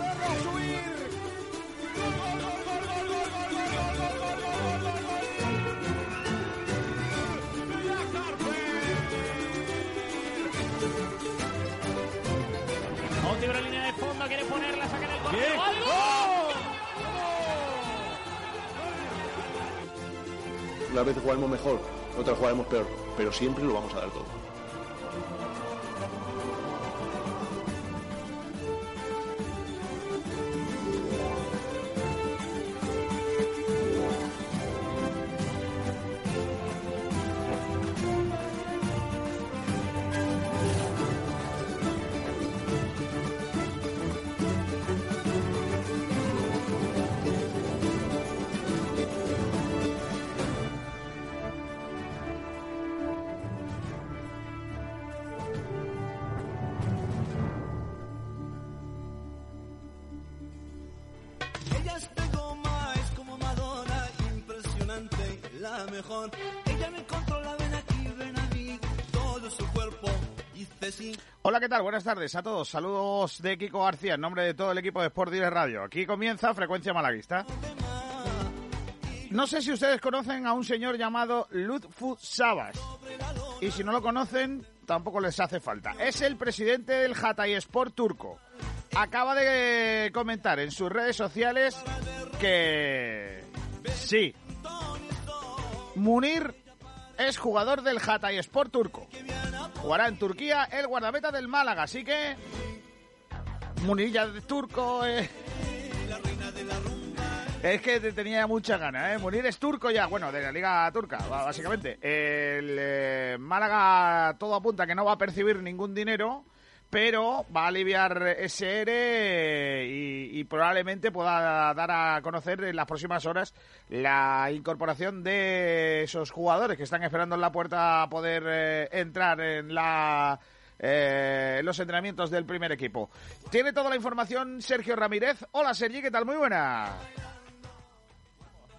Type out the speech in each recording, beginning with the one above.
hacerlo subir. Gol, gol, gol, gol, gol, gol, gol, gol, gol, gol, gol, gol, gol, gol. Monti en línea de fondo, quiere ponerla, sacar el. Bien. ¡Gol, gol! Una vez jugaremos mejor, otra jugaremos peor, pero siempre lo vamos a dar todo. ¿Qué tal? Buenas tardes a todos. Saludos de Kiko García en nombre de todo el equipo de Sport Direct Radio. Aquí comienza Frecuencia Malaguista. No sé si ustedes conocen a un señor llamado Lutfu Sabas. Y si no lo conocen, tampoco les hace falta. Es el presidente del Hatay Sport turco. Acaba de comentar en sus redes sociales que sí, Munir es jugador del Hatay Sport turco. Jugará en Turquía el guardameta del Málaga, así que Munir ya de turco. eh. Es que te- tenía mucha ganas, ¿eh? Munir es turco ya, bueno, de la Liga Turca, básicamente. El eh, Málaga todo apunta que no va a percibir ningún dinero, pero va a aliviar ese ERE y, probablemente pueda dar a conocer en las próximas horas la incorporación de esos jugadores que están esperando en la puerta a poder eh, entrar en la eh, los entrenamientos del primer equipo. Tiene toda la información Sergio Ramírez. Hola Sergi, ¿qué tal? Muy buena.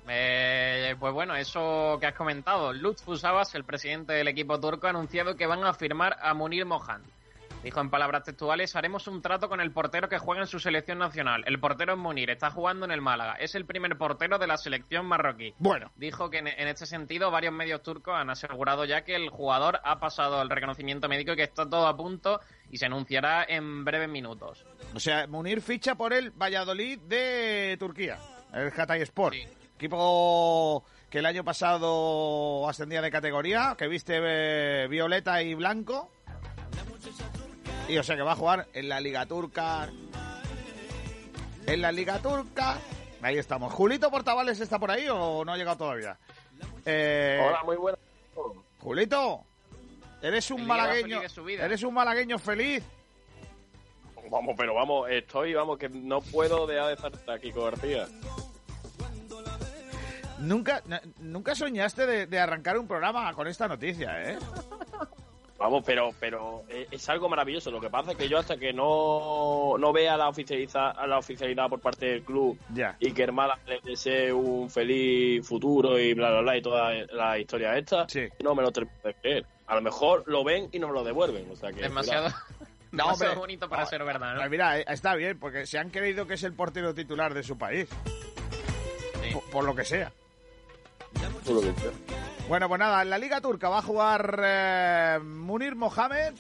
Eh, pues bueno, eso que has comentado. Lutfus Sabas, el presidente del equipo turco, ha anunciado que van a firmar a Munir Mohan. Dijo en palabras textuales, haremos un trato con el portero que juega en su selección nacional. El portero es Munir, está jugando en el Málaga. Es el primer portero de la selección marroquí. Bueno. Dijo que en, en este sentido varios medios turcos han asegurado ya que el jugador ha pasado el reconocimiento médico y que está todo a punto y se anunciará en breves minutos. O sea, Munir ficha por el Valladolid de Turquía, el Hatay Sport. Equipo que el año pasado ascendía de categoría, que viste eh, violeta y blanco. Y o sea que va a jugar en la Liga Turca. En la Liga Turca. Ahí estamos. ¿Julito Portavales está por ahí o no ha llegado todavía? Eh, Hola, muy buenas. Julito, eres un malagueño. feliz de su vida. Eres un malagueño feliz. Vamos, pero vamos, estoy, vamos, que no puedo dejar de estar aquí, García. Nunca, nunca soñaste de, de arrancar un programa con esta noticia, ¿eh? Vamos, pero pero eh, es algo maravilloso. Lo que pasa es que yo hasta que no, no vea la oficializa, la oficialidad por parte del club y que Málaga le desee un feliz futuro y bla, bla, bla, y toda la historia esta, no me lo termino de creer. A lo mejor lo ven y no me lo devuelven. O sea que, Demasiado, No, bonito para No, ser verdad, ¿no? Mira, eh, está bien, porque se han creído que es el portero titular de su país. Por, por lo que sea. Bueno, pues nada, en la Liga Turca va a jugar eh, Munir Mohamed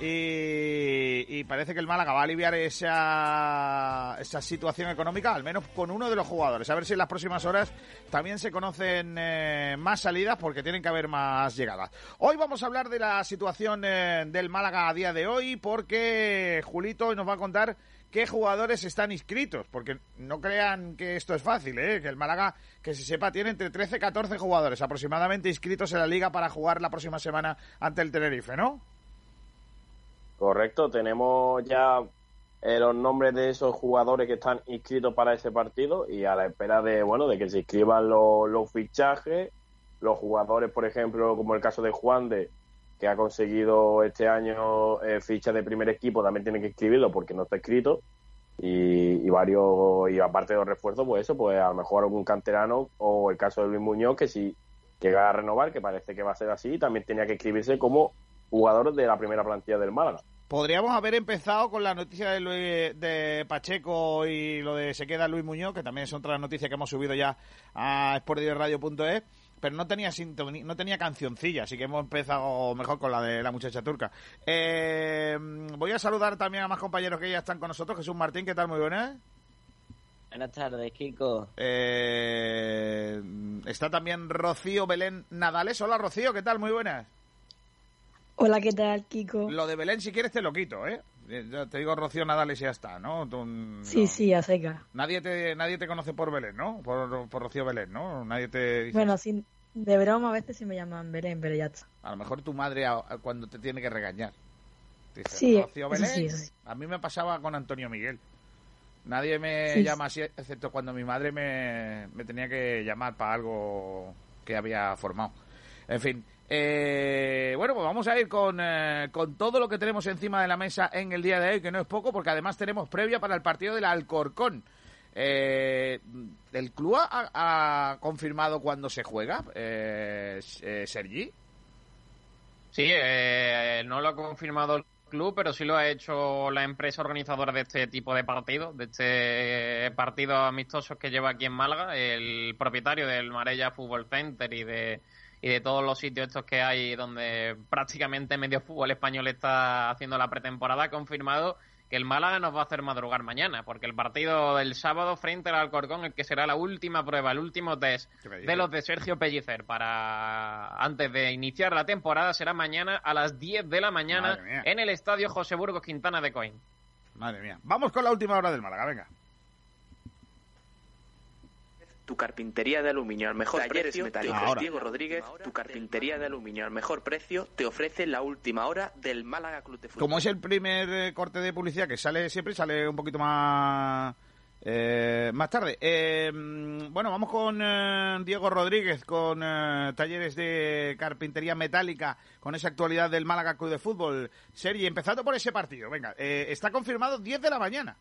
y, y parece que el Málaga va a aliviar esa, esa situación económica, al menos con uno de los jugadores. A ver si en las próximas horas también se conocen eh, más salidas porque tienen que haber más llegadas. Hoy vamos a hablar de la situación eh, del Málaga a día de hoy porque Julito nos va a contar qué jugadores están inscritos, porque no crean que esto es fácil, ¿eh? que el Málaga, que se sepa, tiene entre 13 y 14 jugadores aproximadamente inscritos en la liga para jugar la próxima semana ante el Tenerife, ¿no? Correcto, tenemos ya eh, los nombres de esos jugadores que están inscritos para ese partido y a la espera de bueno de que se inscriban los, los fichajes, los jugadores, por ejemplo, como el caso de Juan de que ha conseguido este año eh, ficha de primer equipo, también tiene que inscribirlo porque no está escrito. Y, varios, y aparte de los refuerzos, pues eso, pues a lo mejor algún canterano o el caso de Luis Muñoz, que si llega a renovar, que parece que va a ser así, también tenía que inscribirse como jugador de la primera plantilla del Málaga. podríamos haber empezado con la noticia de, Luis- de Pacheco y lo de se queda Luis Muñoz, que también es otra noticia que hemos subido ya a sportdirectradio.es, pero no tenía sintoni- no tenía cancioncilla, así que hemos empezado mejor con la de la muchacha turca. Eh, voy a saludar también a más compañeros que ya están con nosotros. Jesús Martín, ¿qué tal? Muy buenas. Buenas tardes, Kiko. Eh, está también Rocío Belén Nadales. Hola Rocío, ¿qué tal? Muy buenas. Hola, ¿qué tal, Kiko? Lo de Belén, si quieres, te lo quito, ¿eh? Eh, ya Te digo Rocío Nadales y ya está, ¿no? Tú, no- Sí, sí, a seca. Nadie te, nadie te conoce por Belén, ¿no? Por, por Rocío Belén, ¿no? Nadie te dice... Bueno, sí, de broma a veces sí me llaman Belén, pero ya está. A lo mejor tu madre a- a- cuando te tiene que regañar. Te dice, Sí, Rocío eso Belén. sí, sí. A mí me pasaba con Antonio Miguel. Nadie me llama así, excepto cuando mi madre me, me tenía que llamar para algo que había formado. En fin. Eh, bueno, pues vamos a ir con, eh, con todo lo que tenemos encima de la mesa en el día de hoy, que no es poco, porque además tenemos previa para el partido del Alcorcón. Eh, ¿El club ha, confirmado cuándo se juega, eh, eh, Sergi? Sí, eh, no lo ha confirmado el club, pero sí lo ha hecho la empresa organizadora de este tipo de partidos, de este partido amistosos que lleva aquí en Málaga, el propietario del Marella Fútbol Center y de y de todos los sitios estos que hay donde prácticamente medio fútbol español está haciendo la pretemporada, ha confirmado que el Málaga nos va a hacer madrugar mañana, porque el partido del sábado frente al Alcorcón, el que será la última prueba, el último test de los de Sergio Pellicer para antes de iniciar la temporada será mañana a las 10 de la mañana en el estadio José Burgos Quintana de Coín. Madre mía. Vamos con la última hora del Málaga, venga. Tu carpintería de aluminio al mejor Talleres precio, metálicos. Diego Rodríguez, tu carpintería de aluminio al mejor precio, te ofrece la última hora del Málaga Club de Fútbol. Como es el primer eh, corte de publicidad que sale siempre, sale un poquito más eh, más tarde. Eh, bueno, vamos con eh, Diego Rodríguez, con eh, talleres de carpintería metálica, con esa actualidad del Málaga Club de Fútbol. Sergi, empezando por ese partido, venga, eh, está confirmado 10 de la mañana.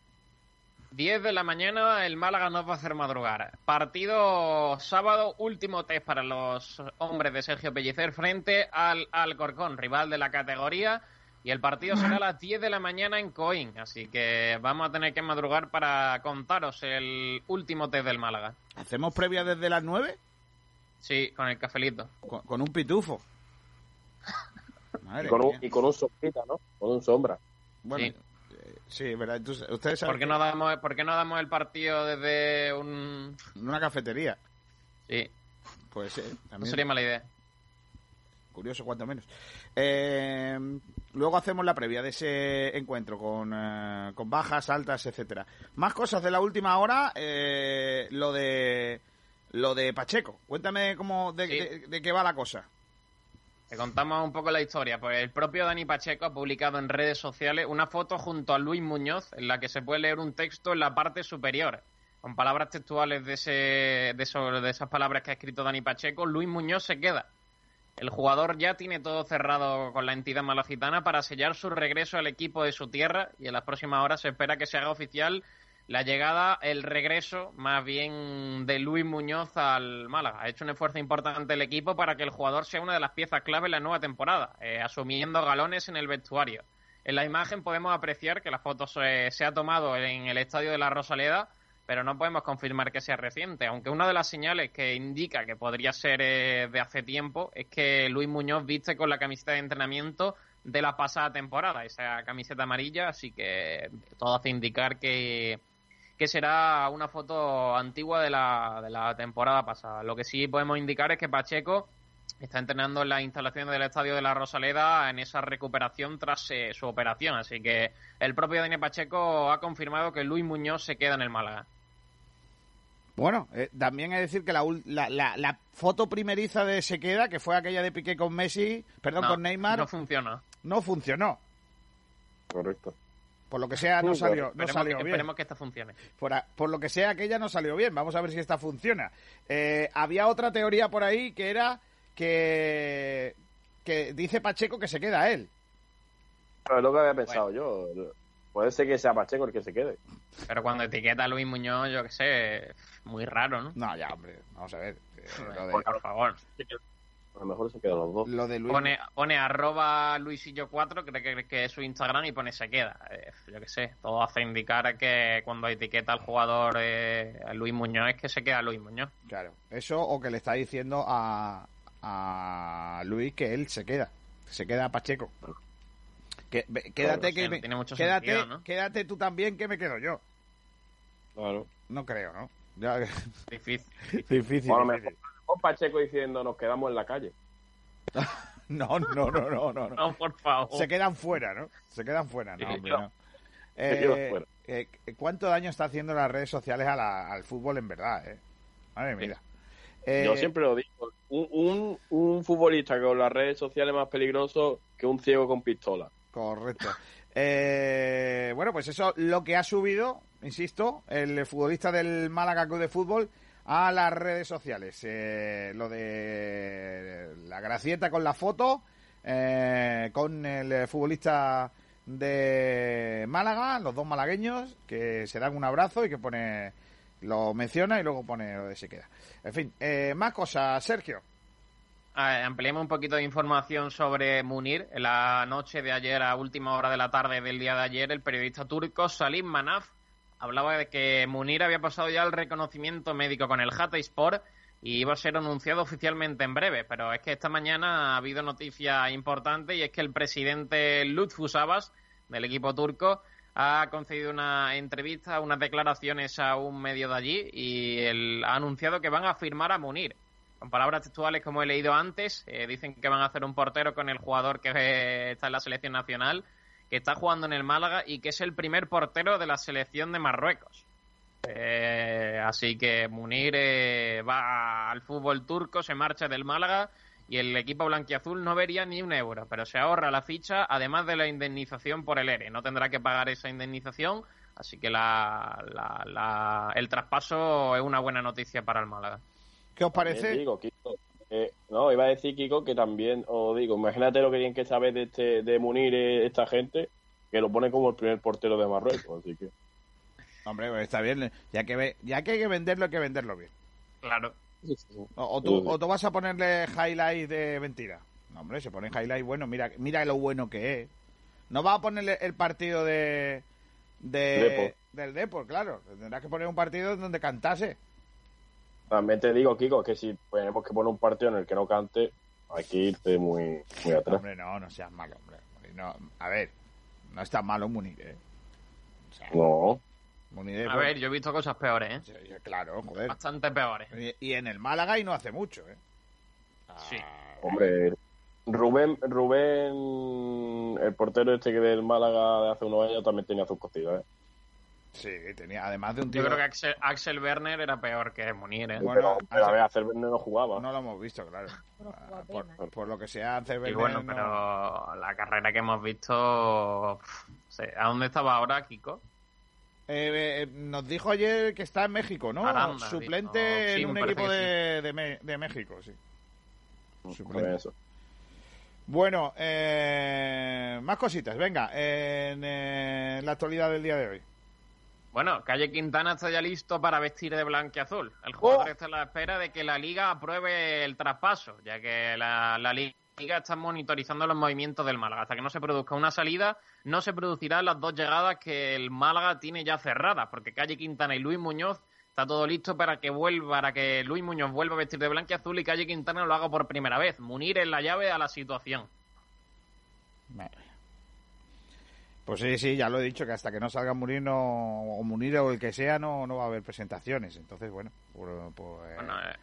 10 de la mañana el Málaga nos va a hacer madrugar. Partido sábado, último test para los hombres de Sergio Pellicer frente al Alcorcón, rival de la categoría. Y el partido será a las 10 de la mañana en Coín. Así que vamos a tener que madrugar para contaros el último test del Málaga. ¿Hacemos previa desde las 9? Sí, con el cafelito. Con, con un pitufo. Madre Y con, un, mía. y con un sombrita, ¿no? Con un sombra. Bueno, Sí. Eh, sí, verdad. Entonces, ustedes saben ¿Por qué, no damos, ¿Por qué no damos el partido desde un...? una cafetería. Sí, Pues sí, no también. sería mala idea. Curioso, cuanto menos. Eh, luego hacemos la previa de ese encuentro con, eh, con bajas, altas, etcétera. Más cosas de la última hora, eh, lo de lo de Pacheco. Cuéntame cómo de, Sí. de- de qué va la cosa. Te contamos un poco la historia. Pues el propio Dani Pacheco ha publicado en redes sociales una foto junto a Luis Muñoz en la que se puede leer un texto en la parte superior. Con palabras textuales de, ese, de, de esas palabras que ha escrito Dani Pacheco, Luis Muñoz se queda. El jugador ya tiene todo cerrado con la entidad malacitana para sellar su regreso al equipo de su tierra y en las próximas horas se espera que se haga oficial la llegada, el regreso más bien de Luis Muñoz al Málaga. Ha hecho un esfuerzo importante el equipo para que el jugador sea una de las piezas clave en la nueva temporada, eh, asumiendo galones en el vestuario. En la imagen podemos apreciar que la foto se, se ha tomado en el estadio de la Rosaleda, pero no podemos confirmar que sea reciente, aunque una de las señales que indica que podría ser eh, de hace tiempo es que Luis Muñoz viste con la camiseta de entrenamiento de la pasada temporada, esa camiseta amarilla, así que todo hace indicar que, que será una foto antigua de la, de la temporada pasada. Lo que sí podemos indicar es que Pacheco está entrenando en las instalaciones del Estadio de la Rosaleda en esa recuperación tras eh, su operación, así que el propio Dani Pacheco ha confirmado que Luis Muñoz se queda en el Málaga. Bueno, eh, también que decir que la, la, la, la foto primeriza de Se queda, que fue aquella de Piqué con Messi, perdón, No, con Neymar, No no, funciona. funcionó. Correcto. Por lo que sea, no Sí, salió, no salió que, bien. esperemos que esta funcione. Por, a- por lo que sea, aquella no salió bien. Vamos a ver si esta funciona. Eh, había otra teoría por ahí que era que, que dice Pacheco que se queda él. Pero es lo que había pensado yo. Puede ser que sea Pacheco el que se quede. Pero cuando etiqueta a Luis Muñoz, yo qué sé, muy raro, ¿no? No, ya, hombre, vamos a ver. eh, de- Por favor. A lo mejor se quedan los dos. Lo de Luis. Pone, pone arroba luisillo4, creo que, que es su Instagram, y pone se queda. Eh, yo qué sé, todo hace indicar que cuando etiqueta al jugador eh, a Luis Muñoz es que se queda Luis Muñoz. Claro, eso o que le está diciendo a, a Luis que él se queda, se queda a Pacheco. Que, quédate sí, que no me- tiene mucho quédate, sentido, ¿no? quédate tú también que me quedo yo. Claro. No creo, ¿no? Ya- Difícil. difícil. Mejor con Pacheco diciendo nos quedamos en la calle. No, no, no, no, no, no. No, por favor. Se quedan fuera, ¿no? Se quedan fuera, no, hombre, no. no. Se quedan Eh, fuera. eh, ¿Cuánto daño está haciendo las redes sociales a la- al fútbol en verdad, eh? Madre mía. Eh, Yo siempre lo digo. Un, un, un futbolista con las redes sociales es más peligroso que un ciego con pistola. Correcto. Eh, bueno, pues eso lo que ha subido, insisto, el futbolista del Málaga Club de Fútbol a las redes sociales. Eh, lo de la gracieta con la foto, eh, con el futbolista de Málaga, los dos malagueños, que se dan un abrazo y que pone, lo menciona y luego pone lo de se queda. En fin, eh, más cosas, Sergio. Ampliemos un poquito de información sobre Munir. En la noche de ayer, a última hora de la tarde del día de ayer, el periodista turco Salim Manaf hablaba de que Munir había pasado ya el reconocimiento médico con el Hatayspor y iba a ser anunciado oficialmente en breve. Pero es que esta mañana ha habido noticia importante y es que el presidente Lutfus Abbas del equipo turco ha concedido una entrevista, unas declaraciones a un medio de allí y él ha anunciado que van a firmar a Munir. Con palabras textuales, como he leído antes, eh, dicen que van a hacer un portero con el jugador que está en la selección nacional, que está jugando en el Málaga y que es el primer portero de la selección de Marruecos. Eh, así que Munir eh, va al fútbol turco, se marcha del Málaga y el equipo blanquiazul no vería ni un euro, pero se ahorra la ficha, además de la indemnización por el ERE. No tendrá que pagar esa indemnización, así que la, la- la- el traspaso es una buena noticia para el Málaga. ¿Qué os También parece? digo, eh, no, iba a decir Kiko que también, os digo, imagínate lo que tienen que saber de este de Munir eh, esta gente, que lo pone como el primer portero de Marruecos, así que... Hombre, pues está bien. Ya que, ya que hay que venderlo, hay que venderlo bien. Claro. O, o tú, o tú vas a ponerle highlight de mentira. No, hombre, se pone highlight bueno. Mira, mira lo bueno que es. No vas a ponerle el partido de, de Depor. del Depor, claro. Tendrás que poner un partido donde cantase. También te digo, Kiko, que si tenemos que poner un partido en el que no cante, hay que irte muy, muy atrás. Hombre, no, no seas malo, hombre. No, a ver, no está malo Munir, ¿eh? O sea, No, Munir A ver, yo he visto cosas peores, ¿eh? Claro, joder. Bastante peores. Y, y en el Málaga y no hace mucho, ¿eh? Sí. hombre, Rubén, Rubén, el portero este que del Málaga de hace unos años también tenía sus cositas, ¿eh? Sí, tenía, además de un tío... Yo creo que Axel, Axel Werner era peor que Munir, ¿eh? Bueno, pero, pero a ver, hacer no jugaba. No lo hemos visto, claro. Ah, por, pena. por- por lo que sea, Ansel Y Werner bueno, no- pero la carrera que hemos visto... ¿A dónde estaba ahora, Kiko? Eh, eh, nos dijo ayer que está en México, ¿no? Aranda, Suplente dijo. Sí, en un equipo de, de, Me- de México, sí. Suplente. eso. Bueno, eh, más cositas. Venga, en, eh, la actualidad del día de hoy. Bueno, Calle Quintana está ya listo para vestir de blanquiazul. El jugador Oh. está a la espera de que la liga apruebe el traspaso, ya que la, la liga está monitorizando los movimientos del Málaga. Hasta que no se produzca una salida, no se producirán las dos llegadas que el Málaga tiene ya cerradas, porque Calle Quintana y Luis Muñoz está todo listo para que vuelva, para que Luis Muñoz vuelva a vestir de blanquiazul y Calle Quintana lo haga por primera vez. Munir es la llave a la situación. Pues sí, sí, ya lo he dicho, que hasta que no salga Munir no, o Munir o el que sea, no, no va a haber presentaciones. Entonces, bueno, pues, pues, Bueno, eh,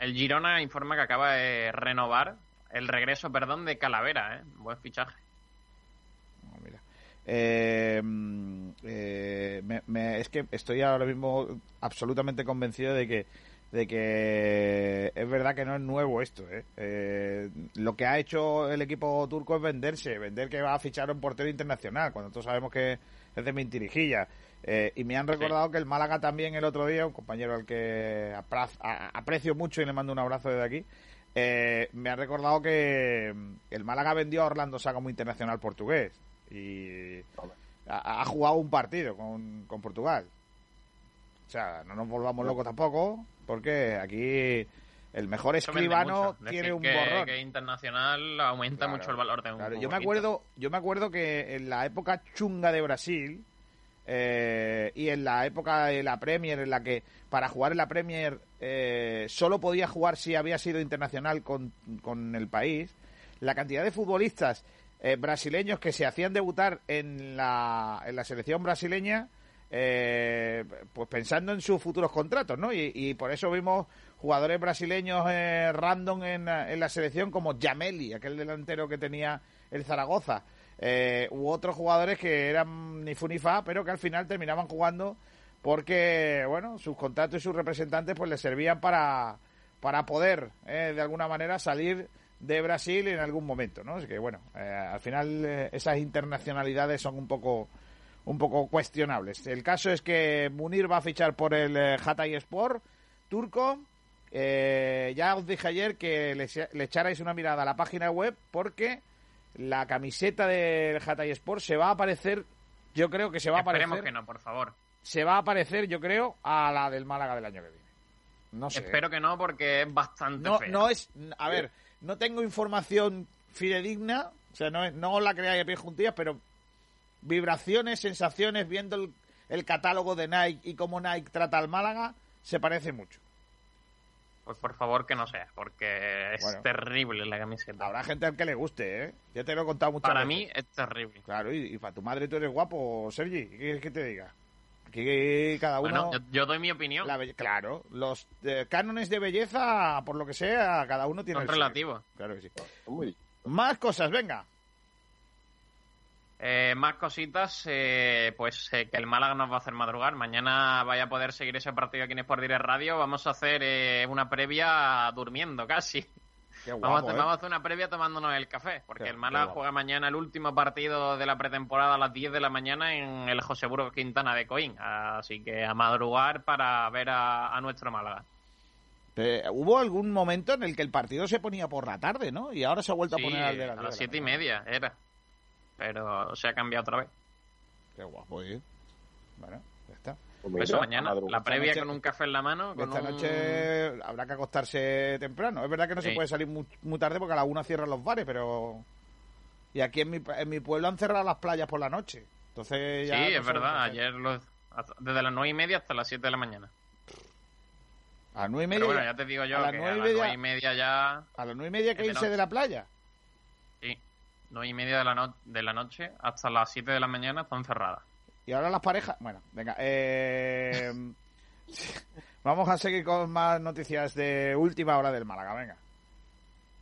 el Girona informa que acaba de renovar el regreso, perdón, de Calavera, ¿eh? Buen fichaje. No, mira. Eh, mm, eh, me- me- es que estoy ahora mismo absolutamente convencido de que de que es verdad que no es nuevo esto. ¿eh? Eh, lo que ha hecho el equipo turco es venderse, vender que va a fichar un portero internacional, cuando todos sabemos que es de mentirijilla. Eh, y me han recordado que el Málaga también el otro día, un compañero al que aprecio mucho y le mando un abrazo desde aquí, eh, me ha recordado que mm, el Málaga vendió a Orlando Sá como internacional portugués y ha, ha jugado un partido con, con Portugal. O sea, no nos volvamos locos tampoco, porque aquí El mejor escribano tiene un que, borrón. que internacional aumenta Claro, mucho el valor de un Claro, yo me acuerdo, yo me acuerdo que en la época chunga de Brasil eh, y en la época de la Premier, en la que para jugar en la Premier eh, solo podía jugar si había sido internacional con, con el país, la cantidad de futbolistas eh, brasileños que se hacían debutar en la, en la selección brasileña, eh, pues pensando en sus futuros contratos, ¿no? Y, y por eso vimos jugadores brasileños eh, random en, la selección como Jameli, aquel delantero que tenía el Zaragoza, eh, u otros jugadores que eran ni fu ni fa, pero que al final terminaban jugando porque, bueno, sus contratos y sus representantes pues les servían para, para poder, eh, de alguna manera, salir de Brasil en algún momento, ¿no? Así que, bueno, eh, al final eh, esas internacionalidades son un poco un poco cuestionables. El caso es que Munir va a fichar por el eh, Hatay Sport turco. Eh, ya os dije ayer que le, le echarais una mirada a la página web porque la camiseta del Hatay Sport se va a aparecer, yo creo que se va a Esperemos aparecer, que no, por favor. se va a aparecer, yo creo, a la del Málaga del año que viene. No sé. Espero que no, porque es bastante no, fea. no es, a ver, no tengo información fidedigna, o sea, no, es- no os la creáis a pie juntillas, pero vibraciones, sensaciones, viendo el, el catálogo de Nike y cómo Nike trata al Málaga, se parece mucho. Pues por favor que no sea, porque es Bueno. terrible la camiseta. Habrá gente al que le guste, ¿eh? Ya te lo he contado muchas Para veces. mí es terrible. Claro, y, y para tu madre tú eres guapo, Sergi. ¿Qué quieres que te diga? Aquí cada uno... Bueno, yo, yo doy mi opinión. la Claro, los eh, cánones de belleza, por lo que sea, cada uno tiene Son relativos. Claro que sí. Muy Más cosas, venga. Eh, más cositas, eh, pues eh, que el Málaga nos va a hacer madrugar. Mañana vaya a poder seguir ese partido aquí en Sport Direct Radio. Vamos a hacer eh, una previa durmiendo casi. Vamos, a hacer, vamos a hacer una previa tomándonos el café, porque Qué- el Málaga juega mañana el último partido de la pretemporada a las 10 de la mañana en el José Burgos Quintana de Coín. Así que a madrugar para ver a, a nuestro Málaga. Hubo algún momento en el que el partido se ponía por la tarde, ¿no? Y ahora se ha vuelto Sí, a poner al de la a las siete y media era. Pero se ha cambiado otra vez. Qué guapo, ¿eh? Bueno, ya está. Pues Eso mañana, a la previa noche- con un café en la mano. Con Esta un- noche habrá que acostarse temprano. Es verdad que no se puede salir muy, muy tarde porque a la una cierran los bares, pero... Y aquí en mi, en mi pueblo han cerrado las playas por la noche. Entonces ya... Sí, no es verdad. Ayer los, desde las nueve y media hasta las 7 de la mañana. A las nueve y media... Pero bueno, ya te digo yo a las que a nueve y las media- nueve y media ya... A las nueve y media hay que irse de la playa. Sí, nueve y media de la, no- de la noche hasta las 7 de la mañana están cerradas. Y ahora las parejas... Bueno, venga. Eh... Vamos a seguir con más noticias de última hora del Málaga, venga.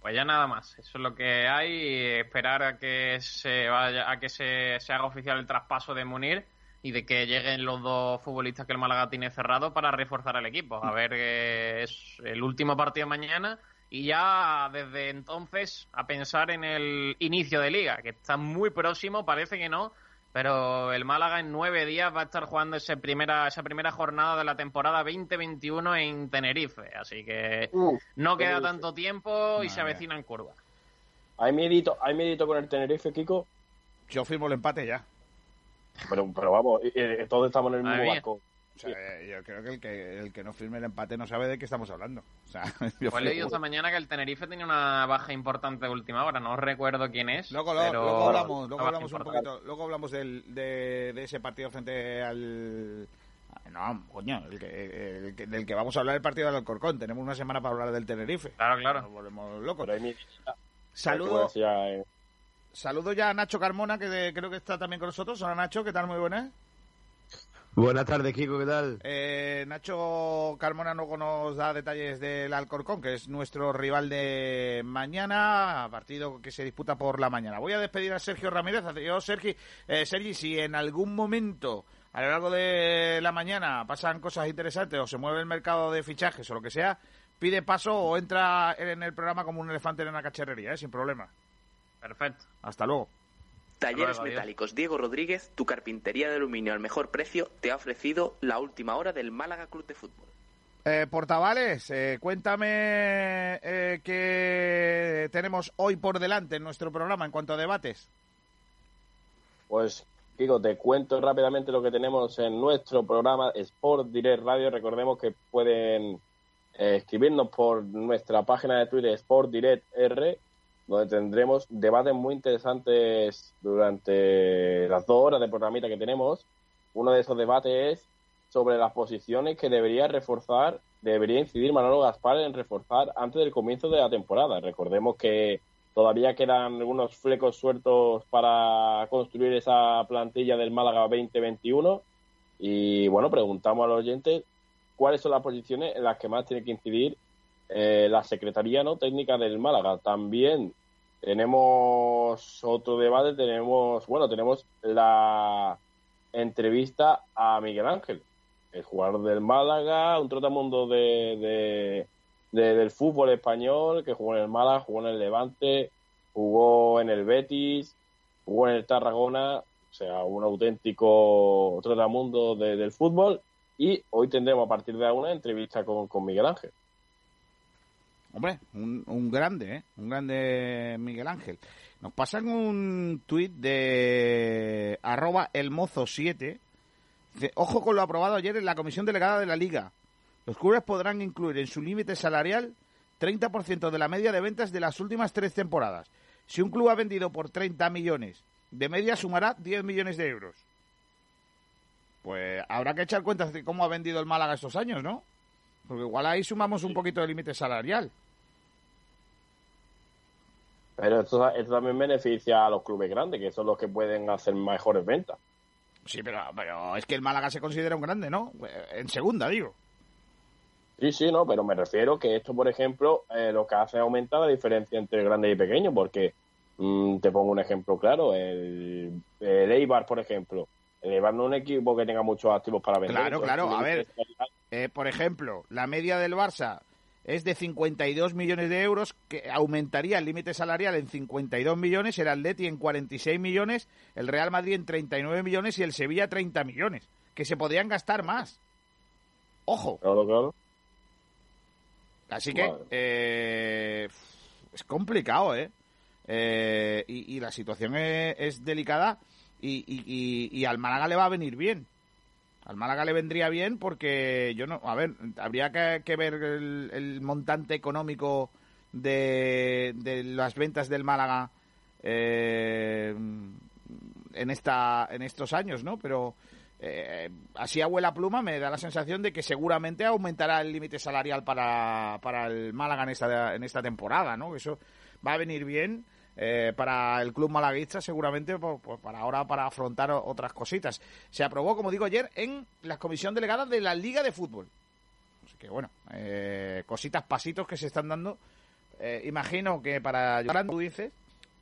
Pues ya nada más, eso es lo que hay. Esperar a que se vaya, a que se, se haga oficial el traspaso de Munir y de que lleguen los dos futbolistas que el Málaga tiene cerrado para reforzar el equipo. A ver, eh, es el último partido mañana y ya desde entonces a pensar en el inicio de liga, que está muy próximo, parece que no, pero el Málaga en nueve días va a estar jugando ese primera, esa primera jornada de la temporada 2021 en Tenerife. Así que no queda Tenerife. tanto tiempo y se Madre. avecina en curva. ¿Hay miedito, ¿Hay miedito con el Tenerife, Kiko? Yo firmo el empate ya. Pero, pero vamos, eh, eh, todos estamos en el mismo mía. barco. O sea, eh, yo creo que el, que el que no firme el empate no sabe de qué estamos hablando. O sea, yo Pues esta mañana que el Tenerife tenía una baja importante de última hora. No recuerdo quién es. Luego, luego- pero luego hablamos, luego hablamos un poquito, luego hablamos del, de, de ese partido frente al no, coño, el que, el que- del que vamos a hablar el partido del Alcorcón. Tenemos una semana para hablar del Tenerife. Claro, claro. Nos volvemos locos. Pero hay miedito. Saludo, Como decía, eh, saludo ya a Nacho Carmona, que de- creo que está también con nosotros. Hola Nacho, ¿qué tal? Muy buenas. Buenas tardes, Kiko, ¿qué tal? Eh, Nacho Carmona luego nos da detalles del Alcorcón, que es nuestro rival de mañana, partido que se disputa por la mañana. Voy a despedir a Sergio Ramírez. Yo, Sergi, eh, Sergi, si en algún momento a lo largo de la mañana pasan cosas interesantes o se mueve el mercado de fichajes o lo que sea, pide paso o entra en el programa como un elefante en una cacharrería, ¿eh? sin problema. Perfecto. Hasta luego. Talleres luego. Metálicos Diego Rodríguez, tu carpintería de aluminio al mejor precio, te ha ofrecido la última hora del Málaga Club de Fútbol. Eh, Portavales, eh, cuéntame eh, qué tenemos hoy por delante en nuestro programa en cuanto a debates. Pues, Kiko, te cuento rápidamente lo que tenemos en nuestro programa Sport Direct Radio. Recordemos que pueden eh, escribirnos por nuestra página de Twitter Sport Direct R, donde tendremos debates muy interesantes durante las dos horas de programita que tenemos. Uno de esos debates es sobre las posiciones que debería reforzar, debería incidir Manolo Gaspar en reforzar antes del comienzo de la temporada. Recordemos que todavía quedan algunos flecos sueltos para construir esa plantilla del Málaga 2021 y bueno, preguntamos a los oyentes cuáles son las posiciones en las que más tiene que incidir eh, la Secretaría ¿no? Técnica del Málaga. También tenemos otro debate, tenemos, bueno, tenemos la entrevista a Miguel Ángel, el jugador del Málaga, un trotamundo de, de, del fútbol español, que jugó en el Málaga, jugó en el Levante, jugó en el Betis, jugó en el Tarragona, o sea, un auténtico trotamundo de, del fútbol. Y hoy tendremos a partir de una entrevista con, con Miguel Ángel. Hombre, un, un grande, ¿eh? Un grande Miguel Ángel. Nos pasan un tuit de arroba elmozo7. Dice, ojo con lo aprobado ayer en la comisión delegada de la liga. Los clubes podrán incluir en su límite salarial 30% de la media de ventas de las últimas tres temporadas. Si un club ha vendido por 30 millones, de media sumará 10 millones de euros. Pues habrá que echar cuentas de cómo ha vendido el Málaga estos años, ¿no? Porque igual ahí sumamos un poquito de límite salarial. Pero esto, esto, también beneficia a los clubes grandes, que son los que pueden hacer mejores ventas. Sí, pero, pero es que el Málaga se considera un grande, ¿no? En segunda, digo. Sí, sí, no, pero me refiero que esto, por ejemplo, eh, lo que hace es aumentar la diferencia entre grande y pequeño, porque mmm, te pongo un ejemplo claro, el, el Eibar, por ejemplo. El Eibar no es un equipo que tenga muchos activos para vender. Claro, claro, a ver, eh, por ejemplo, la media del Barça es de 52 millones de euros, que aumentaría el límite salarial en 52 millones, el Atleti en 46 millones, el Real Madrid en 39 millones y el Sevilla 30 millones, que se podrían gastar más. Ojo. Claro, claro. Así que eh, es complicado, ¿eh? eh y, y, la situación es, es delicada y, y, y, al Málaga le va a venir bien. Al Málaga le vendría bien porque yo no, a ver, habría que, ver el, montante económico de, de, las ventas del Málaga eh, en esta en estos años, ¿no? Pero eh, así abuela pluma me da la sensación de que seguramente aumentará el límite salarial para, para el Málaga en esta en esta temporada, ¿no? Eso va a venir bien eh, para el club malaguista seguramente pues, pues, para ahora para afrontar otras cositas. Se aprobó, como digo ayer, en la comisión delegada de la Liga de Fútbol. Así que bueno, eh, cositas, pasitos que se están dando. Eh, imagino que para tú dices,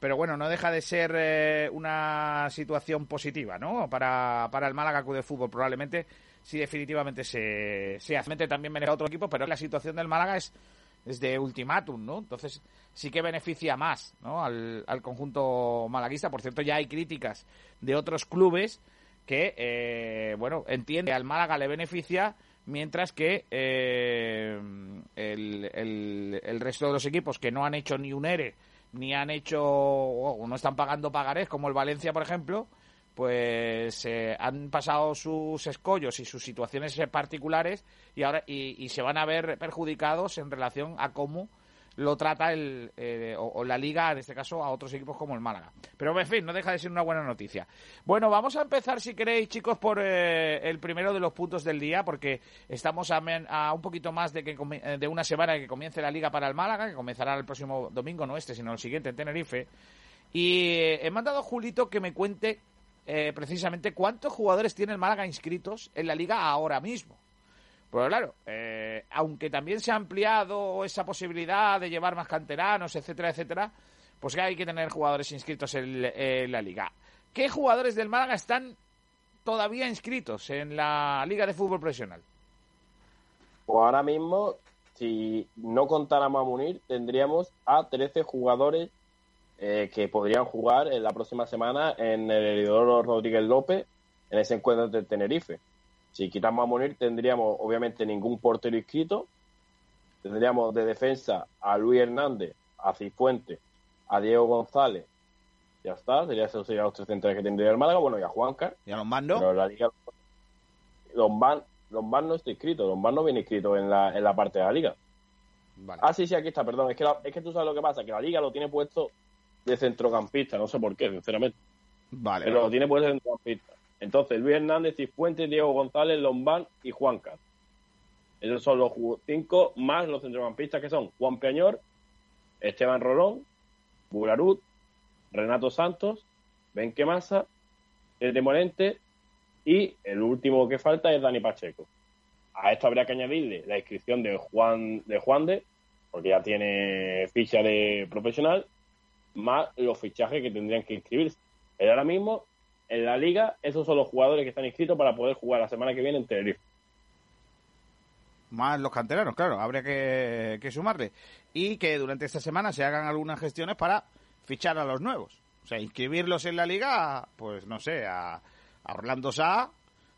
pero bueno, no deja de ser eh, una situación positiva, ¿no? Para, para el Málaga Club de Fútbol, probablemente si definitivamente se, se hace. También a otro equipo, pero la situación del Málaga es es de ultimátum, ¿no? Entonces sí que beneficia más ¿no? al, al, conjunto malaguista. Por cierto, ya hay críticas de otros clubes que, eh, bueno, entiende al Málaga le beneficia, mientras que eh, el, el, el, resto de los equipos que no han hecho ni un ERE, ni han hecho, o no están pagando pagarés, como el Valencia, por ejemplo, pues eh, han pasado sus escollos y sus situaciones particulares y ahora y, se van a ver perjudicados en relación a cómo lo trata el eh, o, la liga en este caso a otros equipos como el Málaga. Pero en fin no deja de ser una buena noticia. Bueno vamos a empezar si queréis chicos por eh, el primero de los puntos del día porque estamos a, un poquito más de que de una semana que comience la liga para el Málaga que comenzará el próximo domingo no este sino el siguiente en Tenerife. Y he mandado a Julito que me cuente eh, precisamente cuántos jugadores tiene el Málaga inscritos en la liga ahora mismo. Pero claro, eh, aunque también se ha ampliado esa posibilidad de llevar más canteranos, etcétera, etcétera, pues hay que tener jugadores inscritos en, en la liga. ¿Qué jugadores del Málaga están todavía inscritos en la liga de fútbol profesional? Pues ahora mismo, si no contáramos a Munir, tendríamos a 13 jugadores eh, que podrían jugar en la próxima semana en el Heredero Rodríguez López en ese encuentro de Tenerife. Si quitamos a Munir, tendríamos obviamente ningún portero inscrito. Tendríamos de defensa a Luis Hernández, a Cifuente, a Diego González. Ya está, sería, esos serían los tres centrales que tendría el Málaga. Bueno, y a Juanca. ¿Y a Lombán no? Pero la Liga. Lombán no está inscrito. Lombán no viene inscrito en la, en la parte de la Liga. Vale. Ah, sí, sí, aquí está, perdón. Es que, la- es que tú sabes lo que pasa, que la liga lo tiene puesto de centrocampista, no sé por qué, sinceramente. Vale. Pero lo tiene puesto de centrocampista. Entonces, Luis Hernández, Cifuentes, Diego González, Lombán y Juan Cat. Esos son los cinco más los centrocampistas que son Juan Peñor, Esteban Rolón, Bularut, Renato Santos, Benque Massa, Tete Morente y el último que falta es Dani Pacheco. A esto habría que añadirle la inscripción de Juan de Juan de, porque ya tiene ficha de profesional, más los fichajes que tendrían que inscribirse. Pero ahora mismo, en la liga, esos son los jugadores que están inscritos para poder jugar la semana que viene en Tenerife. Más los canteranos, claro, habría que, sumarle. Y que durante esta semana se hagan algunas gestiones para fichar a los nuevos. O sea, inscribirlos en la liga, pues no sé, a, a Orlando Sá,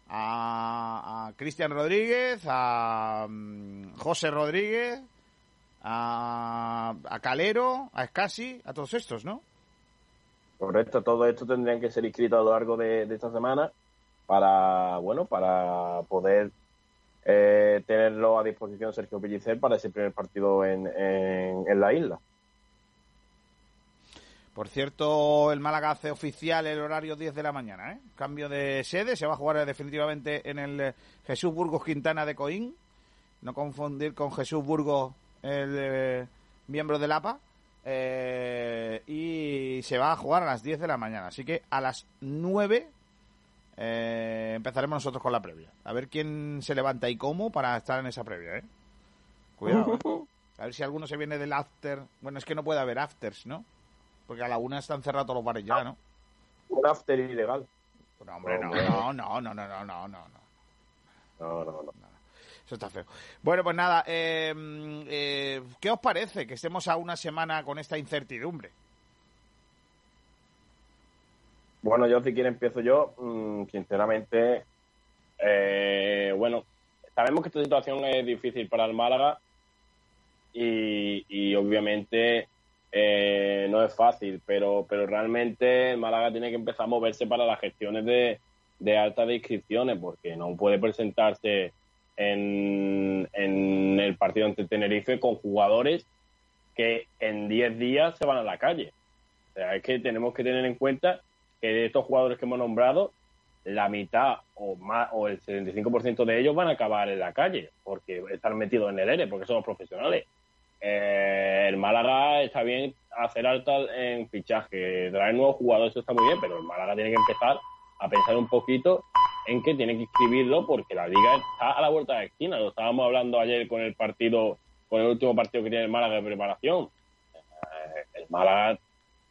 a, a Cristian Rodríguez, a mm, José Rodríguez, a, a Calero, a Escasi, a todos estos, ¿no? Correcto, todo esto tendrían que ser inscritos a lo largo de, de esta semana para, bueno, para poder eh, tenerlo a disposición Sergio Pellicer para ese primer partido en, en, en la isla. Por cierto, el Málaga hace oficial el horario 10 de la mañana, ¿eh? Cambio de sede, se va a jugar definitivamente en el eh, Jesús Burgos Quintana de Coín. No confundir con Jesús Burgos, el eh, miembro del APA. Eh, y se va a jugar a las 10 de la mañana. Así que a las 9 eh, empezaremos nosotros con la previa. A ver quién se levanta y cómo para estar en esa previa, ¿eh? Cuidado, ¿eh? A ver si alguno se viene del after. Bueno, es que no puede haber afters, ¿no? Porque a la una están cerrados los bares ya, ¿no? Un after ilegal. No, hombre, no, Hombre. no, no, no, no, no, no, no, no. No, no, no. Está feo. Bueno, pues nada, eh, eh, ¿qué os parece que estemos a una semana con esta incertidumbre? Bueno, yo si quiere empiezo yo. Mm, sinceramente, eh, bueno, sabemos que esta situación es difícil para el Málaga y, y obviamente no es fácil, pero, pero realmente el Málaga tiene que empezar a moverse para las gestiones de, de alta de inscripciones porque no puede presentarse en, el partido ante Tenerife con jugadores que en 10 días se van a la calle. O sea, es que tenemos que tener en cuenta que de estos jugadores que hemos nombrado, la mitad o más o el 75% de ellos van a acabar en la calle porque están metidos en el ERE, porque somos profesionales. Eh, el Málaga está bien hacer alta en fichaje, traer nuevos jugadores, eso está muy bien, pero el Málaga tiene que empezar a pensar un poquito en que tiene que inscribirlo porque la liga está a la vuelta de la esquina. Lo estábamos hablando ayer con el partido, con el último partido que tiene el Málaga de preparación. Eh, el Málaga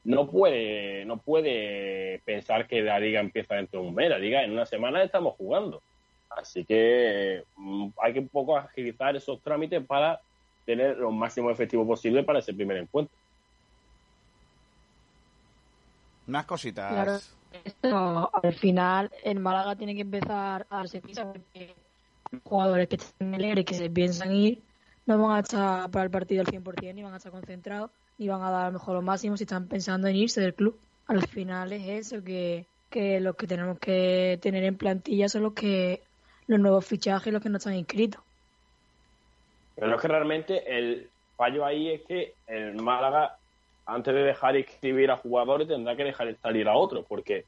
no puede, no puede pensar que la liga empieza dentro de un mes. La liga en una semana estamos jugando. Así que mm, hay que un poco agilizar esos trámites para tener lo máximo efectivo posible para ese primer encuentro. Unas cositas. Claro. Esto, al final, el Málaga tiene que empezar a darse prisa porque los jugadores que están en el ERE, que se piensan ir, no van a estar para el partido al 100%, ni van a estar concentrados, ni van a dar a lo mejor lo máximo si están pensando en irse del club. Al final es eso, que, que los que tenemos que tener en plantilla son los que los nuevos fichajes, los que no están inscritos. Pero es que realmente el fallo ahí es que el Málaga, antes de dejar inscribir a jugadores, tendrá que dejar salir a otros, porque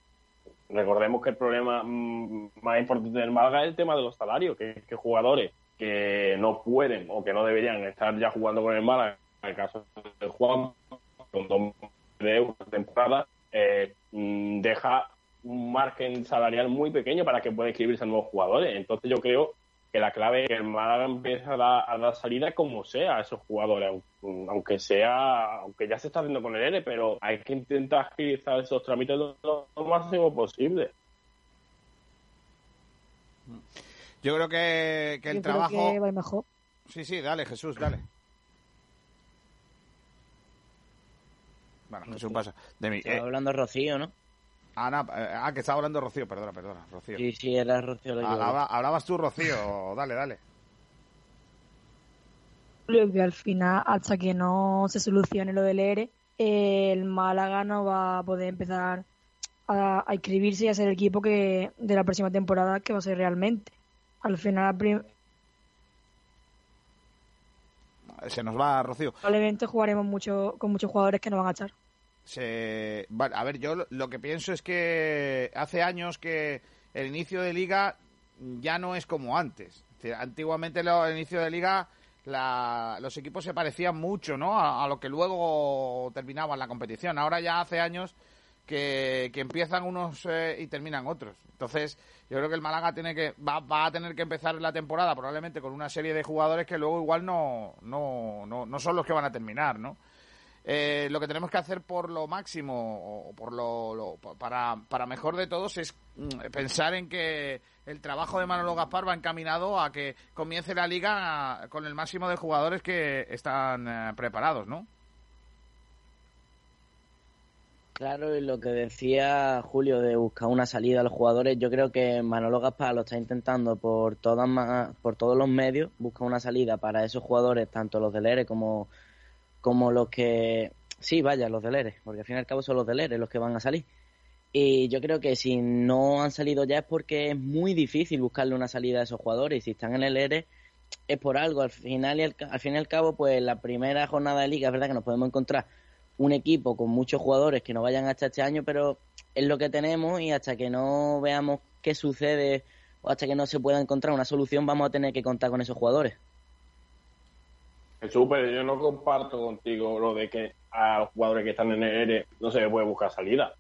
recordemos que el problema mm, más importante del Málaga es el tema de los salarios, que, que jugadores que no pueden o que no deberían estar ya jugando con el Málaga, en el caso de Juan, con dos de euros de temporada, eh, mm, deja un margen salarial muy pequeño para que pueda inscribirse a nuevos jugadores. Entonces yo creo que la clave es que el Málaga empiece a dar, a dar salida como sea a esos jugadores, aun- aunque sea, aunque ya se está haciendo con el ERE, pero hay que intentar agilizar esos trámites lo, máximo posible. Yo creo que, que el Yo creo trabajo... que va mejor. Sí, sí, dale, Jesús, dale. Bueno, Jesús pasa. De mí. Estaba Eh, hablando Rocío, ¿no? Ana, eh, ah, que estaba hablando Rocío, perdona, perdona, Rocío. Sí, sí, era Rocío. la que Hablaba- hablabas tú, Rocío, dale, dale. Creo que al final, hasta que no se solucione lo del ERE, el Málaga no va a poder empezar a, a inscribirse y a ser el equipo que de la próxima temporada que va a ser realmente. Al final, se nos va Rocío. Probablemente jugaremos mucho con muchos jugadores que nos van a echar. Se... Vale, a ver, yo lo- que pienso es que hace años que el inicio de liga ya no es como antes. Antiguamente lo- el inicio de liga la- los equipos se parecían mucho ¿no? a, lo que luego terminaban la competición. Ahora ya hace años que, que empiezan unos eh, y terminan otros. Entonces, yo creo que el Málaga tiene que va, va a tener que empezar la temporada probablemente con una serie de jugadores que luego igual no, no, no, no son los que van a terminar, ¿no? Eh, lo que tenemos que hacer por lo máximo o por lo, lo- para, para mejor de todos es mm, pensar en que el trabajo de Manolo Gaspar va encaminado a que comience la liga con el máximo de jugadores que están eh, preparados, ¿no? Claro, y lo que decía Julio de buscar una salida a los jugadores, yo creo que Manolo Gaspar lo está intentando por todas por todos los medios, busca una salida para esos jugadores, tanto los del ERE como, como los que... Sí, vaya, los del ERE, porque al fin y al cabo son los del ERE los que van a salir. Y yo creo que si no han salido ya es porque es muy difícil buscarle una salida a esos jugadores. Y si están en el ERE es por algo. Al final y al, al fin y al cabo, pues la primera jornada de liga es verdad que nos podemos encontrar un equipo con muchos jugadores que no vayan hasta este año, pero es lo que tenemos y hasta que no veamos qué sucede o hasta que no se pueda encontrar una solución, vamos a tener que contar con esos jugadores. Jesús, pero yo no comparto contigo lo de que a los jugadores que están en el ERE no se les puede buscar salida.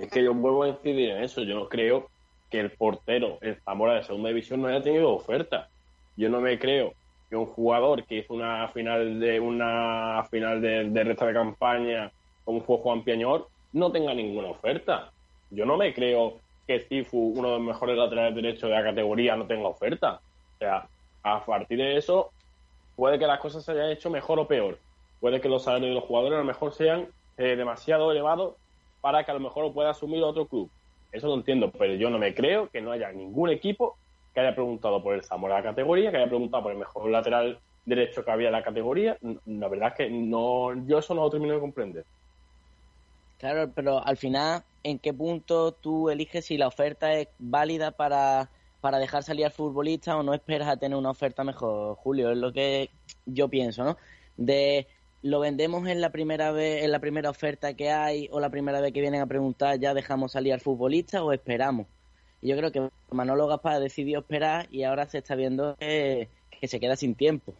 Es que yo vuelvo a incidir en eso. Yo no creo que el portero, el Zamora de segunda división, no haya tenido oferta. Yo no me creo que un jugador que hizo una final de una final de, de resta de campaña como fue Juan Piañor no tenga ninguna oferta. Yo no me creo que Cifu, uno de los mejores laterales derechos de la categoría, no tenga oferta. O sea, a partir de eso, puede que las cosas se hayan hecho mejor o peor. Puede que los salarios de los jugadores a lo mejor sean eh, demasiado elevados para que a lo mejor lo pueda asumir otro club. Eso lo entiendo, pero yo no me creo que no haya ningún equipo que haya preguntado por el Zamora de la categoría, que haya preguntado por el mejor lateral derecho que había en la categoría. La verdad es que no, yo eso no lo termino de comprender. Claro, pero al final, ¿en qué punto tú eliges si la oferta es válida para, para dejar salir al futbolista o no esperas a tener una oferta mejor, Julio? Es lo que yo pienso, ¿no? De lo vendemos en la primera vez, en la primera oferta que hay o la primera vez que vienen a preguntar ya dejamos salir al futbolista o esperamos. Y yo creo que Manolo Gaspar decidió esperar y ahora se está viendo que, se queda sin tiempo.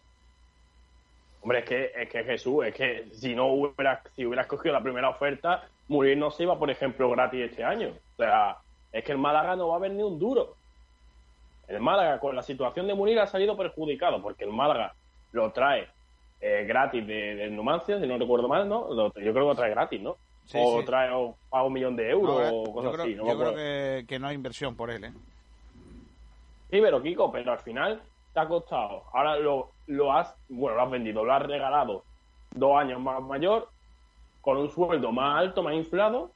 Hombre, es que, es que Jesús, es que si no hubiera, si hubieras cogido la primera oferta, Muriel no se iba, por ejemplo, gratis este año. O sea, es que el Málaga no va a ver ni un duro. El Málaga, con la situación de Munir, ha salido perjudicado, porque el Málaga lo trae eh, gratis de, de Numancia, si no recuerdo mal, ¿no? Lo- yo creo que lo trae gratis, ¿no? Sí, o sí. trae o paga un millón de euros eh, o cosas yo creo, así. No yo creo que, que no hay inversión por él, ¿eh? Sí, pero Kiko, pero al final te ha costado. Ahora lo, lo has, bueno, lo has vendido, lo has regalado dos años más mayor, con un sueldo más alto, más inflado,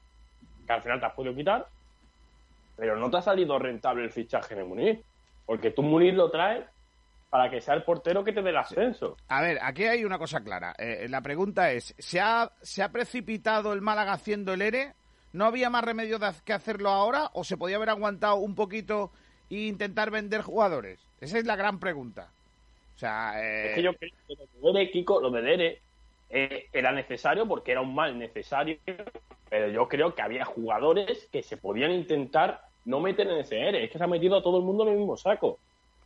que al final te has podido quitar, pero no te ha salido rentable el fichaje de Munir, porque tú Munir lo traes para que sea el portero que te dé el ascenso. A ver, aquí hay una cosa clara. Eh, la pregunta es, ¿se ha, ¿se ha precipitado el Málaga haciendo el ERE? ¿No había más remedio de que hacerlo ahora? ¿O se podía haber aguantado un poquito e intentar vender jugadores? Esa es la gran pregunta. O sea, eh, Es que yo creo que lo de Dere, Kiko, lo de Dere eh, era necesario porque era un mal necesario, pero yo creo que había jugadores que se podían intentar no meter en ese ERE. Es que se ha metido a todo el mundo en el mismo saco.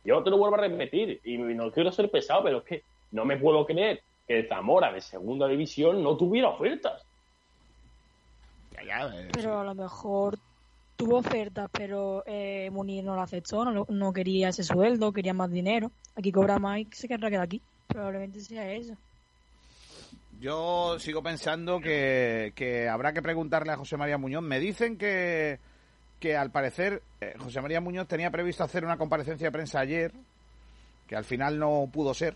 Yo te lo vuelvo a repetir y no quiero ser pesado, pero es que no me puedo creer que el Zamora de segunda división no tuviera ofertas. ya, ya, eh, Pero a lo mejor tuvo ofertas, pero eh, Munir no lo aceptó, no, lo- no quería ese sueldo, quería más dinero. Aquí cobra más y se querrá quedar aquí. Probablemente sea eso. Yo sigo pensando que, que habrá que preguntarle a José María Muñoz. Me dicen que, que al parecer eh, José María Muñoz tenía previsto hacer una comparecencia de prensa ayer, que al final no pudo ser.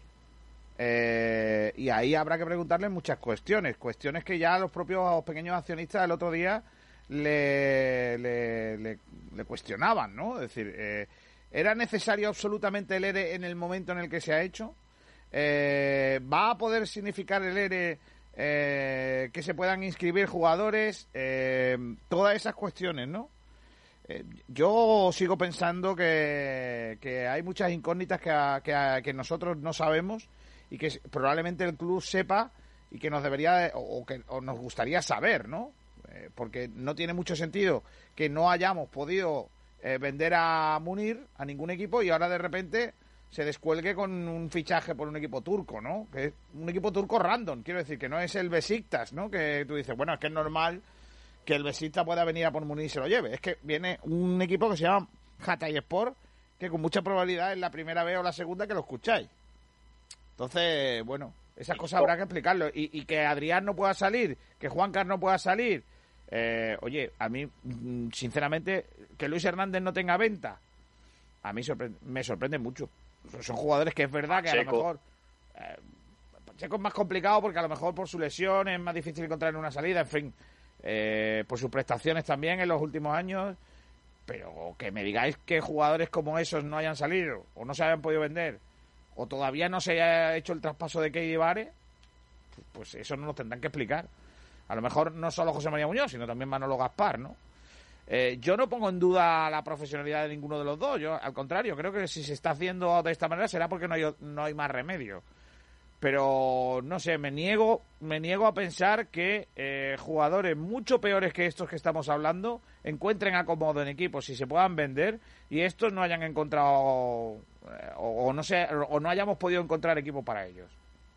Eh, y ahí habrá que preguntarle muchas cuestiones, cuestiones que ya los propios pequeños accionistas el otro día le, cuestionaban, ¿no? Es decir, eh, ¿era necesario absolutamente el ERE en el momento en el que se ha hecho? ¿Va a poder significar el ERE eh, que se puedan inscribir jugadores? Eh, todas esas cuestiones, ¿no? Eh, yo sigo pensando que, que hay muchas incógnitas que, que, que nosotros no sabemos y que probablemente el club sepa y que nos debería de- o, o que o nos gustaría saber, ¿no? Eh, porque no tiene mucho sentido que no hayamos podido eh, vender a Munir a ningún equipo y ahora de repente se descuelgue con un fichaje por un equipo turco, ¿no? Que es un equipo turco random, quiero decir, que no es el Besiktas, ¿no? Que tú dices, bueno, es que es normal que el Besiktas pueda venir a por Munir y se lo lleve. Es que viene un equipo que se llama Hatay Sport, que con mucha probabilidad es la primera vez o la segunda que lo escucháis. Entonces, bueno, esas cosas habrá que explicarlo. Y, y que Adrián no pueda salir, que Juan Carlos no pueda salir. eh, oye, a mí, mm, sinceramente, que Luis Hernández no tenga venta, a mí sorpre- me sorprende mucho. Son jugadores que es verdad que a lo mejor. eh, Pacheco es más complicado porque a lo mejor por su lesión es más difícil encontrar una salida, en fin. Eh, por sus prestaciones también en los últimos años. Pero que me digáis que jugadores como esos no hayan salido o no se hayan podido vender o todavía no se haya hecho el traspaso de Keidi Vare, pues eso no nos tendrán que explicar. A lo mejor no solo José María Muñoz, sino también Manolo Gaspar, ¿no? Eh, yo no pongo en duda la profesionalidad de ninguno de los dos. Yo, al contrario, creo que si se está haciendo de esta manera será porque no hay, no hay más remedio. Pero no sé, me niego, me niego a pensar que eh, jugadores mucho peores que estos que estamos hablando encuentren acomodo en equipos y se puedan vender y estos no hayan encontrado eh, o, no sé, o no hayamos podido encontrar equipo para ellos,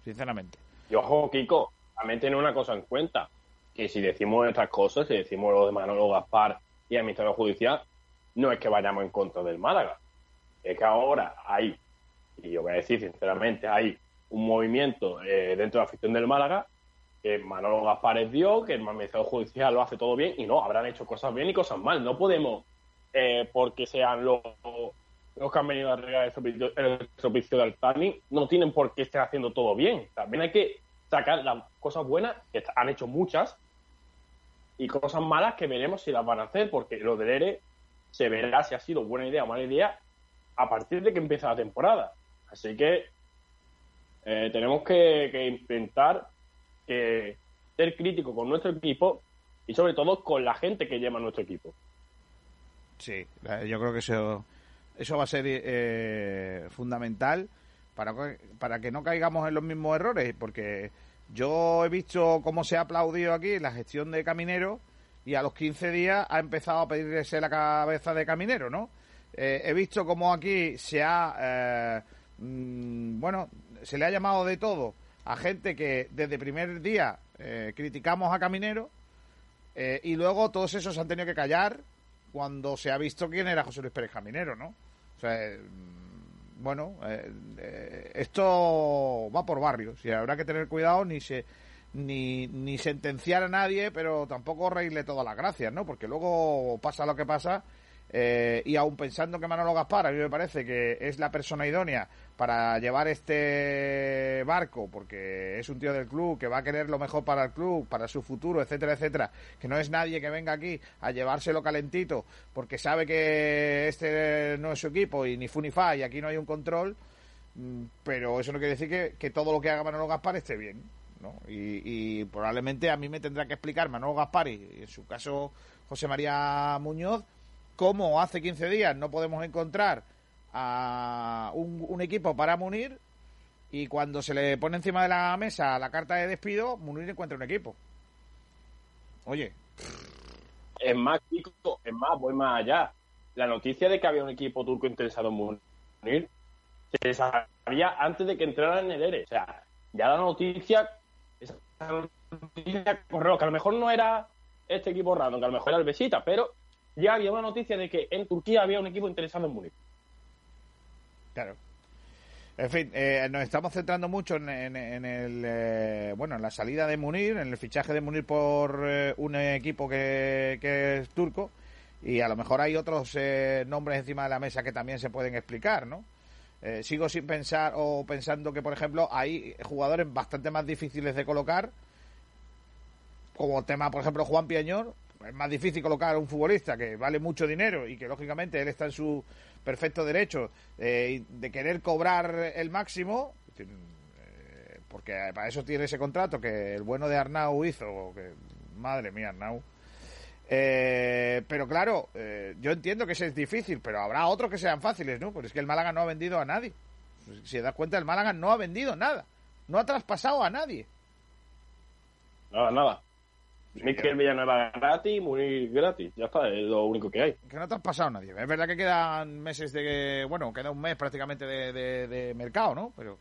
sinceramente. Y ojo, Kiko, también tiene una cosa en cuenta, que si decimos estas cosas, si decimos lo de Manolo Gaspar y Administrador Judicial, no es que vayamos en contra del Málaga. Es que ahora hay, y yo voy a decir sinceramente, hay un movimiento eh, dentro de la afición del Málaga que Manolo Gaspar es Dios, que el Administrador Judicial lo hace todo bien, y no, habrán hecho cosas bien y cosas mal. No podemos, eh, porque sean los, los que han venido a regar el servicio, el servicio de Altani, no tienen por qué estar haciendo todo bien. También hay que sacar las cosas buenas, que han hecho muchas, y cosas malas que veremos si las van a hacer, porque lo del ERE se verá si ha sido buena idea o mala idea a partir de que empieza la temporada. Así que eh, tenemos que, que intentar que ser crítico con nuestro equipo y sobre todo con la gente que lleva nuestro equipo. Sí, eh, yo creo que eso, eso va a ser eh, fundamental para, para que no caigamos en los mismos errores, porque yo he visto cómo se ha aplaudido aquí la gestión de Caminero y a los 15 días ha empezado a pedirse la cabeza de Caminero, ¿no? Eh, he visto cómo aquí se ha, eh, mm, bueno, se le ha llamado de todo a gente que desde primer día eh, criticamos a Caminero eh, y luego todos esos han tenido que callar cuando se ha visto quién era José Luis Pérez Caminero, ¿no? O sea, eh, bueno, esto va por barrios y habrá que tener cuidado ni se ni, ni sentenciar a nadie, pero tampoco reírle todas las gracias, ¿no? Porque luego pasa lo que pasa y aún pensando que Manolo Gaspar, a mí me parece que es la persona idónea para llevar este barco, porque es un tío del club que va a querer lo mejor para el club, para su futuro, etcétera, etcétera, que no es nadie que venga aquí a llevárselo calentito, porque sabe que este no es su equipo y ni fu ni fa y aquí no hay un control, mm, pero eso no quiere decir que, que todo lo que haga Manolo Gaspar esté bien. ¿no? Y, y probablemente a mí me tendrá que explicar Manolo Gaspar y en su caso José María Muñoz cómo hace 15 días no podemos encontrar a un, equipo para Munir y cuando se le pone encima de la mesa la carta de despido, Munir encuentra un equipo. Oye, Es más, Kiko, es más, voy más allá. La noticia de que había un equipo turco interesado en Munir se sabía antes de que entrara en el ERE. O sea, ya la noticia, esa noticia corrió, que a lo mejor no era este equipo random, que a lo mejor era el Besita, pero ya había una noticia de que en Turquía había un equipo interesado en Munir. Claro. En fin, eh, nos estamos centrando mucho en, en- en el eh, bueno en la salida de Munir, en el fichaje de Munir por eh, un equipo que, que es turco y a lo mejor hay otros eh, nombres encima de la mesa que también se pueden explicar, ¿no? Sigo sin pensar o pensando que por ejemplo hay jugadores bastante más difíciles de colocar como el tema, por ejemplo, Juan Piañor, es más difícil colocar a un futbolista que vale mucho dinero y que lógicamente él está en su perfecto derecho eh, de querer cobrar el máximo, eh, porque para eso tiene ese contrato que el bueno de Arnau hizo, que madre mía Arnau. Eh, pero claro, eh, yo entiendo que ese es difícil, pero habrá otros que sean fáciles, ¿no? Porque es que el Málaga no ha vendido a nadie. Si te das cuenta, el Málaga no ha vendido nada. No ha traspasado a nadie. Nada, nada. Miquel Villanueva gratis, Munir gratis. Ya está, es lo único que hay. Que no ha traspasado a nadie. Es verdad que quedan meses de... Bueno, queda un mes prácticamente de, de- de mercado, ¿no? Pero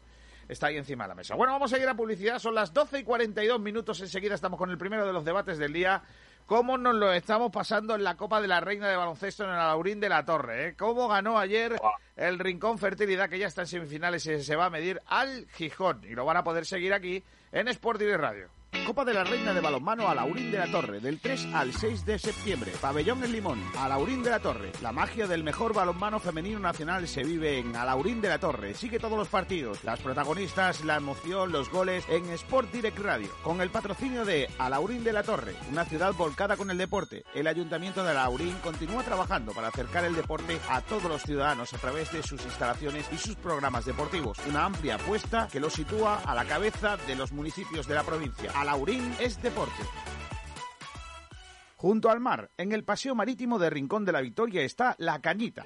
está ahí encima de la mesa. Bueno, vamos a ir a publicidad. Son las 12 y 42 minutos. Enseguida estamos con el primero de los debates del día. ¿Cómo nos lo estamos pasando en la Copa de la Reina de Baloncesto en el Alaurín de la Torre? ¿eh? ¿Cómo ganó ayer el Rincón Fertilidad, que ya está en semifinales y se va a medir al Gijón? Y lo van a poder seguir aquí en Sport Direct Radio. Copa de la Reina de Balonmano a Laurín de la Torre, del 3 al 6 de septiembre. Pabellón El Limón, a Laurín de la Torre. La magia del mejor balonmano femenino nacional se vive en Alaurín de la Torre. Sigue todos los partidos, las protagonistas, la emoción, los goles en Sport Direct Radio. Con el patrocinio de Alaurín de la Torre, una ciudad volcada con el deporte. El Ayuntamiento de Alaurín continúa trabajando para acercar el deporte a todos los ciudadanos a través de sus instalaciones y sus programas deportivos. Una amplia apuesta que lo sitúa a la cabeza de los municipios de la provincia. Alaurín es deporte. Junto al mar, en el paseo marítimo de Rincón de la Victoria está La Cañita.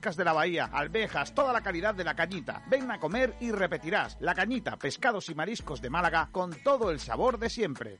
de la bahía, alvejas, toda la calidad de la cañita. Ven a comer y repetirás. La cañita, pescados y mariscos de Málaga con todo el sabor de siempre.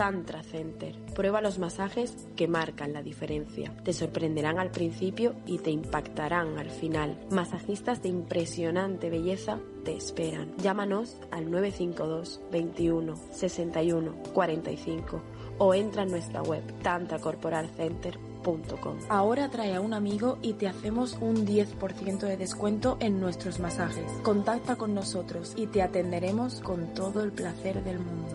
Tantra Center. Prueba los masajes que marcan la diferencia. Te sorprenderán al principio y te impactarán al final. Masajistas de impresionante belleza te esperan. Llámanos al 952 21 61 45 o entra en nuestra web tantracorporalcenter.com. Ahora trae a un amigo y te hacemos un 10% de descuento en nuestros masajes. Contacta con nosotros y te atenderemos con todo el placer del mundo.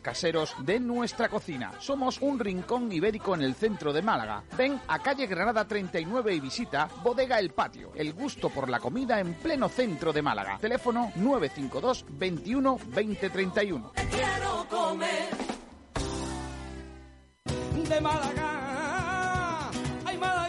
caseros de nuestra cocina. Somos un rincón ibérico en el centro de Málaga. Ven a calle Granada 39 y visita Bodega El Patio. El gusto por la comida en pleno centro de Málaga. Teléfono 952 21 20 31. Quiero comer de Málaga.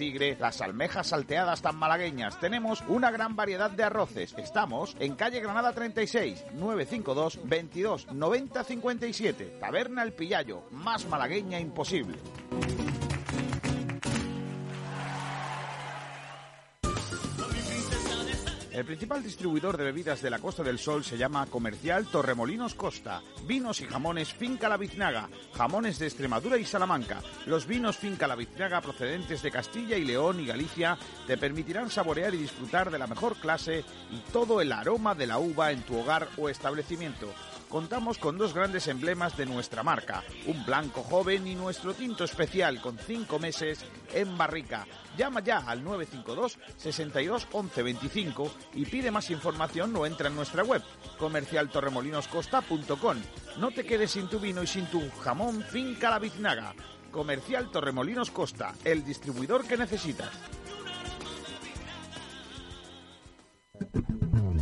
tigre, las almejas salteadas tan malagueñas. Tenemos una gran variedad de arroces. Estamos en calle Granada 36, 952 22 90 57. Taberna El Pillayo, más malagueña imposible. El principal distribuidor de bebidas de la Costa del Sol se llama Comercial Torremolinos Costa. Vinos y jamones Finca La Biznaga, jamones de Extremadura y Salamanca. Los vinos Finca La Biznaga procedentes de Castilla y León y Galicia te permitirán saborear y disfrutar de la mejor clase y todo el aroma de la uva en tu hogar o establecimiento contamos con dos grandes emblemas de nuestra marca, un blanco joven y nuestro tinto especial con cinco meses en barrica. Llama ya al 952 62 11 25 y pide más información o entra en nuestra web comercialtorremolinoscosta.com. No te quedes sin tu vino y sin tu jamón Finca La Biznaga. Comercial Torremolinos Costa, el distribuidor que necesitas.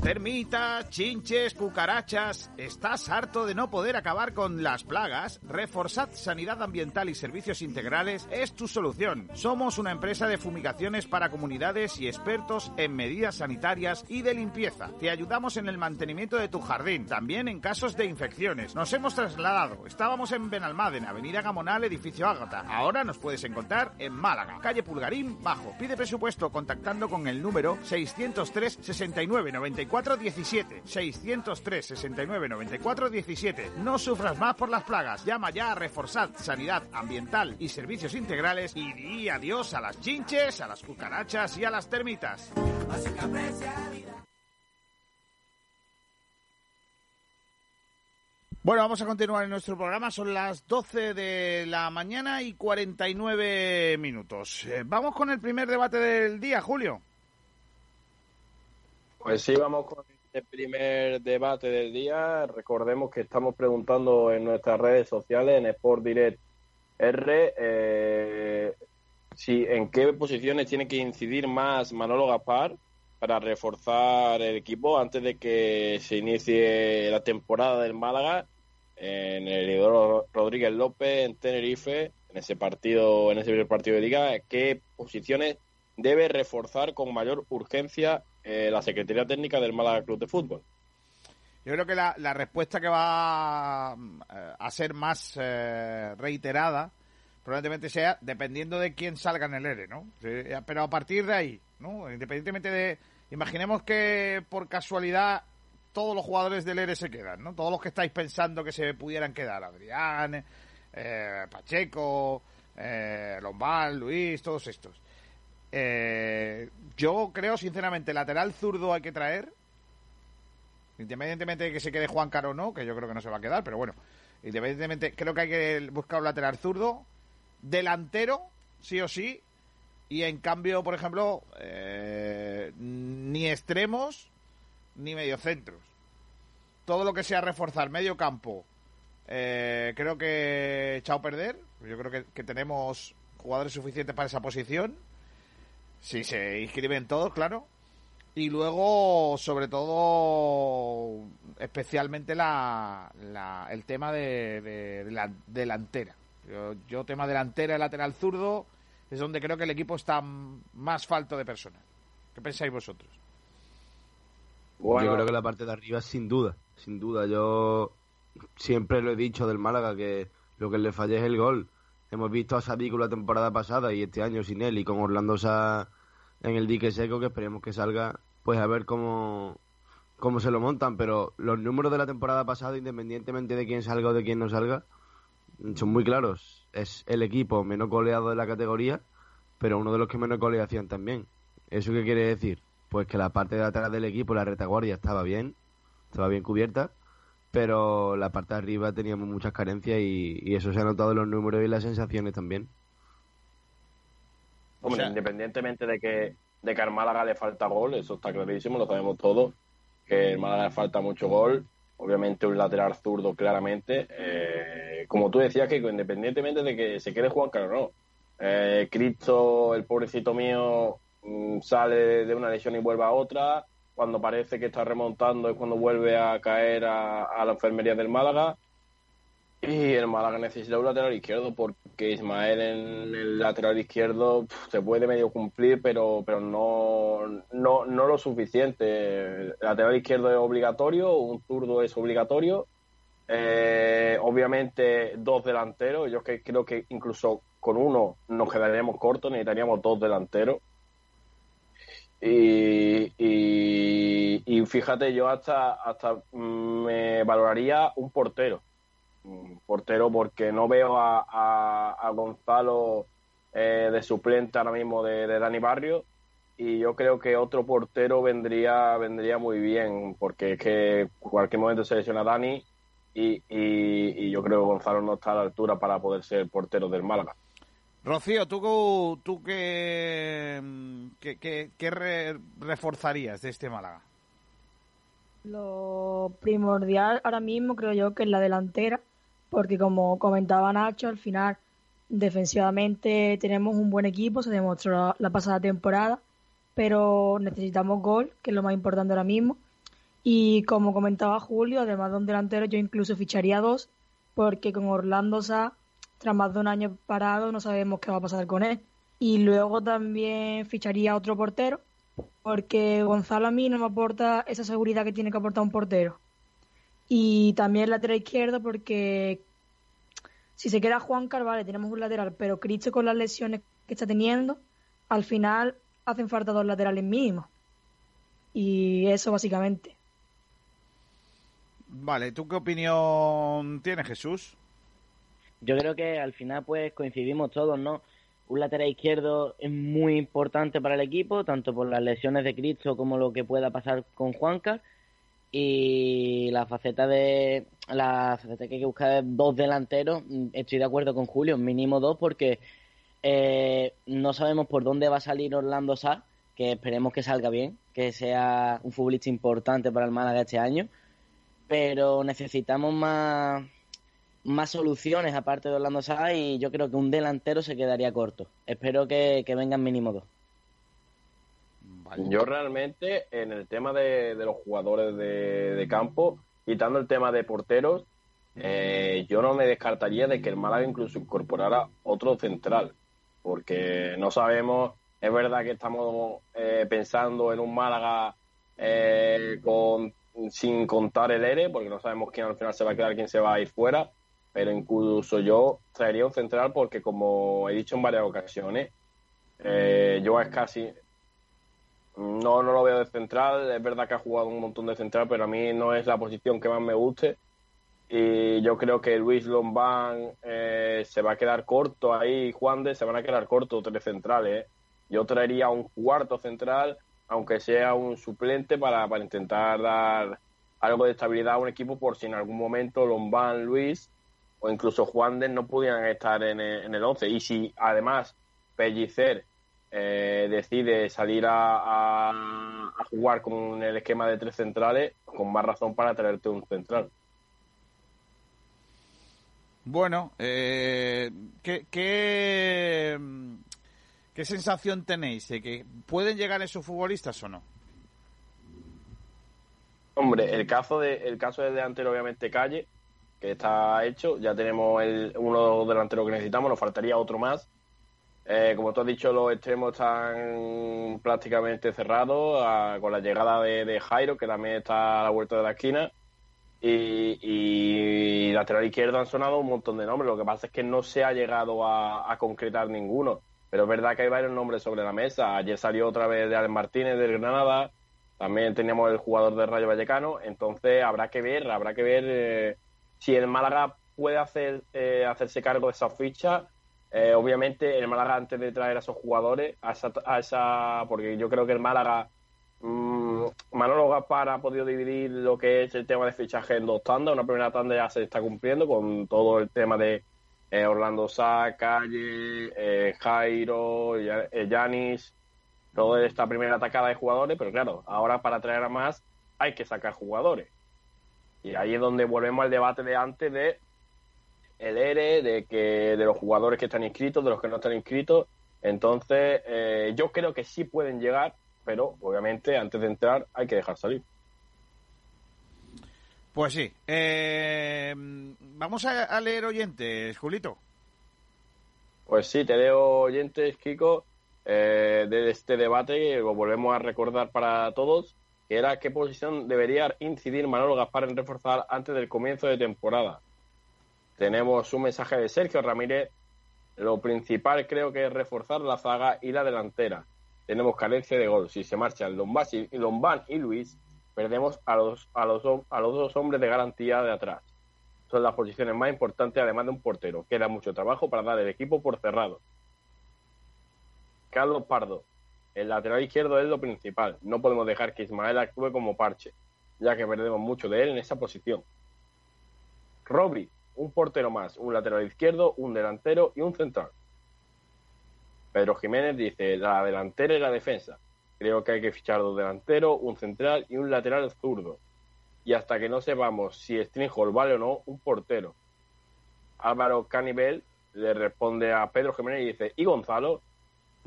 Termitas, chinches, cucarachas. ¿Estás harto de no poder acabar con las plagas? Reforzad Sanidad Ambiental y Servicios Integrales es tu solución. Somos una empresa de fumigaciones para comunidades y expertos en medidas sanitarias y de limpieza. Te ayudamos en el mantenimiento de tu jardín, también en casos de infecciones. Nos hemos trasladado. Estábamos en Benalmádena, Avenida Gamonal, edificio Ágata. Ahora nos puedes encontrar en Málaga, calle Pulgarín, Bajo. Pide presupuesto contactando con el número 603 69 94 17 603 69 94 17. No sufras más por las plagas. Llama ya a Reforzad Sanidad Ambiental y Servicios Integrales y di adiós a las chinches, a las cucarachas y a las termitas. Bueno, vamos a continuar en nuestro programa. Son las 12 de la mañana y 49 minutos. Eh, vamos con el primer debate del día, Julio. Pues sí, vamos con el primer debate del día. Recordemos que estamos preguntando en nuestras redes sociales, en Sport Direct R, eh, si, en qué posiciones tiene que incidir más Manolo Gaspar para reforzar el equipo antes de que se inicie la temporada del Málaga en el Hidro Rodríguez López en Tenerife en ese partido en ese primer partido de liga qué posiciones debe reforzar con mayor urgencia eh, la Secretaría Técnica del Málaga Club de Fútbol. Yo creo que la, la respuesta que va eh, a ser más eh, reiterada probablemente sea dependiendo de quién salga en el ERE, ¿no? Pero a partir de ahí, ¿no? Independientemente de... Imaginemos que por casualidad todos los jugadores del ERE se quedan, ¿no? Todos los que estáis pensando que se pudieran quedar. Adrián, eh, Pacheco, eh, Lombard, Luis, todos estos. Eh, yo creo, sinceramente, lateral zurdo hay que traer. Independientemente de que se quede Juan Caro o no, que yo creo que no se va a quedar, pero bueno. Independientemente, creo que hay que buscar un lateral zurdo. Delantero, sí o sí. Y en cambio, por ejemplo, eh, ni extremos ni mediocentros. Todo lo que sea reforzar medio campo, eh, creo que echado a perder. Yo creo que, que tenemos jugadores suficientes para esa posición. Si se inscriben todos, claro. Y luego, sobre todo, especialmente la, la- el tema de, de- de la delantera. Yo, yo tema delantera y lateral zurdo es donde creo que el equipo está más falto de personal. ¿Qué pensáis vosotros? Yo creo que la parte de arriba, sin duda, sin duda. Yo siempre lo he dicho del Málaga, que lo que le falla es el gol. Hemos visto a Sadiku la temporada pasada y este año sin él y con Orlando Sá en el dique seco, que esperemos que salga, pues a ver cómo, cómo se lo montan. Pero los números de la temporada pasada, independientemente de quién salga o de quién no salga, son muy claros. Es el equipo menos goleado de la categoría, pero uno de los que menos goleación también. ¿Eso qué quiere decir? Pues que la parte de atrás del equipo, la retaguardia, estaba bien, estaba bien cubierta, pero la parte de arriba teníamos muchas carencias y, eso se ha notado en los números y las sensaciones también. Hombre, independientemente de que, de que al Málaga le falta gol, eso está clarísimo, lo sabemos todos, que al Málaga le falta mucho gol, obviamente un lateral zurdo claramente, eh, como tú decías, que independientemente de que se quede Juan Carlos, no. Eh, Cristo, el pobrecito mío, Mm, sale de una lesión y vuelve a otra. Cuando parece que está remontando es cuando vuelve a caer a, la enfermería del Málaga. Y el Málaga necesita un lateral izquierdo porque Ismael en el lateral izquierdo se puede medio cumplir, pero, pero no, no, no lo suficiente. El lateral izquierdo es obligatorio, un zurdo es obligatorio. Eh, obviamente dos delanteros. Yo que creo que incluso con uno nos quedaríamos cortos, necesitaríamos dos delanteros. Y, y, fíjate, yo hasta, hasta me valoraría un portero. Un portero porque no veo a, a, Gonzalo eh, de suplente ahora mismo de, Dani Barrio y yo creo que otro portero vendría vendría muy bien porque es que cualquier momento se lesiona Dani y, y, yo creo que Gonzalo no está a la altura para poder ser portero del Málaga. Rocío, ¿tú, tú qué, qué, reforzarías de este Málaga? Lo primordial ahora mismo creo yo que es la delantera, porque como comentaba Nacho, al final defensivamente tenemos un buen equipo, se demostró la, pasada temporada, pero necesitamos gol, que es lo más importante ahora mismo. Y como comentaba Julio, además de un delantero, yo incluso ficharía dos, porque con Orlando Sá tras más de un año parado no sabemos qué va a pasar con él. Y luego también ficharía otro portero, porque Gonzalo a mí no me aporta esa seguridad que tiene que aportar un portero. Y también lateral izquierdo, porque si se queda Juan Carvalho, tenemos un lateral, pero Cristo con las lesiones que está teniendo, al final hacen falta dos laterales mínimos. Y eso básicamente. Vale, ¿tú qué opinión tienes, Jesús? Yo creo que al final pues coincidimos todos, ¿no? Un lateral izquierdo es muy importante para el equipo, tanto por las lesiones de Cristo como lo que pueda pasar con Juanca. Y la faceta de la faceta que hay que buscar es dos delanteros. Estoy de acuerdo con Julio, mínimo dos, porque eh, no sabemos por dónde va a salir Orlando Sá, que esperemos que salga bien, que sea un futbolista importante para el Málaga este año. Pero necesitamos más más soluciones aparte de Orlando Sá y yo creo que un delantero se quedaría corto. Espero que, vengan mínimo dos. Yo realmente en el tema de, los jugadores de, campo, quitando el tema de porteros, eh, yo no me descartaría de que el Málaga incluso incorporara otro central, porque no sabemos, es verdad que estamos eh, pensando en un Málaga eh, con, sin contar el ERE, porque no sabemos quién al final se va a quedar, quién se va a ir fuera, pero incluso yo traería un central porque, como he dicho en varias ocasiones, eh, yo es casi. No, no lo veo de central. Es verdad que ha jugado un montón de central, pero a mí no es la posición que más me guste. Y yo creo que Luis Lombán eh, se va a quedar corto ahí. Juan de se van a quedar cortos tres centrales. ¿eh? Yo traería un cuarto central, aunque sea un suplente, para, para intentar dar algo de estabilidad a un equipo por si en algún momento Lombán, Luis o incluso Juan de no pudieran estar en el, 11. Y si además Pellicer eh, decide salir a, a, jugar con el esquema de tres centrales, con más razón para traerte un central. Bueno, eh, ¿qué, qué, qué sensación tenéis de que pueden llegar esos futbolistas o no? Hombre, el caso de el caso de delantero obviamente Calle, que está hecho. Ya tenemos el, uno delantero que necesitamos, nos faltaría otro más. Eh, como tú has dicho, los extremos están prácticamente cerrados con la llegada de, Jairo, que también está a la vuelta de la esquina. Y, lateral izquierdo han sonado un montón de nombres. Lo que pasa es que no se ha llegado a, concretar ninguno. Pero es verdad que hay varios nombres sobre la mesa. Ayer salió otra vez de Alex Martínez del Granada. También teníamos el jugador de Rayo Vallecano. Entonces habrá que ver, habrá que ver eh, si el Málaga puede hacer, eh, hacerse cargo de esa ficha. Eh, obviamente el Málaga antes de traer a esos jugadores, a esa, a esa porque yo creo que el Málaga Mm, Manolo Gaspar ha podido dividir lo que es el tema de fichaje en dos tandas. Una primera tanda ya se está cumpliendo con todo el tema de eh, Orlando Sá, Calle, eh, Jairo, Yanis, toda esta primera atacada de jugadores. Pero claro, ahora para traer a más hay que sacar jugadores. Y ahí es donde volvemos al debate de antes de el ERE, de que de los jugadores que están inscritos, de los que no están inscritos. Entonces, eh, yo creo que sí pueden llegar pero obviamente antes de entrar hay que dejar salir. Pues sí. Eh, vamos a, leer oyentes, Julito. Pues sí, te leo oyentes, Kiko, eh, de este debate, lo volvemos a recordar para todos, que era qué posición debería incidir Manolo Gaspar en reforzar antes del comienzo de temporada. Tenemos un mensaje de Sergio Ramírez. Lo principal creo que es reforzar la zaga y la delantera tenemos carencia de gol. Si se marchan Lombán y Luis, perdemos a los, a, los, a los dos hombres de garantía de atrás. Son las posiciones más importantes, además de un portero. Queda mucho trabajo para dar el equipo por cerrado. Carlos Pardo, el lateral izquierdo es lo principal. No podemos dejar que Ismael actúe como parche, ya que perdemos mucho de él en esa posición. Robbie, un portero más, un lateral izquierdo, un delantero y un central. Pedro Jiménez dice, la delantera y la defensa. Creo que hay que fichar dos delanteros, un central y un lateral zurdo. Y hasta que no sepamos si Stringhol vale o no, un portero. Álvaro Canibel le responde a Pedro Jiménez y dice, ¿y Gonzalo?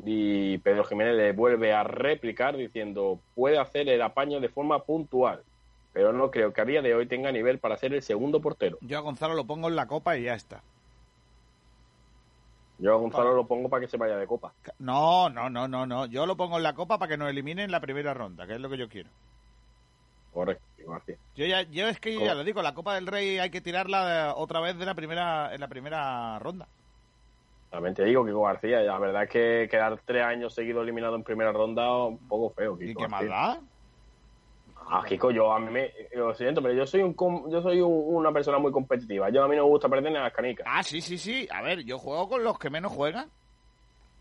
Y Pedro Jiménez le vuelve a replicar diciendo, puede hacer el apaño de forma puntual, pero no creo que a día de hoy tenga nivel para ser el segundo portero. Yo a Gonzalo lo pongo en la copa y ya está. Yo a Gonzalo lo pongo para que se vaya de copa. No, no, no, no, no. Yo lo pongo en la copa para que nos eliminen en la primera ronda, que es lo que yo quiero. Correcto, Yo ya, yo es que ya lo digo, la Copa del Rey hay que tirarla otra vez de la primera, en la primera ronda. También te digo, Kiko García, la verdad es que quedar tres años seguido eliminado en primera ronda un poco feo. ¿Y qué más da? Ah, Kiko, yo a mí me, lo siento, pero yo soy un yo soy una persona muy competitiva. Yo a mí no me gusta perder en las canicas. Ah, sí, sí, sí. A ver, yo juego con los que menos juegan.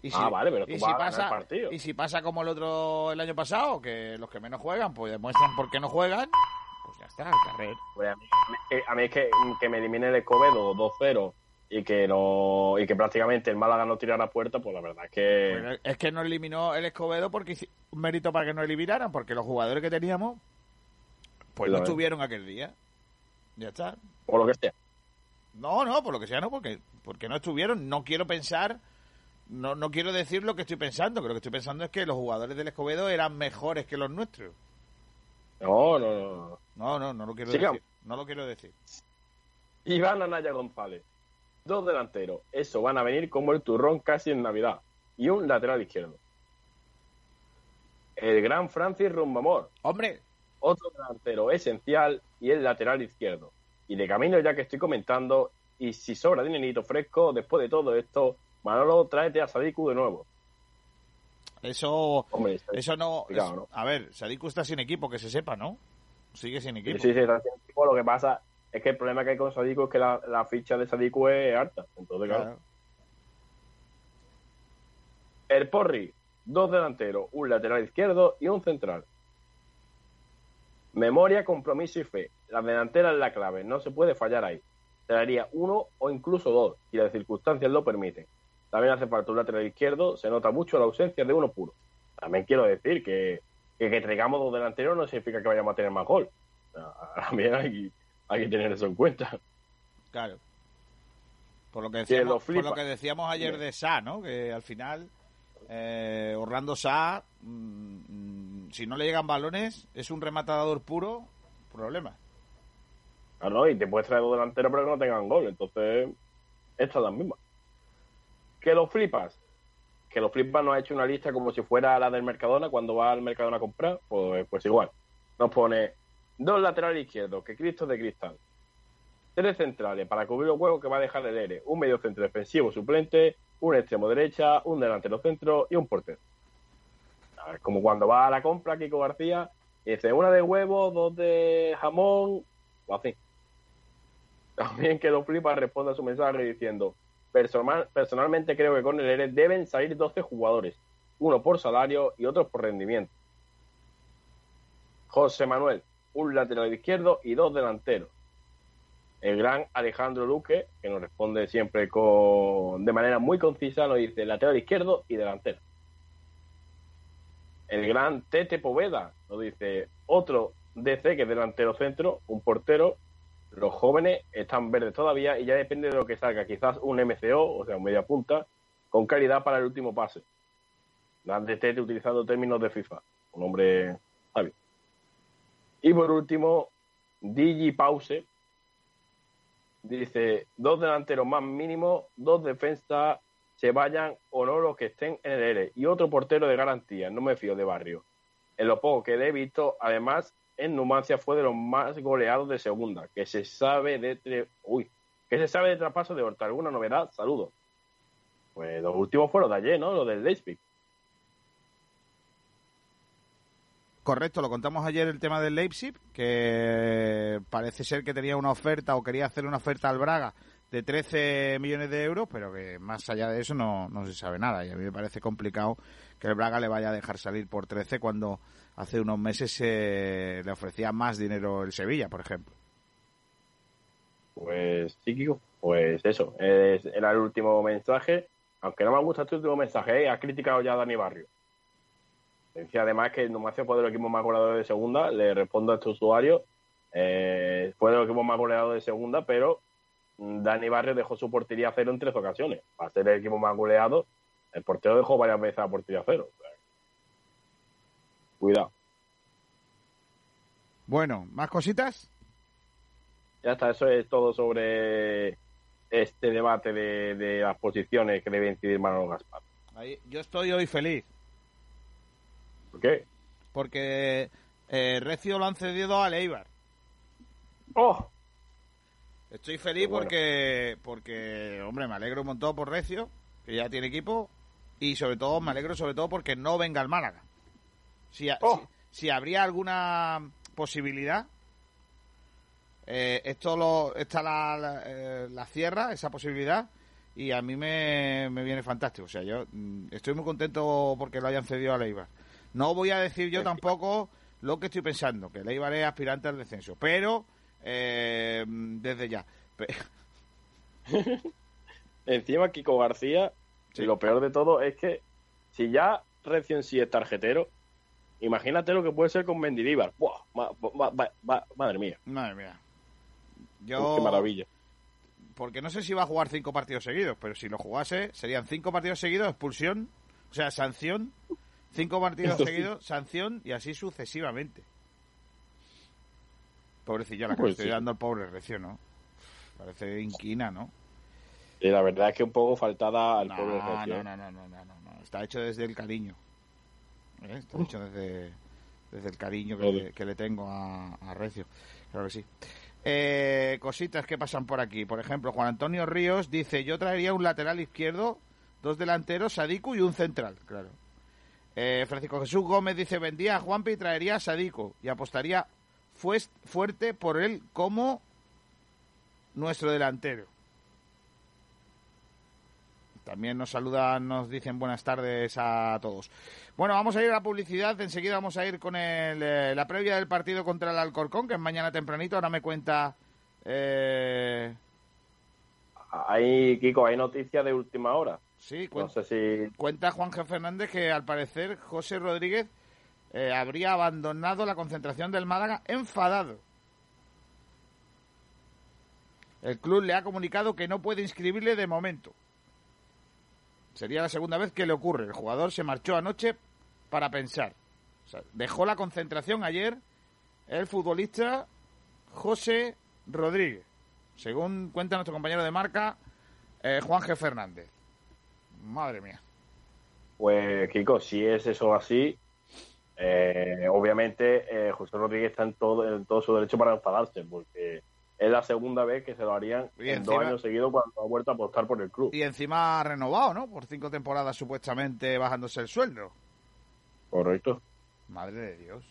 Y ah, vale, pero tú vas si pasa, partido. Y si pasa como el otro el año pasado, que los que menos juegan, pues demuestran por qué no juegan, pues ya está, carrer. Pues a, mí, a mí es que, que me elimine el Escobedo 2-0 y que no y que prácticamente el Málaga no tirara puerta, pues la verdad es que es que no eliminó el Escobedo porque un mérito para que no eliminaran, porque los jugadores que teníamos pues no estuvieron aquel día. Ya está. Por lo que sea. No, no, por lo que sea, no, porque, porque no estuvieron. No quiero pensar, no, no quiero decir lo que estoy pensando, que lo que estoy pensando es que los jugadores del Escobedo eran mejores que los nuestros. No, no, no. No, no, no lo quiero decir. No lo quiero decir. Iván Anaya González. Dos delanteros. Eso van a venir como el turrón casi en Navidad. Y un lateral izquierdo. El gran Francis Rumbamor. Hombre, otro delantero esencial y el lateral izquierdo. Y de camino, ya que estoy comentando, y si sobra dinerito fresco, después de todo esto, Manolo, tráete a Sadiku de nuevo. Eso, eso no, A ver, Sadiku está sin equipo, que se sepa, ¿no? Sigue sin equipo. Sí, sí, está sin equipo. Lo que pasa es que el problema que hay con Sadiku es que la, ficha de Sadiku es alta. Entonces, claro. El Porri, dos delanteros, un lateral izquierdo y un central. Memoria, compromiso y fe. La delantera es la clave, no se puede fallar ahí. Traería uno o incluso dos, si las circunstancias lo permiten. También hace falta un lateral izquierdo, se nota mucho la ausencia de uno puro. También quiero decir que que, traigamos dos delanteros no significa que vayamos a tener más gol. También hay, hay que tener eso en cuenta. Claro. Por lo que decíamos, por lo que decíamos ayer de Sa, ¿no? Que al final eh, Orlando Sa, mm, si no le llegan balones, es un rematador puro, problema. Claro, y te puedes traer dos delanteros pero que no tengan gol. Entonces, esta es la misma. Que lo flipas. Que lo flipas nos ha hecho una lista como si fuera la del Mercadona cuando va al Mercadona a comprar. Pues, pues igual. Nos pone dos laterales izquierdos, que Cristo de cristal. Tres centrales para cubrir los huevos que va a dejar el ERE. Un medio centro defensivo suplente, un extremo derecha, un delantero centro y un portero. Como cuando va a la compra Kiko García y dice una de huevo, dos de jamón, o así. También que lo flipa responde a su mensaje diciendo Personal, personalmente creo que con el ERE deben salir 12 jugadores, uno por salario y otro por rendimiento. José Manuel, un lateral izquierdo y dos delanteros. El gran Alejandro Luque, que nos responde siempre con, de manera muy concisa, nos dice lateral izquierdo y delantero. El gran Tete Poveda nos dice otro DC que es delantero centro, un portero. Los jóvenes están verdes todavía y ya depende de lo que salga. Quizás un MCO, o sea, un media punta, con calidad para el último pase. Dan de Tete utilizando términos de FIFA. Un hombre sabio. Y por último, Digi Pause dice: dos delanteros más mínimo, dos defensas se vayan o no los que estén en el ERE y otro portero de garantía. No me fío de barrio. En lo poco que he visto, además, en Numancia fue de los más goleados de segunda. Que se sabe de. Uy, que se sabe de traspaso de Horta. ¿Alguna novedad? Saludos. Pues los últimos fueron de ayer, ¿no? Los del Leipzig. Correcto, lo contamos ayer el tema del Leipzig, que parece ser que tenía una oferta o quería hacer una oferta al Braga de 13 millones de euros, pero que más allá de eso no, se sabe nada. Y a mí me parece complicado que el Braga le vaya a dejar salir por 13 cuando hace unos meses se le ofrecía más dinero el Sevilla, por ejemplo. Pues sí, Kiko. Pues eso, es- era el último mensaje. Aunque no me gusta este último mensaje, ¿eh? ha criticado ya a Dani Barrio. Decía además que Numancia fue de los equipos más goleadores de segunda. Le respondo a este usuario. eh, fue de los equipos más goleadores de segunda, pero Dani Barrio dejó su portería a cero en tres ocasiones. Para ser el equipo más goleado, el portero dejó varias veces la portería a cero. Cuidado. Bueno, ¿más cositas? Ya está, eso es todo sobre este debate de, de las posiciones que debe incidir Manolo Gaspar. Ahí, yo estoy hoy feliz. ¿Por qué? Porque eh, Recio lo han cedido a Leibar. ¡Oh! Estoy feliz bueno. porque, porque, hombre, me alegro un montón por Recio, que ya tiene equipo, y sobre todo me alegro sobre todo porque no venga el Málaga. Si, Oh. si, si habría alguna posibilidad, eh, esto lo, está la, la, eh, la cierra, esa posibilidad, y a mí me, me viene fantástico. O sea, yo mm, estoy muy contento porque lo hayan cedido a Leibar. No voy a decir yo tampoco lo que estoy pensando, que Leibar es aspirante al descenso, pero eh, desde ya. Encima, Kiko García, y lo peor de todo es que si ya Recio en sí es tarjetero, imagínate lo que puede ser con Mendilibar. ¡Buah! Ma- ma- madre mía, Madre mía. Yo, qué maravilla. Porque no sé si va a jugar cinco partidos seguidos, pero si lo jugase, serían cinco partidos seguidos, expulsión, o sea, sanción, cinco partidos seguidos, sanción y así sucesivamente. Pobrecillo, la que Pues le estoy sí. dando al pobre Recio, ¿no? Parece inquina, ¿no? Y la verdad es que un poco faltada al No, pobre Recio. no, no, no, no, no, no. Está hecho desde el cariño. ¿Eh? Está hecho desde, desde el cariño que, le, que le tengo a, a Recio. Claro que sí. Eh, cositas que pasan por aquí. Por ejemplo, Juan Antonio Ríos dice: Yo traería un lateral izquierdo, dos delanteros, Sadiku y un central. Claro. Eh, Francisco Jesús Gómez dice: Vendía a Juanpi y traería a Sadiku y apostaría fuerte por él como nuestro delantero. También nos saludan, nos dicen buenas tardes a todos. Bueno, vamos a ir a la publicidad. Enseguida vamos a ir con el, eh, la previa del partido contra el Alcorcón, que es mañana tempranito. Ahora me cuenta. Eh, Hay, Kiko, hay noticias de última hora. Sí, No cuen- sé si cuenta Juan G. Fernández que al parecer José Rodríguez eh, habría abandonado la concentración del Málaga enfadado. El club le ha comunicado que no puede inscribirle de momento. Sería la segunda vez que le ocurre. El jugador se marchó anoche para pensar. O sea, dejó la concentración ayer el futbolista José Rodríguez, según cuenta nuestro compañero de marca, eh, Juan G. Fernández. Madre mía. Pues, Kiko, si es eso así, eh, obviamente eh, José Rodríguez está en todo, en todo su derecho para enfadarse, porque es la segunda vez que se lo harían Y en encima- dos años seguidos cuando ha vuelto a apostar por el club. Y encima ha renovado, ¿no? Por cinco temporadas supuestamente bajándose el sueldo. Correcto. Madre de Dios.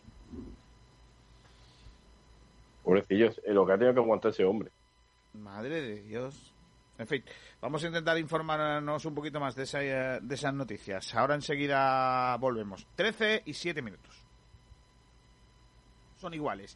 Pobrecillo, es lo que ha tenido que aguantar ese hombre. Madre de Dios. En fin, vamos a intentar informarnos un poquito más de, esa, eh, de esas noticias. Ahora enseguida volvemos. 13 y 7 minutos. Son iguales.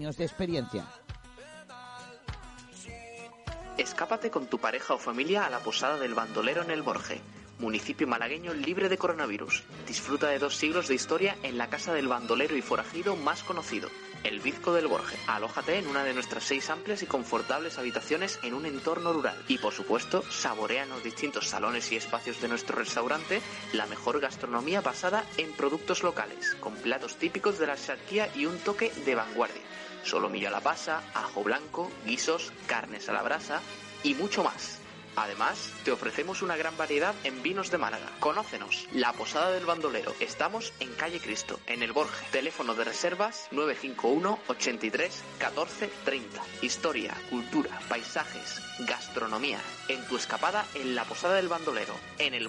de experiencia. Escápate con tu pareja o familia a la posada del bandolero en el Borje, municipio malagueño libre de coronavirus. Disfruta de dos siglos de historia en la casa del bandolero y forajido más conocido, el Bizco del Borje. Alójate en una de nuestras seis amplias y confortables habitaciones en un entorno rural. Y por supuesto, saborea en los distintos salones y espacios de nuestro restaurante la mejor gastronomía basada en productos locales, con platos típicos de la charquía y un toque de vanguardia solomillo a la pasa, ajo blanco, guisos, carnes a la brasa y mucho más. Además, te ofrecemos una gran variedad en vinos de Málaga. Conócenos, La Posada del Bandolero. Estamos en Calle Cristo, en el Borje. Teléfono de reservas 951 83 14 30. Historia, cultura, paisajes, gastronomía. En tu escapada en La Posada del Bandolero, en el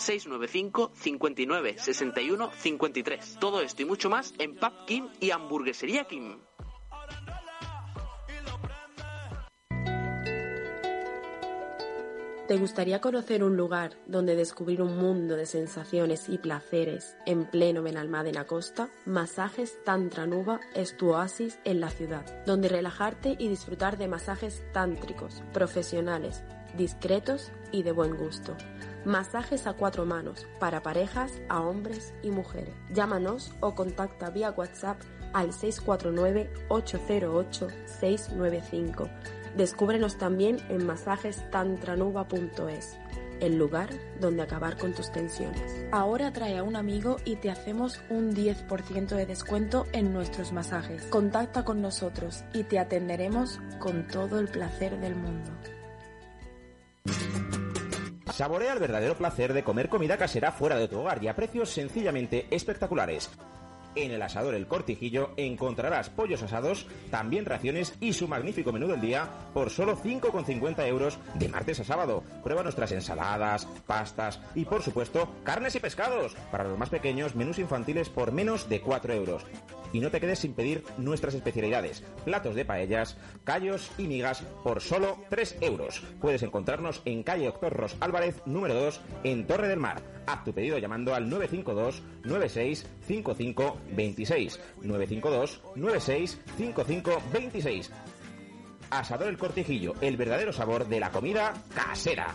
695 59 61 53. Todo esto y mucho más en Pub Kim y Hamburguesería Kim. ¿Te gustaría conocer un lugar donde descubrir un mundo de sensaciones y placeres en pleno Benalmádena Costa? Masajes Tantra Nuba es tu oasis en la ciudad, donde relajarte y disfrutar de masajes tántricos, profesionales, discretos y de buen gusto. Masajes a cuatro manos para parejas, a hombres y mujeres. Llámanos o contacta vía WhatsApp al 649-808-695. Descúbrenos también en masajestantranuba.es, el lugar donde acabar con tus tensiones. Ahora trae a un amigo y te hacemos un 10% de descuento en nuestros masajes. Contacta con nosotros y te atenderemos con todo el placer del mundo. Saborea el verdadero placer de comer comida casera fuera de tu hogar y a precios sencillamente espectaculares. En el asador El Cortijillo encontrarás pollos asados, también raciones y su magnífico menú del día por solo 5,50 euros de martes a sábado. Prueba nuestras ensaladas, pastas y por supuesto carnes y pescados. Para los más pequeños, menús infantiles por menos de 4 euros. Y no te quedes sin pedir nuestras especialidades, platos de paellas, callos y migas por solo 3 euros. Puedes encontrarnos en calle Doctor Ros Álvarez, número 2, en Torre del Mar. Haz tu pedido llamando al 952 96 55 26 952 96 55 26 Asador El Cortijillo, el verdadero sabor de la comida casera.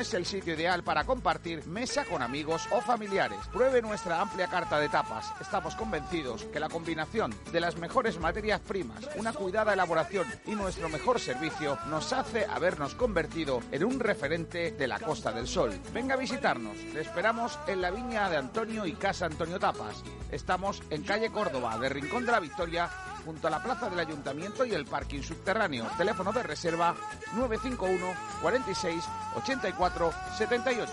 es el sitio ideal para compartir mesa con amigos o familiares. Pruebe nuestra amplia carta de tapas. Estamos convencidos que la combinación de las mejores materias primas, una cuidada elaboración y nuestro mejor servicio nos hace habernos convertido en un referente de la Costa del Sol. Venga a visitarnos. Le esperamos en la viña de Antonio y Casa Antonio Tapas. Estamos en calle Córdoba, de Rincón de la Victoria, junto a la plaza del Ayuntamiento y el parking subterráneo. Teléfono de reserva 951 46 84 78.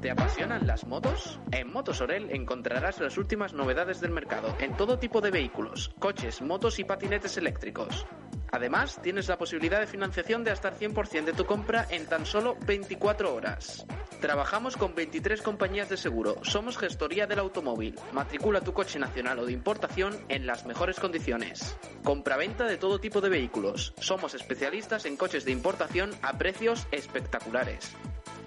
¿Te apasionan las motos? En Motos Orel encontrarás las últimas novedades del mercado en todo tipo de vehículos, coches, motos y patinetes eléctricos. Además, tienes la posibilidad de financiación de hasta el 100% de tu compra en tan solo 24 horas. Trabajamos con 23 compañías de seguro. Somos gestoría del automóvil. Matricula tu coche nacional o de importación en las mejores condiciones. Compraventa de todo tipo de vehículos. Somos especialistas en coches de importación a precios espectaculares.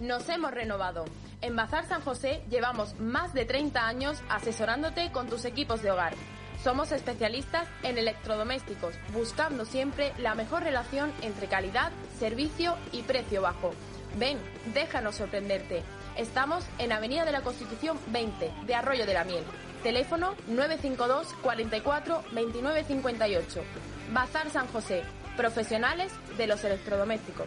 Nos hemos renovado. En Bazar San José llevamos más de 30 años asesorándote con tus equipos de hogar. Somos especialistas en electrodomésticos, buscando siempre la mejor relación entre calidad, servicio y precio bajo. Ven, déjanos sorprenderte. Estamos en Avenida de la Constitución 20 de Arroyo de la Miel. Teléfono 952 44 29 58. Bazar San José. Profesionales de los electrodomésticos.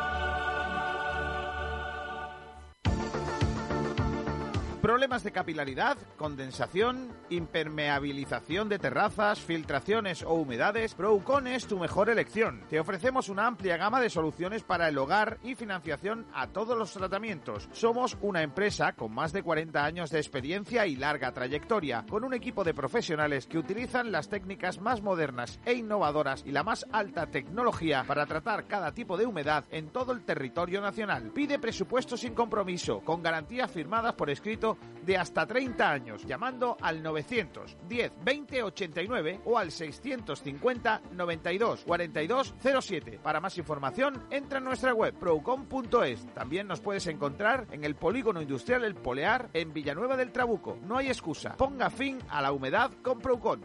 Problemas de capilaridad, condensación, impermeabilización de terrazas, filtraciones o humedades, Procon es tu mejor elección. Te ofrecemos una amplia gama de soluciones para el hogar y financiación a todos los tratamientos. Somos una empresa con más de 40 años de experiencia y larga trayectoria, con un equipo de profesionales que utilizan las técnicas más modernas e innovadoras y la más alta tecnología para tratar cada tipo de humedad en todo el territorio nacional. Pide presupuesto sin compromiso, con garantías firmadas por escrito de hasta 30 años, llamando al 910 20 89 o al 650 92 42 07. Para más información, entra en nuestra web procom.es. También nos puedes encontrar en el polígono industrial El Polear en Villanueva del Trabuco. No hay excusa. Ponga fin a la humedad con Procon.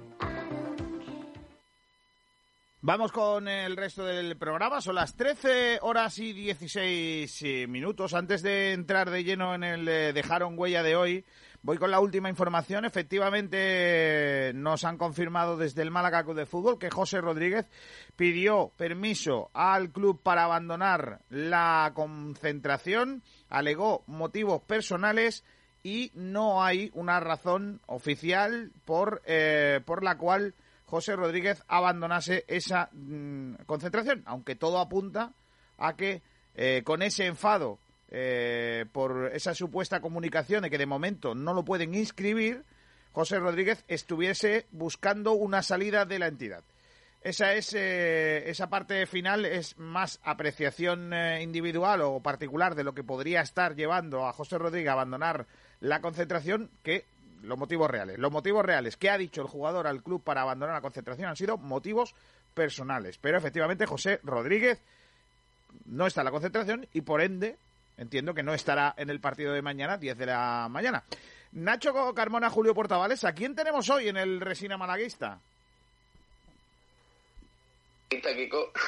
Vamos con el resto del programa. Son las 13 horas y 16 eh, minutos. Antes de entrar de lleno en el eh, Dejaron Huella de hoy, voy con la última información. Efectivamente, nos han confirmado desde el Málaga Club de Fútbol que José Rodríguez pidió permiso al club para abandonar la concentración, alegó motivos personales y no hay una razón oficial por, eh, por la cual José Rodríguez abandonase esa mm, concentración, aunque todo apunta a que eh, con ese enfado eh, por esa supuesta comunicación de que de momento no lo pueden inscribir, José Rodríguez estuviese buscando una salida de la entidad. Esa es eh, esa parte final es más apreciación individual o particular de lo que podría estar llevando a José Rodríguez a abandonar la concentración que los motivos reales. Los motivos reales que ha dicho el jugador al club para abandonar la concentración han sido motivos personales. Pero efectivamente José Rodríguez no está en la concentración y por ende entiendo que no estará en el partido de mañana, 10 de la mañana. Nacho Carmona, Julio Portavales, ¿a quién tenemos hoy en el Resina Malaguista? Kiko.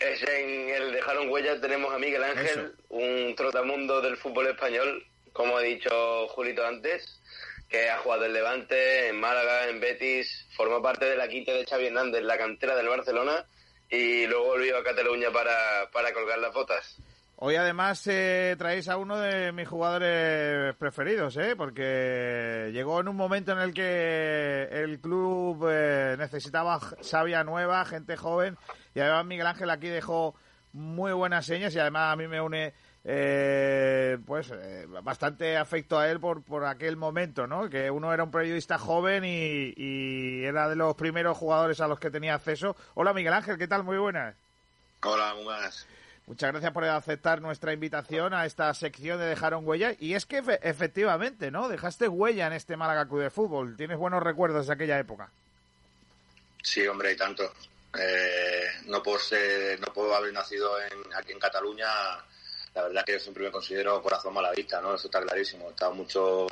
Es en el Dejaron Huellas tenemos a Miguel Ángel, un trotamundo del fútbol español, como ha dicho Julito antes que ha jugado en Levante, en Málaga, en Betis, formó parte de la quinta de Xavi Hernández, la cantera del Barcelona, y luego volvió a Cataluña para, para colgar las botas. Hoy además eh, traéis a uno de mis jugadores preferidos, ¿eh? porque llegó en un momento en el que el club eh, necesitaba sabia nueva, gente joven, y además Miguel Ángel aquí dejó muy buenas señas y además a mí me une eh, pues eh, bastante afecto a él por, por aquel momento, ¿no? Que uno era un periodista joven y, era de los primeros jugadores a los que tenía acceso. Hola Miguel Ángel, ¿qué tal? Muy buenas. Hola, muy buenas. Muchas gracias por aceptar nuestra invitación a esta sección de Dejaron Huella. Y es que efectivamente, ¿no? Dejaste huella en este Málaga Club de Fútbol. ¿Tienes buenos recuerdos de aquella época? Sí, hombre, y tanto. Eh, no, puedo no puedo haber nacido aquí en Cataluña la verdad que yo siempre me considero corazón malavista, ¿no? Eso está clarísimo. He estado mucho,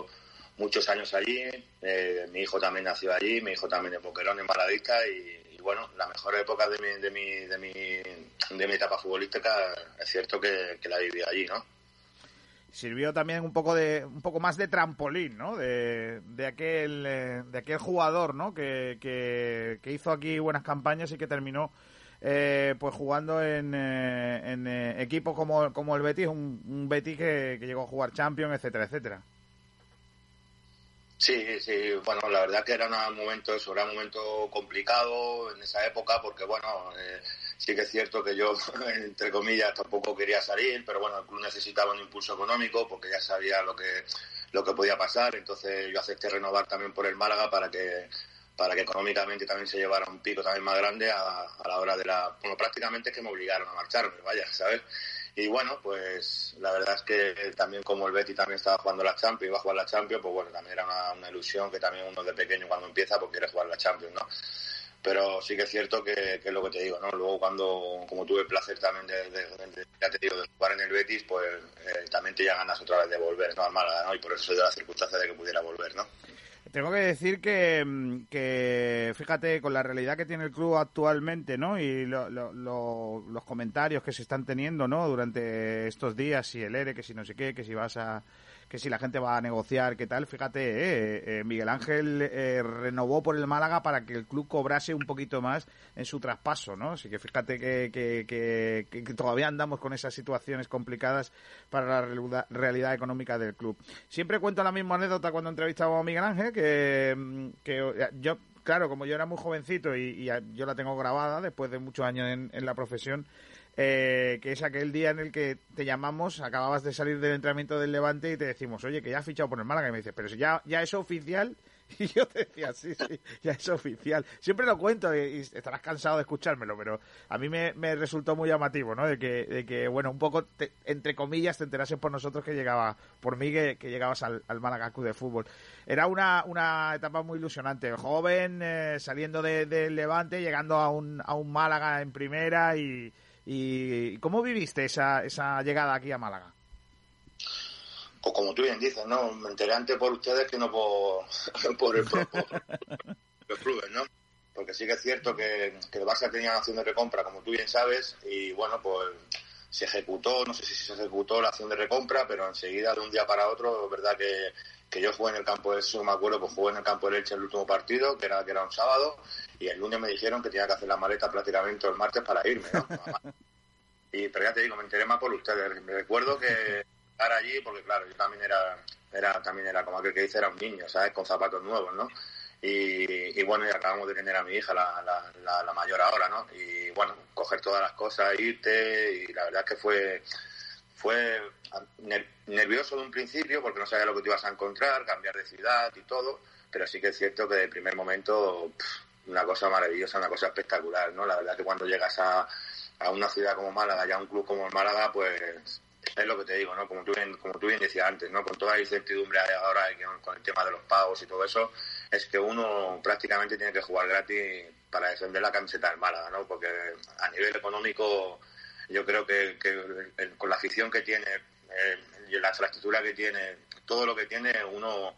muchos años allí, eh, mi hijo también nació allí, mi hijo también de Boquerón, en Malavista, y, bueno, la mejor época de mi, de mi, de mi, de mi etapa futbolística es cierto que, la viví allí, ¿no? Sirvió también un poco de un poco más de trampolín, ¿no? De, de aquel eh, de aquel jugador, ¿no? Que, que, que hizo aquí buenas campañas y que terminó eh, pues jugando en, eh, en eh, equipos como, como el Betis, un, un Betis que, llegó a jugar Champions, etcétera, etcétera. Sí, sí, bueno, la verdad que era un momento, eso, era un momento complicado en esa época porque, bueno, sí que es cierto que yo, entre comillas, tampoco quería salir, pero bueno, el club necesitaba un impulso económico porque ya sabía lo que, lo que podía pasar, entonces yo acepté renovar también por el Málaga para que para que económicamente también se llevara un pico también más grande a, la hora de la... Bueno, prácticamente es que me obligaron a marcharme, vaya, ¿sabes? Y bueno, pues la verdad es que también como el Betty también estaba jugando la Champions, iba a jugar la Champions, pues bueno, también era una, ilusión que también uno de pequeño cuando empieza pues quiere jugar la Champions, ¿no? Pero sí que es cierto que, es lo que te digo, ¿no? Luego cuando, como tuve el placer también de, ya te digo, de jugar en el Betis, pues eh, también te ya ganas otra vez de volver, ¿no? Al Málaga, ¿no? Y por eso se dio la circunstancia de que pudiera volver, ¿no? Tengo que decir que, mm, que, fíjate, con la realidad que tiene el club actualmente, ¿no? Y los comentarios que se están teniendo, ¿no? Durante estos días, si el ERE, que si no sé qué, que si vas a que si la gente va a negociar, qué tal. Fíjate, eh, eh, Miguel Ángel eh, renovó por el Málaga para que el club cobrase un poquito más en su traspaso, ¿no? Así que fíjate que, que, todavía andamos con esas situaciones complicadas para la realidad económica del club. Siempre cuento la misma anécdota cuando entrevistaba a Miguel Ángel, que, que yo claro, como yo era muy jovencito y, yo la tengo grabada después de muchos años en la profesión, eh, que es aquel día en el que te llamamos, acababas de salir del entrenamiento del Levante y te decimos, oye, que ya has fichado por el Málaga. Y me dices, pero si ya, ya es oficial Y yo te decía, sí, sí, ya es oficial. Siempre lo cuento y, estarás cansado de escuchármelo, pero a mí me, resultó muy llamativo, ¿no? De que, de que bueno, un poco, entre comillas, te enterases por nosotros que llegaba, por mí que, llegabas al, al Málaga de fútbol. Era una, una etapa muy ilusionante. Joven, eh, saliendo del de Levante, llegando a un, a un Málaga en primera y, y ¿cómo viviste esa, esa llegada aquí a Málaga? Pues como tú bien dices, ¿no? Me enteré antes por ustedes que no por, por, el, por, ¿no? Porque sí que es cierto que, el Barça tenía acción de recompra, como tú bien sabes, y bueno, pues se ejecutó, no sé si se ejecutó la acción de recompra, pero enseguida de un día para otro, es verdad que, que yo jugué en el campo de eso, me acuerdo, pues jugué en el campo de Leche el último partido, que era, que era un sábado, y el lunes me dijeron que tenía que hacer la maleta prácticamente el martes para irme, y, pero ya te digo, me enteré más por ustedes. Me recuerdo que estar allí, porque claro, yo también era, era, también era como aquel que dice, era un niño, ¿sabes? Con zapatos nuevos, ¿no? Y, bueno, y acabamos de tener a mi hija, la, la, la, mayor ahora, ¿no? Y bueno, coger todas las cosas, irte, y la verdad es que fue fue nervioso de un principio porque no sabía lo que te ibas a encontrar, cambiar de ciudad y todo, pero sí que es cierto que de primer momento una cosa maravillosa, una cosa espectacular, ¿no? La verdad que cuando llegas a, a una ciudad como Málaga, ya a un club como el Málaga, pues es lo que te digo, ¿no? Como tú bien, como tú bien decías antes, ¿no? Con toda la incertidumbre ahora con el tema de los pagos y todo eso, es que uno prácticamente tiene que jugar gratis para defender la camiseta del Málaga, ¿no? Porque a nivel económico yo creo que, con la afición que tiene, eh, la infraestructura que tiene, todo lo que tiene, uno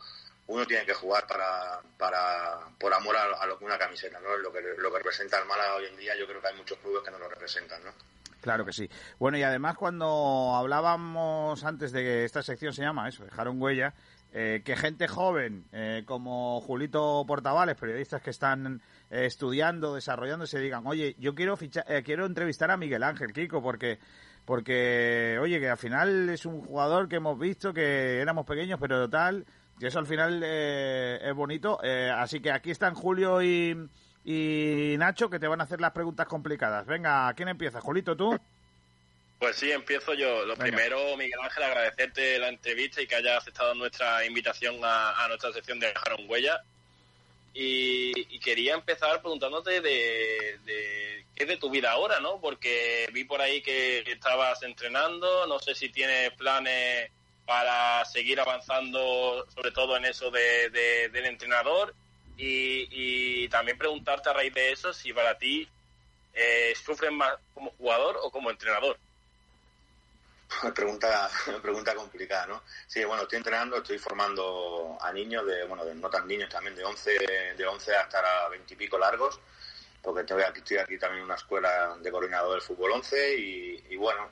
uno tiene que jugar para, para por amor a, lo que una camiseta, ¿no? Lo que, lo que representa el Málaga hoy en día, yo creo que hay muchos clubes que no lo representan, ¿no? Claro que sí. Bueno, y además cuando hablábamos antes de que esta sección se llama eso, dejaron huella, eh, que gente joven eh, como Julito Portavales, periodistas que están eh, estudiando, desarrollándose, digan, oye, yo quiero fichar, quiero entrevistar a Miguel Ángel Kiko porque porque oye que al final es un jugador que hemos visto que éramos pequeños pero tal y eso al final es bonito así que aquí están Julio y, y Nacho que te van a hacer las preguntas complicadas. Venga ¿quién empieza Julito tú pues sí, empiezo yo. Lo primero, Miguel Ángel, agradecerte la entrevista y que hayas aceptado nuestra invitación a, nuestra sección de Dejaron Huella. Y, quería empezar preguntándote de, qué es de tu vida ahora, ¿no? Porque vi por ahí que estabas entrenando, no sé si tienes planes para seguir avanzando, sobre todo en eso de, del entrenador. Y, también preguntarte a raíz de eso si para ti eh, sufres más como jugador o como entrenador. pregunta, pregunta complicada, ¿no? Sí, bueno, estoy entrenando, estoy formando a niños, de, bueno, de no tan niños también, de 11, de 11 hasta 20 y pico largos, porque estoy aquí, estoy aquí también en una escuela de coordinador del fútbol 11 y, bueno,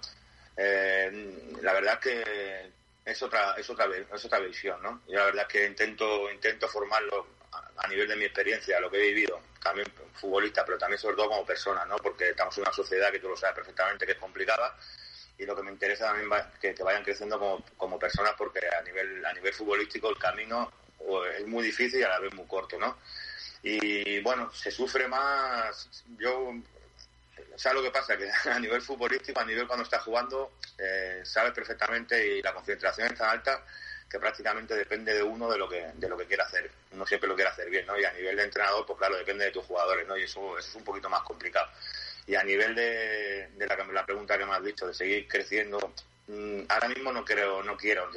eh, la verdad es que es otra, es otra, es otra visión, ¿no? Y la verdad es que intento, intento formarlo a, nivel de mi experiencia, lo que he vivido, también futbolista, pero también sobre todo como persona, ¿no? Porque estamos en una sociedad que tú lo sabes perfectamente que es complicada y lo que me interesa también es que, vayan creciendo como, como, personas porque a nivel a nivel futbolístico el camino es muy difícil y a la vez muy corto, ¿no? Y bueno, se sufre más, yo, ¿sabes lo que pasa? Que a nivel futbolístico, a nivel cuando estás jugando, eh, sabes perfectamente y la concentración es tan alta que prácticamente depende de uno de lo que de lo que quiera hacer. Uno siempre lo quiere hacer bien, ¿no? Y a nivel de entrenador, pues claro, depende de tus jugadores, ¿no? Y eso es un poquito más complicado. Y a nivel de, la, pregunta que me has dicho, de seguir creciendo, mm, ahora mismo no creo, no quiero,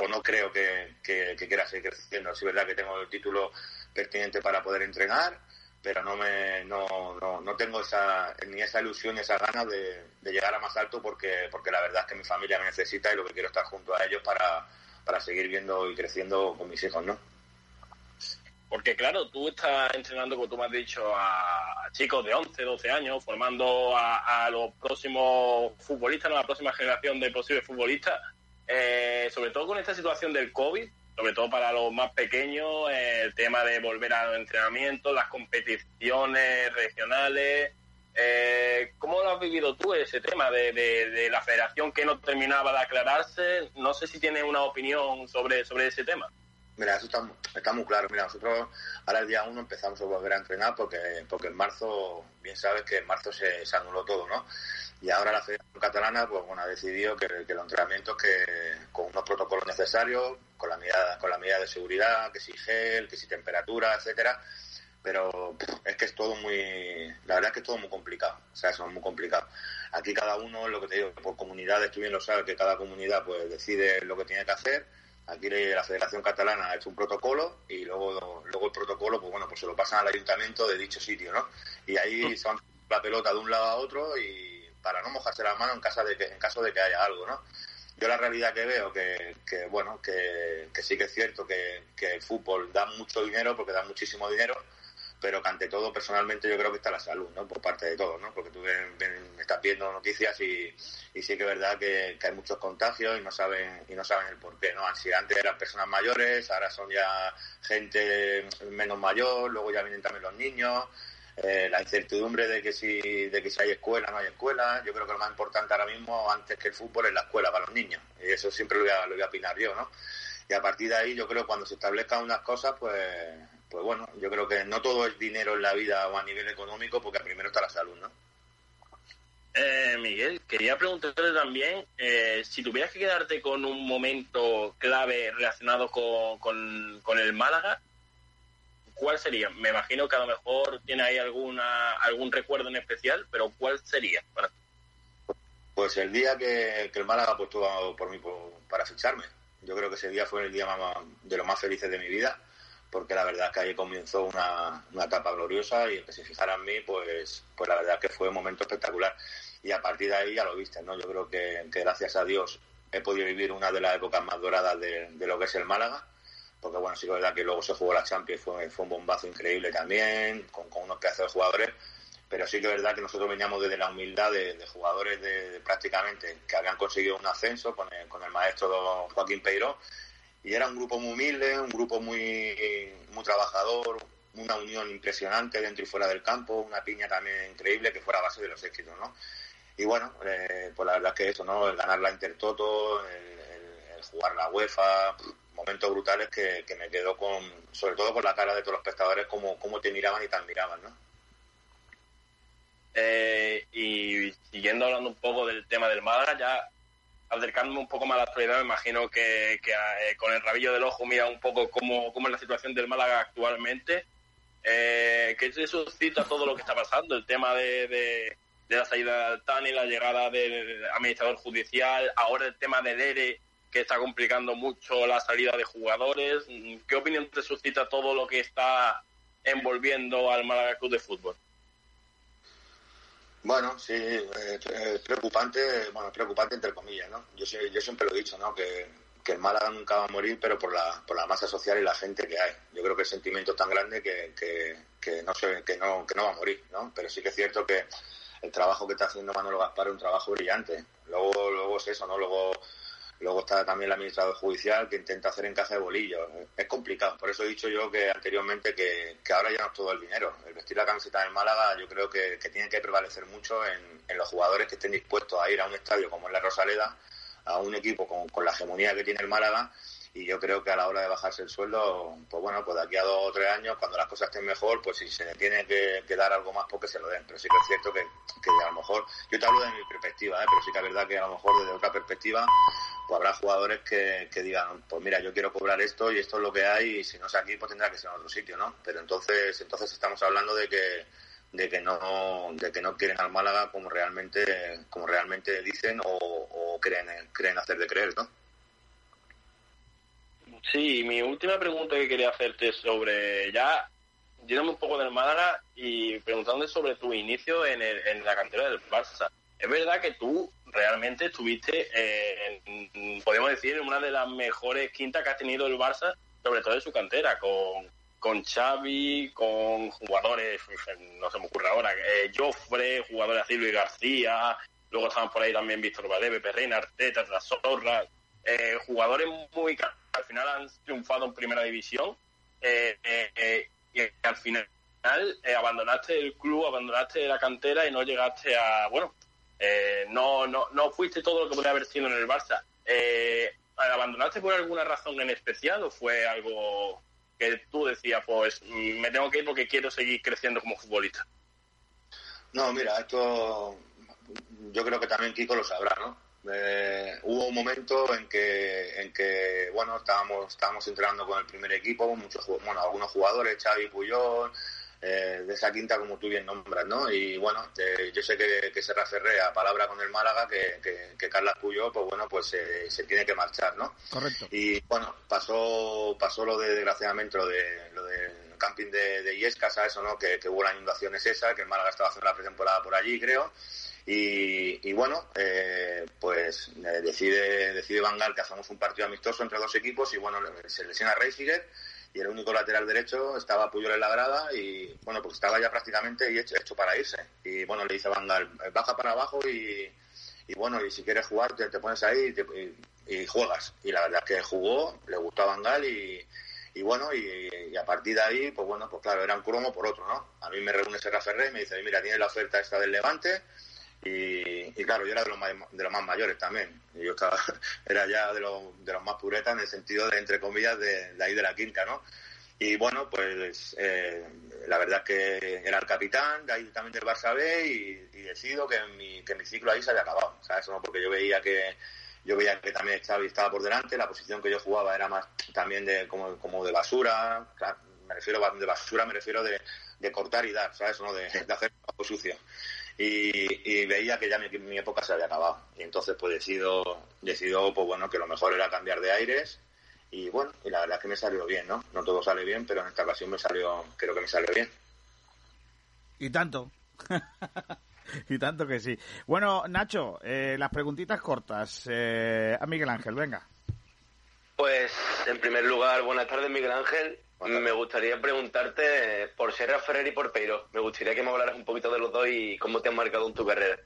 o no creo que, quiera seguir creciendo. Es verdad que tengo el título pertinente para poder entrenar, pero no me no, no, tengo esa ni esa ilusión ni esa ganas de, llegar a más alto porque porque la verdad es que mi familia me necesita y lo que quiero es estar junto a ellos para, para seguir viendo y creciendo con mis hijos, ¿no? Porque claro, tú estás entrenando, como tú me has dicho, a chicos de 11, 12 años, formando a, los próximos futbolistas, a la próxima generación de posibles futbolistas, eh, sobre todo con esta situación del COVID, sobre todo para los más pequeños, el tema de volver a los entrenamientos, las competiciones regionales. Eh, ¿Cómo lo has vivido tú ese tema de, de, la federación que no terminaba de aclararse? No sé si tienes una opinión sobre, sobre ese tema. Mira, eso está, muy claro. Mira, nosotros ahora el día 1 empezamos a volver a entrenar porque, porque en marzo, bien sabes que en marzo se, anuló todo, ¿no? y ahora la Federación Catalana pues bueno ha decidido que, que los entrenamientos que con unos protocolos necesarios con la medida con la medida de seguridad que si gel que si temperatura etcétera pero es que es todo muy la verdad es que es todo muy complicado o sea eso es muy complicado aquí cada uno lo que te digo por comunidades tú bien lo sabes que cada comunidad pues decide lo que tiene que hacer aquí la Federación Catalana ha hecho un protocolo y luego luego el protocolo pues bueno pues se lo pasan al ayuntamiento de dicho sitio no y ahí se van la pelota de un lado a otro y para no mojarse la mano en caso de que, en caso de que haya algo, ¿no? Yo la realidad que veo que, que bueno, que, que, sí que es cierto que, que el fútbol da mucho dinero, porque da muchísimo dinero, pero que ante todo personalmente yo creo que está la salud, ¿no? Por parte de todos, ¿no? Porque tú ven, ven, estás viendo noticias y, sí que es verdad que, hay muchos contagios y no saben y no saben el por qué, ¿no? Antes eran personas mayores, ahora son ya gente menos mayor, luego ya vienen también los niños, eh, la incertidumbre de que si de que si hay escuela no hay escuela yo creo que lo más importante ahora mismo antes que el fútbol es la escuela para los niños y eso siempre lo voy a, lo voy a opinar yo no y a partir de ahí yo creo que cuando se establezcan unas cosas pues pues bueno yo creo que no todo es dinero en la vida o a nivel económico porque primero está la salud no eh, Miguel, quería preguntarte también eh, si tuvieras que quedarte con un momento clave relacionado con, con, con el Málaga, ¿cuál sería? Me imagino que a lo mejor tiene ahí alguna algún recuerdo en especial, pero ¿cuál sería? Pues el día que, el Málaga apostó por mí para ficharme. Yo creo que ese día fue el día de los más felices de mi vida, porque la verdad es que ahí comenzó una, etapa gloriosa y el que se en mí, pues, pues la verdad es que fue un momento espectacular. Y a partir de ahí ya lo viste, ¿no? Yo creo que, gracias a Dios he podido vivir una de las épocas más doradas de, de lo que es el Málaga porque bueno, sí que es verdad que luego se jugó la Champions, fue, fue un bombazo increíble también, con, unos pedazos de jugadores, pero sí que es verdad que nosotros veníamos desde la humildad de, jugadores de, prácticamente que habían conseguido un ascenso con el, con el maestro Joaquín Peiró, y era un grupo muy humilde, un grupo muy, muy trabajador, una unión impresionante dentro y fuera del campo, una piña también increíble que fuera a base de los éxitos, ¿no? Y bueno, eh, pues la verdad es que eso, ¿no? El ganar la Intertoto, el, jugar la UEFA, momentos brutales que, me quedo con, sobre todo con la cara de todos los espectadores, cómo, cómo te miraban y te admiraban, ¿no? Eh, y siguiendo hablando un poco del tema del Málaga, ya acercándome un poco más a la actualidad, me imagino que, eh, con el rabillo del ojo mira un poco cómo, cómo es la situación del Málaga actualmente. Eh, ¿Qué se suscita todo lo que está pasando? El tema de, la salida de Tani, la llegada del administrador judicial, ahora el tema del ERE, que está complicando mucho la salida de jugadores. ¿Qué opinión te suscita todo lo que está envolviendo al Málaga Club de Fútbol? Bueno, sí, es preocupante, bueno, preocupante entre comillas, ¿no? Yo, siempre lo he dicho, ¿no? Que, el Málaga nunca va a morir, pero por la, por la masa social y la gente que hay. Yo creo que el sentimiento es tan grande que, que, no, se, que, no, que no va a morir, ¿no? Pero sí que es cierto que el trabajo que está haciendo Manolo Gaspar es un trabajo brillante. Luego, luego es eso, ¿no? Luego Luego está también el administrador judicial que intenta hacer encaje de bolillos. Es complicado. Por eso he dicho yo que anteriormente que, ahora ya no es todo el dinero. El vestir la camiseta del Málaga yo creo que, tiene que prevalecer mucho en, los jugadores que estén dispuestos a ir a un estadio como es la Rosaleda, a un equipo con, con la hegemonía que tiene el Málaga y yo creo que a la hora de bajarse el sueldo, pues bueno, pues de aquí a dos o tres años, cuando las cosas estén mejor, pues si se le tiene que, dar algo más, porque se lo den. Pero sí que es cierto que, a lo mejor, yo te hablo de mi perspectiva, ¿eh? pero sí que es verdad que a lo mejor desde otra perspectiva, pues habrá jugadores que, digan, pues mira, yo quiero cobrar esto y esto es lo que hay, y si no es aquí, pues tendrá que ser en otro sitio, ¿no? Pero entonces, entonces estamos hablando de que de que no de que no quieren al Málaga como realmente como realmente dicen o, o creen creen hacer de creer no Sí, mi última pregunta que quería hacerte sobre ya, yéndome un poco del Málaga y preguntándote sobre tu inicio en, en la cantera del Barça. Es verdad que tú realmente estuviste, eh, podemos decir, en una de las mejores quintas que ha tenido el Barça, sobre todo en su cantera, con, con Xavi, con jugadores, no se me ocurre ahora, eh, Joffre, jugadores así, Luis García, luego estaban por ahí también Víctor Valeve, Perreina, Arteta, Trasorra, eh, jugadores muy al final han triunfado en primera división eh, eh, y al final abandonaste el club, abandonaste la cantera y no llegaste a, bueno, no, no, no fuiste todo lo que podría haber sido en el Barça. ¿Abandonaste por alguna razón en especial o fue algo que tú decías, pues me tengo que ir porque quiero seguir creciendo como futbolista? No, mira, esto yo creo que también Kiko lo sabrá, ¿no? Eh, hubo un momento en que, en que bueno, estábamos, estábamos entrenando con el primer equipo, muchos, bueno, algunos jugadores, Xavi Puyol, eh, de esa quinta como tú bien nombras, ¿no? Y bueno, eh, yo sé que, que Serra Ferrea palabra con el Málaga que, que, que Carlas Puyol, pues bueno, pues se tiene que marchar, ¿no? Correcto. Y bueno, pasó, pasó lo de, desgraciadamente, lo de, lo del camping de, de Iesca, ¿sabes? O no? Que, que hubo las inundaciones esa, que el Málaga estaba haciendo la pretemporada por allí, creo y, bueno, eh, pues eh, decide, decide Bangal que hacemos un partido amistoso entre dos equipos y bueno, se lesiona Reisiger y el único lateral derecho estaba Puyol en la grada y bueno, pues estaba ya prácticamente hecho, hecho para irse. Y bueno, le dice Bangal, baja para abajo y, y bueno, y si quieres jugar te, te pones ahí y, te, y, y, juegas. Y la verdad es que jugó, le gustó a Bangal y, y bueno, y, y, a partir de ahí, pues bueno, pues claro, era un cromo por otro, ¿no? A mí me reúne Serra Ferrer y me dice, mira, tienes la oferta esta del Levante, y, y, claro, yo era de los, más, de los más mayores también. Yo estaba, era ya de los, de los más puretas en el sentido de, entre comillas, de, ahí de la quinta, ¿no? Y bueno, pues eh, la verdad es que era el capitán de ahí también del Barça B y, decido que mi, que mi ciclo ahí se había acabado, ¿sabes? ¿no? Porque yo veía que yo veía que también Xavi estaba por delante, la posición que yo jugaba era más también de como, como de basura, me refiero de basura, me refiero de, de cortar y dar, ¿sabes? ¿no? De, de hacer algo sucio y, y, veía que ya mi, mi, época se había acabado. Y entonces pues decido, decido pues bueno, que lo mejor era cambiar de aires y bueno, y la verdad es que me salió bien, ¿no? No todo sale bien, pero en esta ocasión me salió, creo que me salió bien. Y tanto. y tanto que sí. Bueno, Nacho, eh, las preguntitas cortas. Eh, a Miguel Ángel, venga. Pues, en primer lugar, buenas tardes, Miguel Ángel. Me gustaría preguntarte por Serra Ferrer y por Peiro. Me gustaría que me hablaras un poquito de los dos y cómo te han marcado en tu carrera.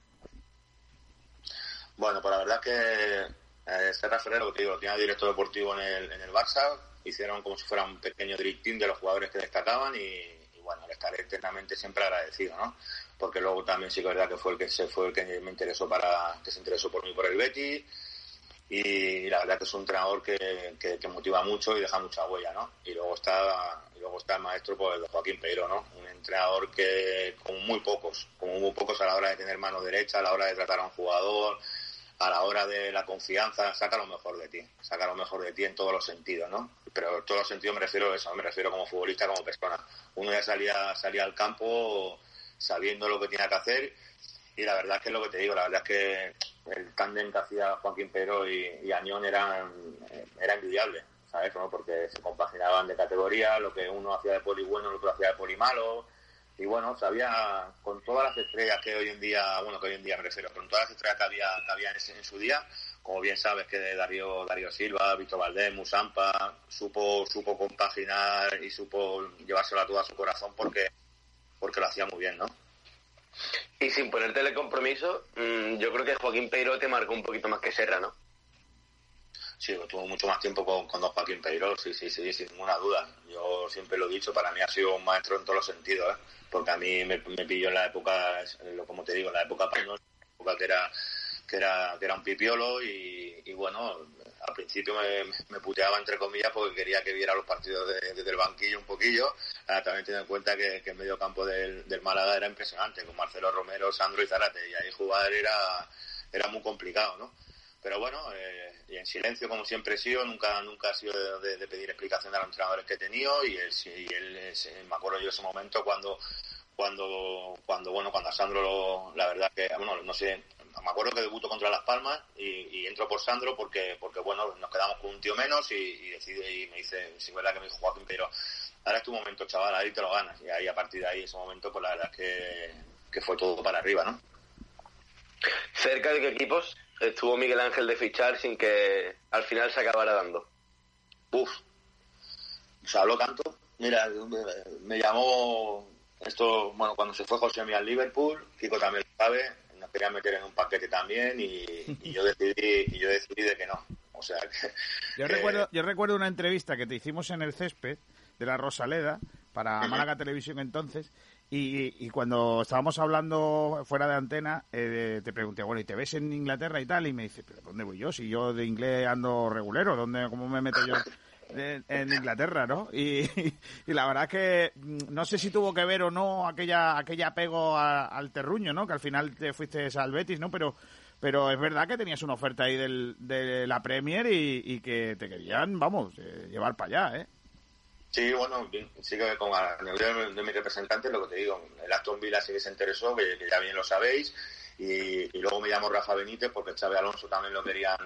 Bueno, pues la verdad es que eh, Serra Ferrer, lo que digo, tenía director deportivo en el, en el Barça. Hicieron como si fuera un pequeño drill team de los jugadores que destacaban y, y bueno, le estaré eternamente siempre agradecido, ¿no? Porque luego también sí que es verdad que fue el que se fue el que me interesó para, que se interesó por mí por el Betis y la verdad que es un entrenador que, que, motiva mucho y deja mucha huella, ¿no? Y luego está, y luego está el maestro pues, Joaquín Peiro, ¿no? Un entrenador que, como muy pocos, como muy pocos a la hora de tener mano derecha, a la hora de tratar a un jugador, a la hora de la confianza, saca lo mejor de ti, saca lo mejor de ti en todos los sentidos, ¿no? Pero en todos los sentidos me refiero a eso, me refiero como futbolista, como persona. Uno ya salía, salía al campo sabiendo lo que tenía que hacer y la verdad es que lo que te digo, la verdad es que el tándem que hacía Joaquín Pero y, y Añón era, era envidiable, ¿sabes? ¿no? Porque se compaginaban de categoría, lo que uno hacía de poli bueno, el otro hacía de poli malo, y bueno, sabía con todas las estrellas que hoy en día, bueno, que hoy en día me refiero, con todas las estrellas que había, que había en, ese, en su día, como bien sabes que de Darío, Darío Silva, Víctor Valdés, Musampa, supo, supo compaginar y supo llevárselo a todo a su corazón porque, porque lo hacía muy bien, ¿no? Y sin ponerte compromiso, mmm, yo creo que Joaquín Peiro te marcó un poquito más que Serra, ¿no? Sí, tuvo mucho más tiempo con, con Joaquín Peiro, sí, sí, sí, sin ninguna duda. Yo siempre lo he dicho, para mí ha sido un maestro en todos los sentidos, ¿eh? porque a mí me, me pilló en la época, como te digo, en la época española, época que era, que era, que era un pipiolo y, y bueno, al principio me, me, puteaba entre comillas porque quería que viera los partidos desde de, de el banquillo un poquillo. Ah, también teniendo en cuenta que, el medio campo del, del, Málaga era impresionante, con Marcelo Romero, Sandro y Zarate, y ahí jugar era, era muy complicado, ¿no? Pero bueno, eh, y en silencio como siempre he sido, nunca, nunca ha sido de, pedir explicación a los entrenadores que he tenido y él, y él me acuerdo yo ese momento cuando cuando cuando bueno cuando a Sandro lo, la verdad que bueno no sé me acuerdo que debuto contra Las Palmas y, y, entro por Sandro porque porque bueno nos quedamos con un tío menos y, y decide y me dice si es verdad que me dijo Joaquín pero ahora es tu momento chaval ahí te lo ganas y ahí a partir de ahí ese momento pues la verdad es que, que fue todo para arriba no cerca de qué equipos estuvo Miguel Ángel de fichar sin que al final se acabara dando Uf, se habló tanto. Mira me, me llamó esto bueno cuando se fue José Miguel al Liverpool Kiko también lo sabe querían meter en un paquete también y, y, yo decidí y yo decidí de que no. O sea que, yo que... recuerdo yo recuerdo una entrevista que te hicimos en el césped de la Rosaleda para Málaga Televisión entonces y, y, cuando estábamos hablando fuera de antena eh, te pregunté bueno y te ves en Inglaterra y tal y me dice pero dónde voy yo si yo de inglés ando regulero dónde cómo me meto yo en, Inglaterra, ¿no? Y, la verdad es que mm, no sé si tuvo que ver o no aquella aquella apego al terruño, ¿no? Que al final te fuiste al Betis, ¿no? Pero pero es verdad que tenías una oferta ahí del, de la Premier y, que te querían, vamos, eh, llevar para allá, ¿eh? Sí, bueno, sí que con a nivel de, mi representante, lo que te digo, el Aston Villa sí que se interesó, que, ya bien lo sabéis, y, luego me llamó Rafa Benítez porque Xavi Alonso también lo querían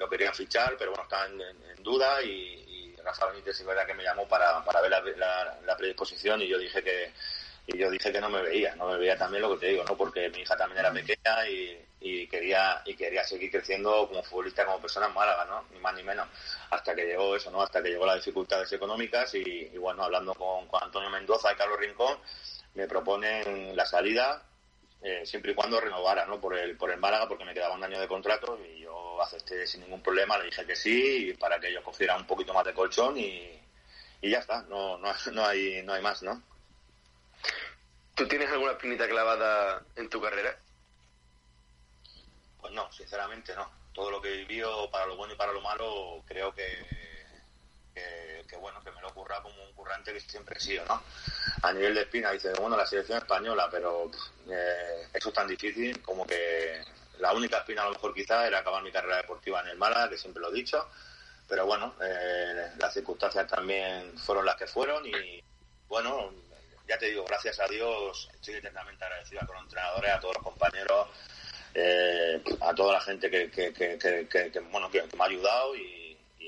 lo querían fichar, pero bueno, estaban en, duda y, y Rafa Benítez es que me llamó para, para ver la, predisposición y yo dije que y yo dije que no me veía, no me veía también lo que te digo, ¿no? Porque mi hija también era pequeña y, y quería y quería seguir creciendo como futbolista, como persona en Málaga, ¿no? Ni más ni menos. Hasta que llegó eso, ¿no? Hasta que llegó las dificultades económicas y, y bueno, hablando con, con Antonio Mendoza y Carlos Rincón, me proponen la salida eh, siempre y cuando renovara, ¿no? Por el, por el Málaga, porque me quedaba un año de contrato y yo acepté sin ningún problema, le dije que sí, para que ellos cogieran un poquito más de colchón y, y ya está, no, no, no hay, no hay más, ¿no? ¿Tú tienes alguna espinita clavada en tu carrera? Pues no, sinceramente no. Todo lo que he vivido, para lo bueno y para lo malo, creo que, que, bueno, que me lo he currado como un currante que siempre he sido, ¿no? A nivel de espina, dice, bueno, la selección española, pero eh, eso es tan difícil como que la única espina a lo mejor quizá era acabar mi carrera deportiva en el Málaga, que siempre lo he dicho, pero bueno, eh, las circunstancias también fueron las que fueron y bueno, ya te digo, gracias a Dios estoy eternamente agradecido a todos los entrenadores, a todos los compañeros, eh, a toda la gente que, bueno, que me ha ayudado y,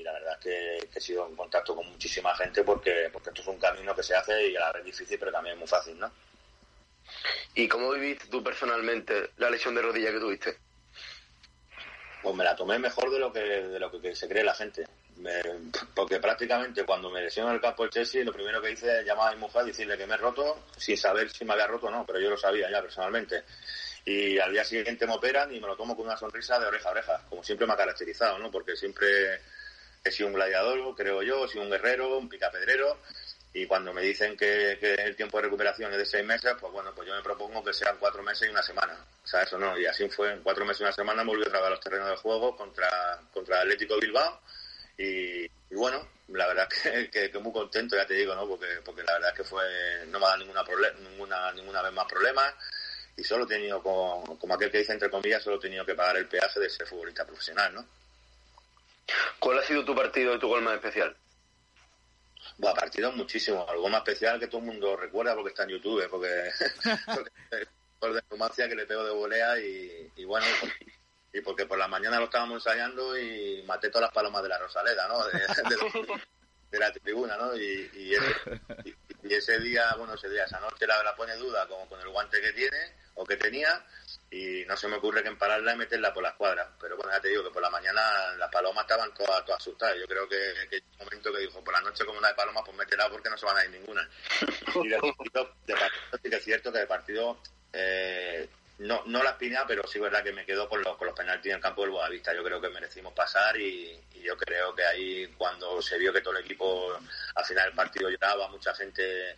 y la verdad es que, que he sido en contacto con muchísima gente porque, porque esto es un camino que se hace y a la vez difícil pero también muy fácil, ¿no? ¿Y cómo viviste tú personalmente la lesión de rodilla que tuviste? Pues me la tomé mejor de lo que de lo que se cree la gente. Me- porque prácticamente cuando me lesionó en el campo del Chelsea, lo primero que hice es llamar a mi mujer y decirle que me he roto, sin saber si me había roto o no, pero yo lo sabía ya personalmente. Y al día siguiente me operan y me lo tomo con una sonrisa de oreja a oreja, como siempre me ha caracterizado, ¿no? Porque siempre he sido un gladiador, creo yo, he sido un guerrero, un picapedrero. Y cuando me dicen que, el tiempo de recuperación es de seis meses, pues bueno, pues yo me propongo que sean cuatro meses y una semana. O sea, eso no. Y así fue, en cuatro meses y una semana me volví otra vez a los terrenos de juego contra, contra Atlético Bilbao. Y, bueno, la verdad que, que, muy contento, ya te digo, ¿no? Porque, porque la verdad es que fue, no me ha dado ninguna, ninguna, ninguna vez más problemas. Y solo he tenido, como, como aquel que dice entre comillas, solo he tenido que pagar el peaje de ser futbolista profesional, ¿no? ¿Cuál ha sido tu partido y tu gol más especial? Bueno, partidos muchísimo. Algo más especial que todo el mundo recuerda porque está en YouTube, porque, porque por de Numancia que le pego de volea y, y bueno, y porque por la mañana lo estábamos ensayando y maté todas las palomas de la Rosaleda, ¿no? De, de- de la tribuna, ¿no? Y, y ese, y- y ese día, bueno, ese día, esa noche la, la pone duda con, con el guante que tiene o que tenía y no se me ocurre que empararla y meterla por la escuadra. Pero bueno, ya te digo que por la mañana las palomas estaban todas, todas asustadas. Yo creo que, hay un momento que dijo, por la noche como una de palomas, pues métela porque no se van a ir ninguna. Y de partido, de partido sí que es cierto que de partido, eh, no, no la espina, pero sí verdad que me quedo con los, con los penaltis en el campo del Boavista. Yo creo que merecimos pasar y, y yo creo que ahí cuando se vio que todo el equipo al final del partido lloraba, mucha gente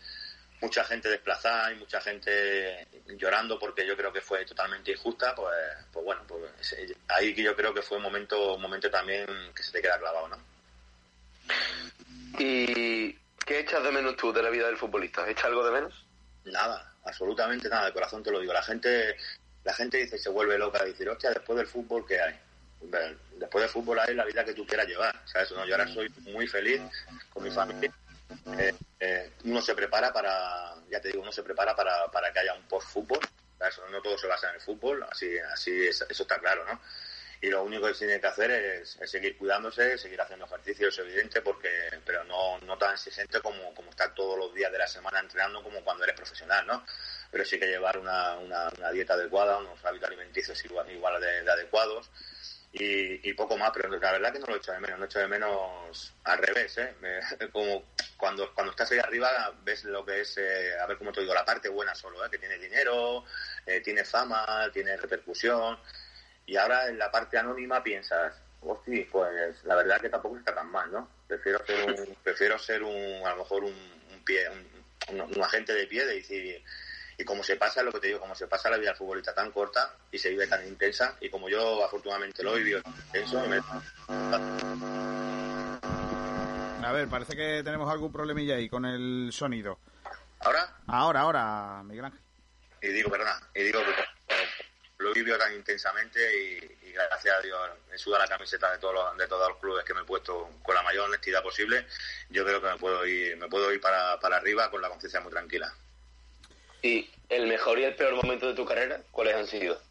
mucha gente desplazada y mucha gente llorando porque yo creo que fue totalmente injusta, pues, pues bueno, pues ahí que yo creo que fue un momento, un momento también que se te queda clavado, ¿no? ¿Y qué echas de menos tú de la vida del futbolista? ¿Echas algo de menos? Nada, absolutamente nada, de corazón te lo digo. La gente, la gente dice, se vuelve loca, dice, hostia, después del fútbol, ¿qué hay? Después del fútbol hay la vida que tú quieras llevar, ¿sabes? No, yo ahora soy muy feliz con mi familia. Eh, eh, uno se prepara para, ya te digo, uno se prepara para, para que haya un post-fútbol. No todo se basa en el fútbol, así, así es- eso está claro, ¿no? Y lo único que se tiene que hacer es, seguir cuidándose, seguir haciendo ejercicio, es evidente, porque, pero no, no tan exigente como, como estar todos los días de la semana entrenando como cuando eres profesional, ¿no? Pero sí que llevar una, una, una dieta adecuada, unos hábitos alimenticios igual, igual de adecuados y, y poco más, pero la verdad que no lo echo de menos, no echo de menos al revés, ¿eh? Me- como cuando, cuando estás ahí arriba ves lo que es, eh, a ver cómo te digo, la parte buena solo, ¿eh? que tiene dinero, eh, tiene fama, tiene repercusión, y ahora en la parte anónima piensas, hostia, pues la verdad que tampoco está tan mal, ¿no? Prefiero ser un, prefiero ser un, a lo mejor un, un pie, un, un- un agente de pie de decir, y como se pasa, lo que te digo, como se pasa la vida del futbolista tan corta y se vive tan intensa, y como yo afortunadamente lo he vivido tan intenso, me- A ver, parece que tenemos algún problemilla ahí con el sonido. ¿Ahora? Ahora, ahora, Miguel Ángel. Y digo, perdona, y digo que lo vivido tan intensamente y, gracias a Dios he sudado la camiseta de todos los, de todos los clubes que me he puesto con la mayor honestidad posible. Yo creo que me puedo ir, me puedo ir para, para arriba con la conciencia muy tranquila. ¿Y el mejor y el peor momento de tu carrera, cuáles han sido?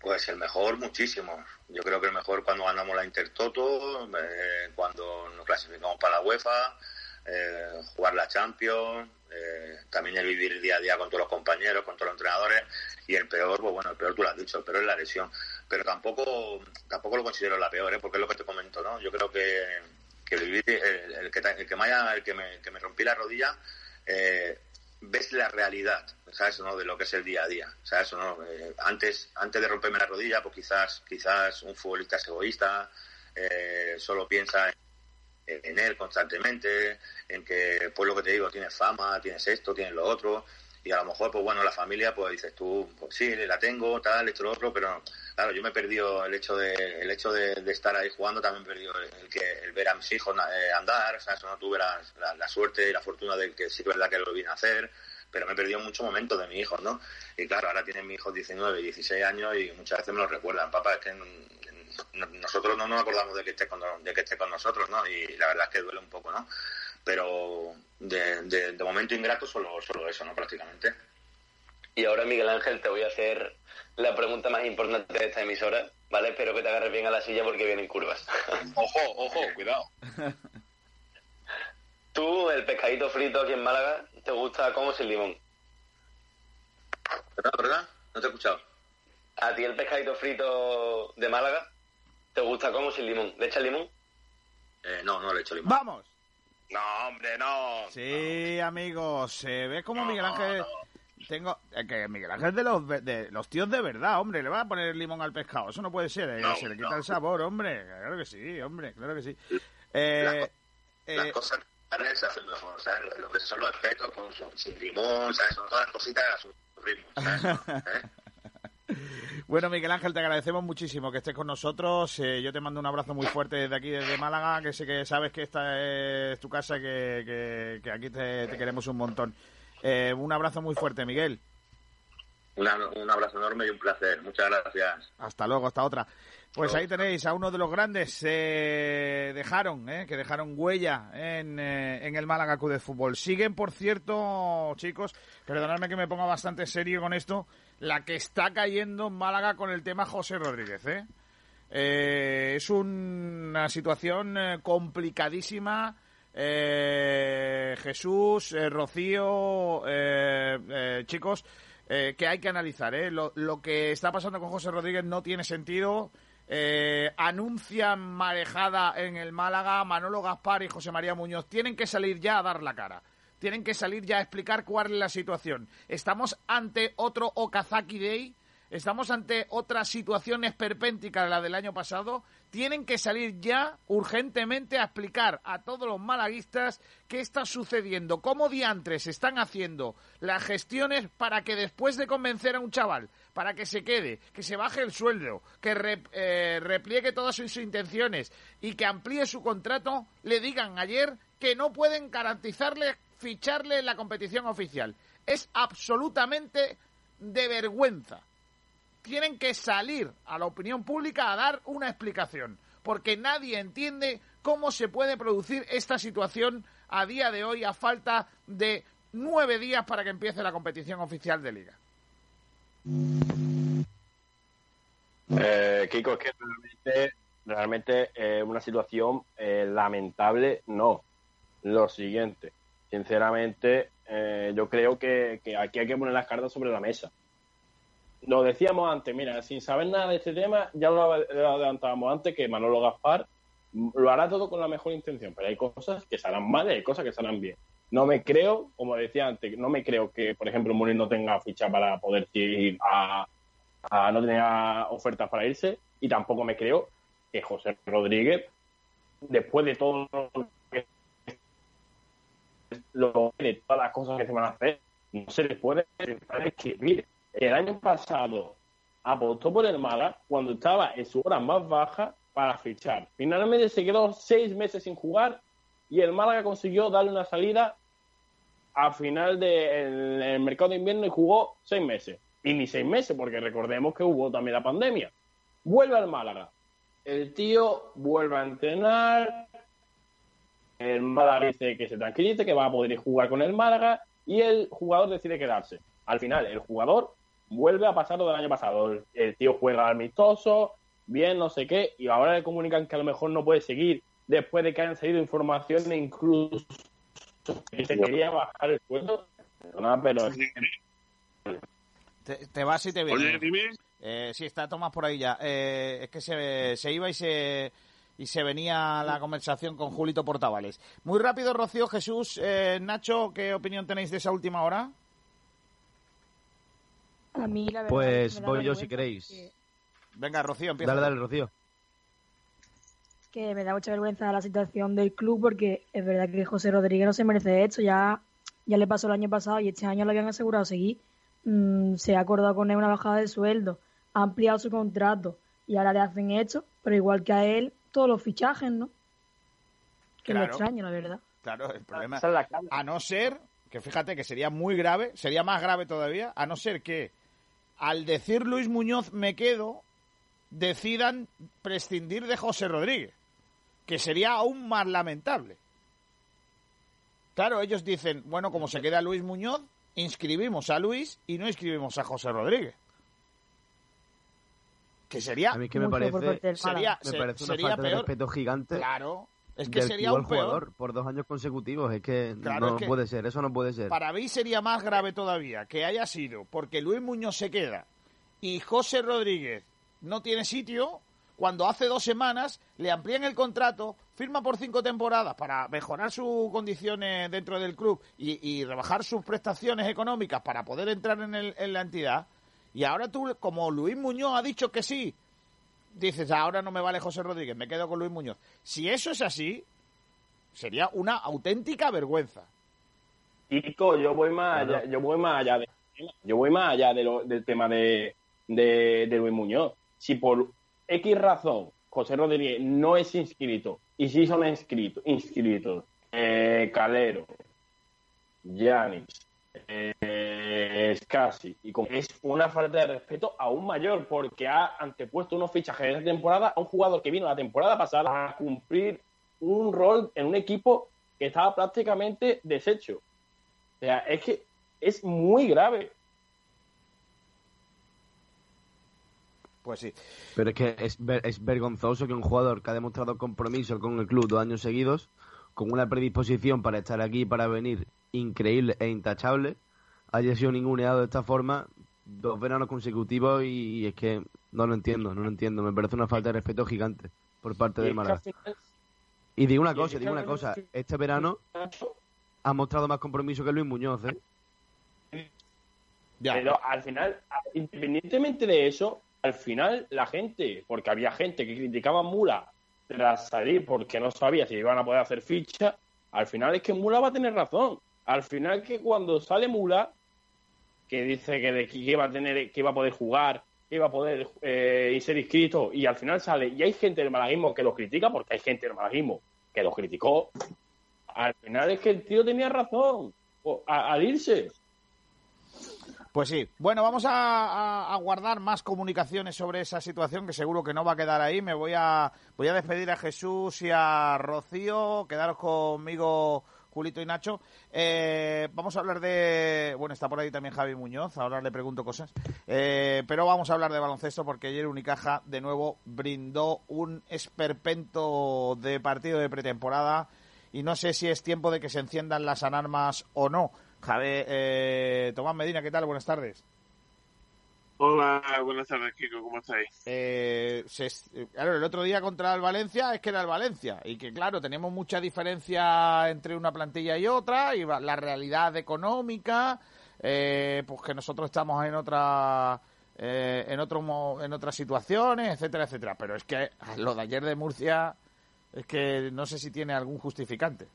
Pues el mejor, muchísimo. Yo creo que el mejor cuando ganamos la Intertoto, eh, cuando nos clasificamos para la UEFA, eh, jugar la Champions, eh, también el vivir día a día con todos los compañeros, con todos los entrenadores. Y el peor, pues bueno, el peor tú lo has dicho, el peor es la lesión. Pero tampoco tampoco lo considero la peor, ¿eh? porque es lo que te comento, ¿no? Yo creo que, que vivir, el, que, el que, me el que me, que me rompí la rodilla, eh, ves la realidad, ¿sabes? ¿no? De lo que es el día a día, ¿sabes? ¿no? Eh, antes, antes de romperme la rodilla, pues quizás, quizás un futbolista es egoísta, eh, solo piensa en, él constantemente, en que, pues lo que te digo, tienes fama, tienes esto, tienes lo otro, y a lo mejor, pues bueno, la familia, pues dices tú, pues sí, la tengo, tal, esto, lo otro, pero claro, yo me he perdido el hecho de, el hecho de, estar ahí jugando, también he perdido el, que, el ver a mis hijos eh, andar, o sea, eso no tuve la, suerte y la fortuna de que sí es verdad que lo vine a hacer, pero me he perdido muchos momentos de mis hijos, ¿no? Y claro, ahora tienen mis hijos 19, 16 años y muchas veces me lo recuerdan, papá, es que nosotros no nos acordamos de que esté con, de que esté con nosotros, ¿no? Y la verdad es que duele un poco, ¿no? Pero de, de, momento ingrato solo, solo eso, ¿no? Prácticamente. Y ahora, Miguel Ángel, te voy a hacer la pregunta más importante de esta emisora, ¿vale? Espero que te agarres bien a la silla porque vienen curvas. ojo, ojo, cuidado. ¿Tú, el pescadito frito aquí en Málaga, te gusta como sin limón? ¿Verdad, verdad? No te he escuchado. ¿A ti el pescadito frito de Málaga te gusta como sin limón? ¿Le echas limón? Eh, no, no le echo limón. ¡Vamos! No, hombre, no. Sí, amigos, se ve como Miguel Ángel... Tengo que Miguel Ángel de los de los tíos de verdad, hombre, le va a poner limón al pescado, eso no puede ser, eh, se le quita el sabor, hombre, claro que sí, hombre, claro que sí. Eh, las, cosas se hacen mejor, ¿sabes? Lo que son los efectos con sin limón, ¿sabes? Son todas las cositas a su ritmo, ¿sabes? Bueno, Miguel Ángel, te agradecemos muchísimo que estés con nosotros. Eh, yo te mando un abrazo muy fuerte desde aquí, desde Málaga, que sé que sabes que esta es tu casa, que, que, aquí te, queremos un montón. Eh, un abrazo muy fuerte, Miguel. Un abrazo enorme y un placer. Muchas gracias. Hasta luego, hasta otra. Pues ahí tenéis a uno de los grandes eh, dejaron, eh, que dejaron huella en, eh, en el Málaga Club de Fútbol. Siguen, por cierto, chicos, perdonadme que me ponga bastante serio con esto, la que está cayendo en Málaga con el tema José Rodríguez. ¿eh? eh es una situación eh, complicadísima. Eh, Jesús, Rocío, chicos, que hay que analizar. Lo, lo, que está pasando con José Rodríguez no tiene sentido. anuncian marejada en el Málaga. Manolo Gaspar y José María Muñoz tienen que salir ya a dar la cara tienen que salir ya a explicar cuál es la situación. Estamos ante otro Okazaki Day, estamos ante otra situación esperpéntica de la del año pasado. Tienen que salir ya urgentemente a explicar a todos los malaguistas qué está sucediendo, cómo diantres están haciendo las gestiones para que después de convencer a un chaval, para que se quede, que se baje el sueldo, que eh, repliegue todas sus intenciones y que amplíe su contrato, le digan ayer que no pueden garantizarle ficharle en la competición oficial. Es absolutamente de vergüenza. Tienen que salir a la opinión pública a dar una explicación, porque nadie entiende cómo se puede producir esta situación a día de hoy a falta de nueve días para que empiece la competición oficial de liga. Eh, Kiko, es que realmente, realmente eh, una situación eh, lamentable, no. Lo siguiente, sinceramente, eh, yo creo que, aquí hay que poner las cartas sobre la mesa. Lo decíamos antes, mira, sin saber nada de este tema, ya lo, adelantábamos antes que Manolo Gaspar lo hará todo con la mejor intención, pero hay cosas que saldrán mal y hay cosas que saldrán bien. No me creo, como decía antes, no me creo que, por ejemplo, Munir no tenga ficha para poder ir a, no tenga ofertas para irse y tampoco me creo que José Rodríguez, después de todo lo de todas las cosas que se van a hacer, no se les puede que, mire, el año pasado apostó por el Málaga cuando estaba en su hora más baja para fichar. Finalmente se quedó seis meses sin jugar y el Málaga consiguió darle una salida a final del el mercado de invierno y jugó seis meses. Y ni seis meses, porque recordemos que hubo también la pandemia. Vuelve al Málaga. El tío vuelve a entrenar. El Málaga dice que se tranquilice, que va a poder jugar con el Málaga. Y el jugador decide quedarse. Al final, el jugador vuelve a pasar lo del año pasado. El, el tío juega amistoso, bien, no sé qué. Y ahora le comunican que a lo mejor no puede seguir después de que hayan salido informaciones incluso que se quería bajar el sueldo. No, pero Te, te vas y te vienes. Oye, dime. Eh, sí, está Tomás por ahí ya. Eh, es que se, se iba y se y se venía la conversación con Julito Portavales. Muy rápido, Rocío, Jesús, eh, Nacho, ¿qué opinión tenéis de esa última hora? A mí, la verdad, Pues voy yo si queréis. Venga, Rocío, empieza. Dale, dale, Rocío. que me da mucha vergüenza la situación del club porque es verdad que José Rodríguez no se merece esto. Ya, ya le pasó el año pasado y este año le habían asegurado seguir. Mm, se ha acordado con él una bajada de sueldo, ha ampliado su contrato y ahora le hacen esto, pero igual que a él, todos los fichajes, ¿no? Que lo Claro. extraño, la verdad. Claro, el problema es a no ser que fíjate que sería muy grave, sería más grave todavía, a no ser que al decir Luis Muñoz me quedo, decidan prescindir de José Rodríguez, que sería aún más lamentable. Claro, ellos dicen, bueno, como se queda Luis Muñoz, inscribimos a Luis y no inscribimos a José Rodríguez. Que sería A mí que me parece, sería, me parece una sería falta de respeto gigante. Claro, es que del sería un peor. jugador por dos años consecutivos. Es que Claro, no es que- puede ser, eso no puede ser. Para mí sería más grave todavía que haya sido porque Luis Muñoz se queda y José Rodríguez no tiene sitio cuando hace dos semanas le amplían el contrato, firma por cinco temporadas para mejorar sus condiciones dentro del club y, y rebajar sus prestaciones económicas para poder entrar en, el- en la entidad. Y ahora tú, como Luis Muñoz ha dicho que sí, dices, ahora no me vale José Rodríguez, me quedo con Luis Muñoz. Si eso es así, sería una auténtica vergüenza. Chico, yo voy más allá, yo voy más allá de, yo voy más allá de lo- del tema de, de, de Luis Muñoz. Si por X razón José Rodríguez no es inscrito y si son inscritos, inscritos eh, Calero, Yanis, eh, Scassi, y como es una falta de respeto aún mayor porque ha antepuesto unos fichajes de temporada a un jugador que vino la temporada pasada a cumplir un rol en un equipo que estaba prácticamente deshecho. O sea, es que es muy grave. Pues sí. Pero es que es, ver- es vergonzoso que un jugador que ha demostrado compromiso con el club dos años seguidos, con una predisposición para estar aquí, para venir increíble e intachable, haya sido ninguneado de esta forma dos veranos consecutivos y, y es que no lo entiendo, no lo entiendo. Me parece una falta de respeto gigante por parte del Málaga. Y digo una cosa, digo una cosa. Este verano ha mostrado más compromiso que Luis Muñoz, ¿eh? Pero al final, independientemente de eso, al final la gente, porque había gente que criticaba a Mula tras salir porque no sabía si iban a poder hacer ficha, al final es que Mula va a tener razón. Al final que cuando sale Mula, que dice que, de- que iba a tener, que iba a poder jugar, que iba a poder eh, y ser inscrito, y al final sale, y hay gente del malaguismo que lo critica, porque hay gente del malaguismo que lo criticó, al final es que el tío tenía razón al irse. Pues sí. Bueno, vamos a, a- a guardar más comunicaciones sobre esa situación que seguro que no va a quedar ahí. Me voy a voy a despedir a Jesús y a Rocío. Quedaros conmigo, Julito y Nacho. Eh, vamos a hablar de bueno está por ahí también Javi Muñoz. Ahora le pregunto cosas. Eh, pero vamos a hablar de baloncesto porque ayer Unicaja de nuevo brindó un esperpento de partido de pretemporada y no sé si es tiempo de que se enciendan las alarmas o no. Javi, eh, Tomás Medina, ¿qué tal? Buenas tardes. Hola, buenas tardes, Kiko, ¿cómo estáis? Eh, se eh, claro, el otro día contra el Valencia es que era el Valencia y que claro, tenemos mucha diferencia entre una plantilla y otra y la realidad económica, eh, pues que nosotros estamos en otra eh, en otro en otras situaciones, etcétera, etcétera. Pero es que lo de ayer de Murcia es que no sé si tiene algún justificante.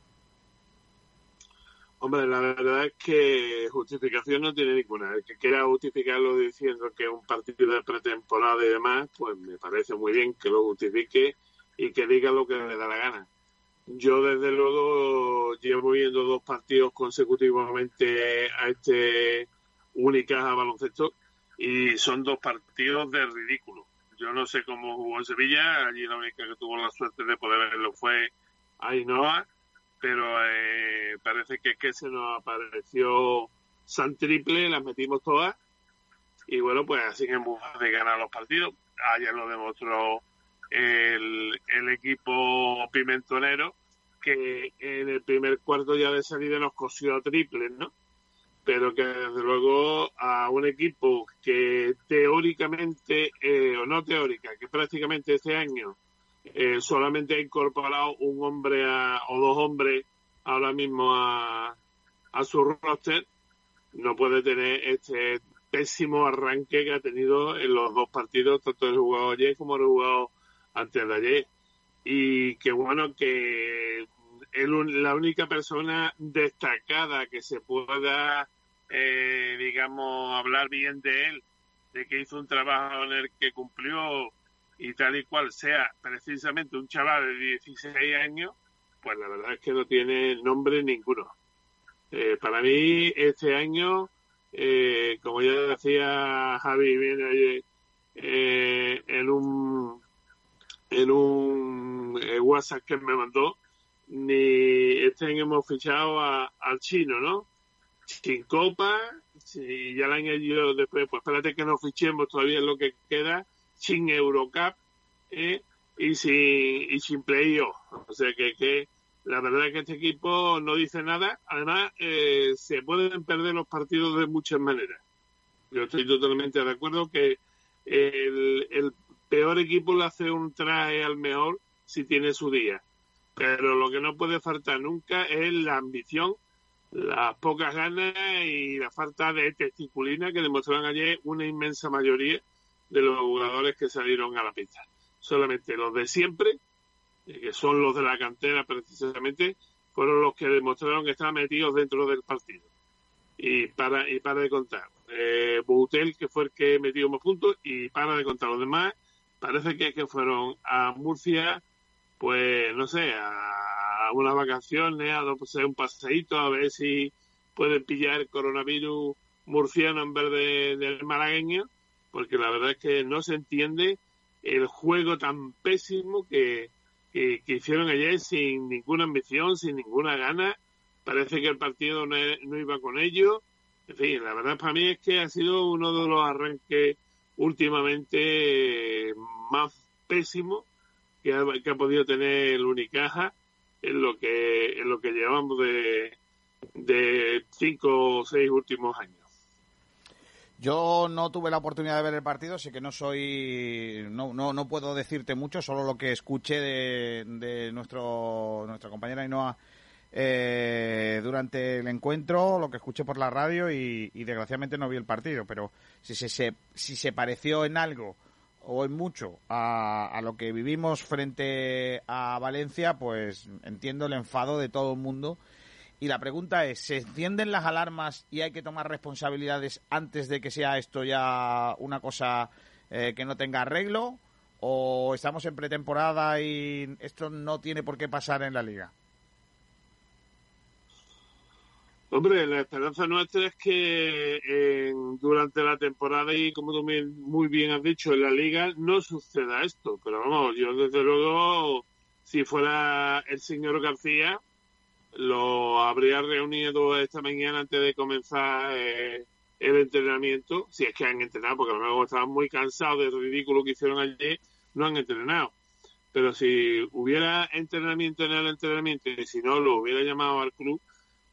Hombre, la verdad es que justificación no tiene ninguna. El que quiera justificarlo diciendo que es un partido de pretemporada y demás, pues me parece muy bien que lo justifique y que diga lo que le da la gana. Yo desde luego llevo viendo dos partidos consecutivamente a este Unicaja baloncesto y son dos partidos de ridículo. Yo no sé cómo jugó en Sevilla, allí la única que tuvo la suerte de poder verlo fue Ainhoa, pero eh, parece que, que se nos apareció San Triple, las metimos todas y bueno, pues así en busca de ganar los partidos. Ayer lo demostró el, el equipo pimentonero que en el primer cuarto ya de salida nos cosió a triples, ¿no? Pero que desde luego a un equipo que teóricamente, eh, o no teórica, que prácticamente este año eh, solamente ha incorporado un hombre o dos hombres ahora mismo a, a su roster, no puede tener este pésimo arranque que ha tenido en los dos partidos, tanto el jugado ayer como el jugado antes de ayer. Y que bueno, que el, la única persona destacada que se pueda, eh, digamos, hablar bien de él, de que hizo un trabajo en el que cumplió y tal y cual sea precisamente un chaval de 16 años, pues la verdad es que no tiene nombre ninguno. Eh, para mí, este año eh, como ya decía Javi viene eh, en un en un eh, WhatsApp que me mandó, ni este año hemos fichado al chino, ¿no? Sin copa, si ya el año después, pues espérate que nos fichemos todavía lo que queda, sin Eurocup ¿eh? y sin y sin playoff. O sea que, que la verdad es que este equipo no dice nada. Además, eh, se pueden perder los partidos de muchas maneras. Yo estoy totalmente de acuerdo que el, peor equipo le hace un traje al mejor si tiene su día. Pero lo que no puede faltar nunca es la ambición, las pocas ganas y la falta de testiculina que demostraron ayer una inmensa mayoría de los jugadores que salieron a la pista. Solamente los de siempre eh, que son los de la cantera precisamente, fueron los que demostraron que estaban metidos dentro del partido. Y para, y para de contar. Eh, Boutel, que fue el que metió más puntos, y para de contar los demás, parece que, que fueron a Murcia, pues no sé, a unas vacaciones, a pues, un paseíto, a ver si pueden pillar coronavirus murciano en vez de, del malagueño, porque la verdad es que no se entiende el juego tan pésimo que, que, hicieron ayer sin ninguna ambición, sin ninguna gana. Parece que el partido no, iba con ellos. En fin, la verdad para mí es que ha sido uno de los arranques últimamente más pésimos que ha, que ha podido tener el Unicaja en lo que en lo que llevamos de, de cinco o seis últimos años. Yo no tuve la oportunidad de ver el partido, así que no soy, no, no, no puedo decirte mucho, solo lo que escuché de, de nuestro, nuestra compañera Inoa eh, durante el encuentro, lo que escuché por la radio y, desgraciadamente no vi el partido, pero si se, si se pareció en algo o en mucho a, a lo que vivimos frente a Valencia, pues entiendo el enfado de todo el mundo y la pregunta es, ¿se encienden las alarmas y hay que tomar responsabilidades antes de que sea esto ya una cosa eh, que no tenga arreglo? ¿O estamos en pretemporada y esto no tiene por qué pasar en la liga? Hombre, la esperanza nuestra es que durante la temporada y como tú muy bien has dicho, en la liga no suceda esto. Pero vamos, yo desde luego, si fuera el señor García, lo habría reunido esta mañana antes de comenzar eh, el entrenamiento, si es que han entrenado, porque a lo mejor estaban muy cansados del ridículo que hicieron ayer, no han entrenado. Pero si hubiera entrenamiento en el entrenamiento y si no, lo hubiera llamado al club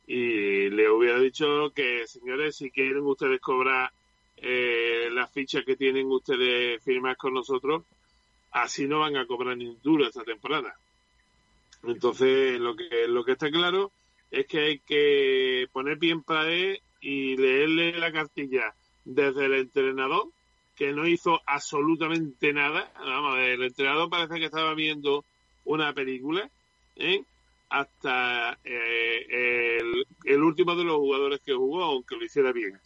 y le hubiera dicho que, señores, si quieren ustedes cobrar eh, las fichas que tienen ustedes firmadas con nosotros, así no van a cobrar ni duro esta temporada. Entonces, lo que, lo que está claro es que hay que poner pie en pared y leerle la cartilla desde el entrenador, que no hizo absolutamente nada. Vamos, el entrenador parece que estaba viendo una película, ¿eh? hasta eh, el, último de los jugadores que jugó, aunque lo hiciera bien.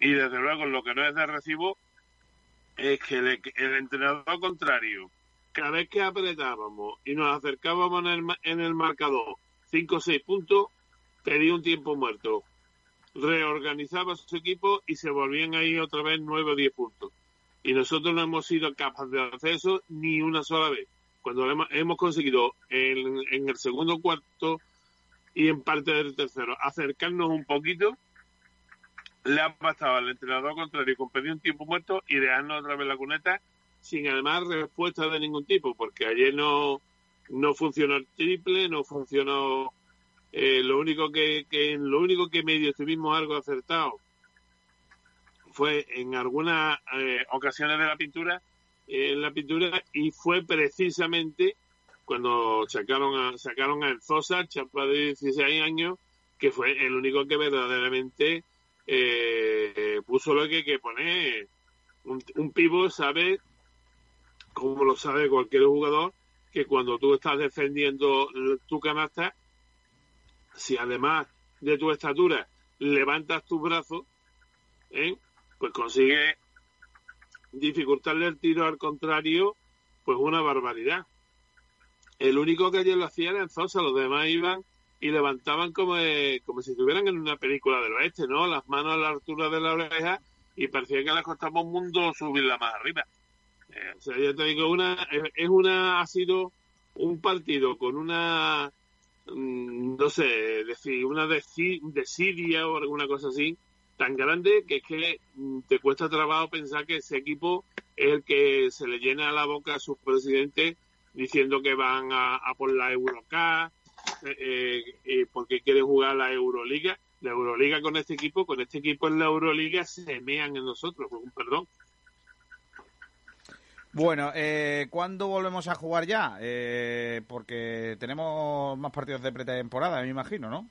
Y desde luego, lo que no es de recibo es que el entrenador contrario cada vez que apretábamos y nos acercábamos en el, en el marcador 5 o 6 puntos, pedía un tiempo muerto. Reorganizaba su equipo y se volvían ahí otra vez 9 o 10 puntos. Y nosotros no hemos sido capaces de hacer eso ni una sola vez. Cuando hemos, conseguido en, en el segundo cuarto y en parte del tercero acercarnos un poquito, le ha bastado al entrenador contrario con pedir un tiempo muerto y dejarnos otra vez la cuneta sin además respuesta de ningún tipo, porque ayer no, no funcionó el triple, no funcionó eh, lo único que, que lo único que medio estuvimos algo acertado fue en algunas eh, ocasiones de la pintura en la pintura y fue precisamente cuando sacaron a sacaron a Zosa, chapa de 16 años, que fue el único que verdaderamente eh, puso lo que hay que poner. Un, un pivo sabe, como lo sabe cualquier jugador, que cuando tú estás defendiendo tu canasta, si además de tu estatura levantas tus brazos, ¿eh? pues consigue dificultarle el tiro al contrario, pues una barbaridad. El único que ayer lo hacía era Zosa, los demás iban y levantaban como, eh, como si estuvieran en una película del oeste, ¿no? Las manos a la altura de la oreja y parecía que les costaba un mundo subirla más arriba. Eh, o sea, ya te digo, una, es una, ha sido un partido con una, mm, no sé, decir, una desidia o alguna cosa así, tan grande que es que mm, te cuesta trabajo pensar que ese equipo es el que se le llena la boca a sus presidentes diciendo que van a, por la Eurocup, eh, eh, porque quieren jugar la Euroliga. La Euroliga con este equipo, con este equipo en la Euroliga se mean en nosotros, perdón. Bueno, eh, ¿cuándo volvemos a jugar ya? Eh, porque tenemos más partidos de pretemporada, me imagino, ¿no?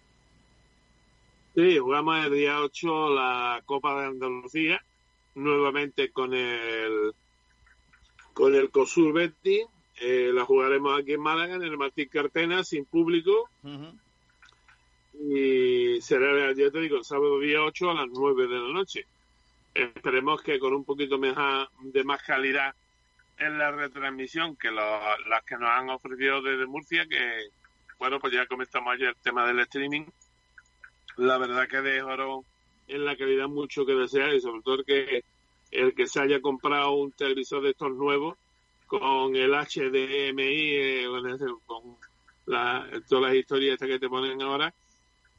Sí, jugamos el día 8 la Copa de Andalucía, nuevamente con el con el COSUR Betty. Eh, la jugaremos aquí en Málaga, en el Martín Cartena, sin público. Y será, ya te digo, el sábado día 8 a las 9 de la noche. Esperemos que con un poquito de más calidad en la retransmisión que las que nos han ofrecido desde Murcia, que, bueno, pues ya comentamos ayer el tema del streaming. La verdad que dejaron en la calidad mucho que desear y sobre todo que el que se haya comprado un televisor de estos nuevos con el HDMI, eh, con la, todas las historias estas que te ponen ahora,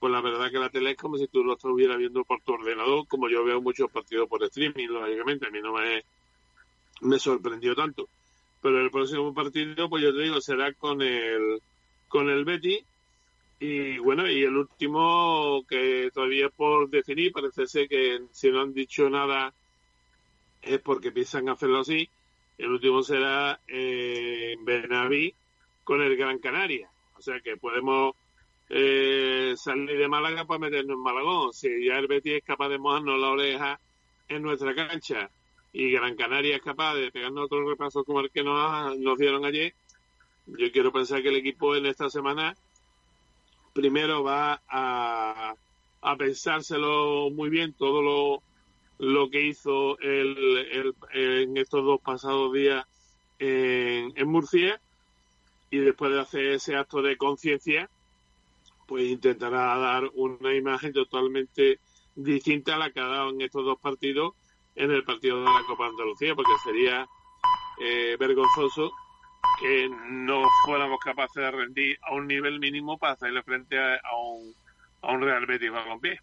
pues la verdad que la tele es como si tú lo estuvieras viendo por tu ordenador, como yo veo muchos partidos por streaming, lógicamente, a mí no me, me sorprendió tanto. Pero el próximo partido, pues yo te digo, será con el, con el Betty. Y bueno, y el último que todavía por definir, parece ser que si no han dicho nada es porque piensan hacerlo así. El último será eh, Benaví con el Gran Canaria. O sea que podemos eh, salir de Málaga para meternos en Malagón. Si ya el Betis es capaz de mojarnos la oreja en nuestra cancha y Gran Canaria es capaz de pegarnos otro repaso como el que nos, nos dieron ayer, yo quiero pensar que el equipo en esta semana primero va a, pensárselo muy bien todo lo, lo que hizo el, en estos dos pasados días en Murcia y después de hacer ese acto de conciencia pues intentará dar una imagen totalmente distinta a la que ha dado en estos dos partidos en el partido de la Copa de Andalucía, porque sería eh, vergonzoso que no fuéramos capaces de rendir a un nivel mínimo para hacerle frente a, un, a un Real Betis Balompié.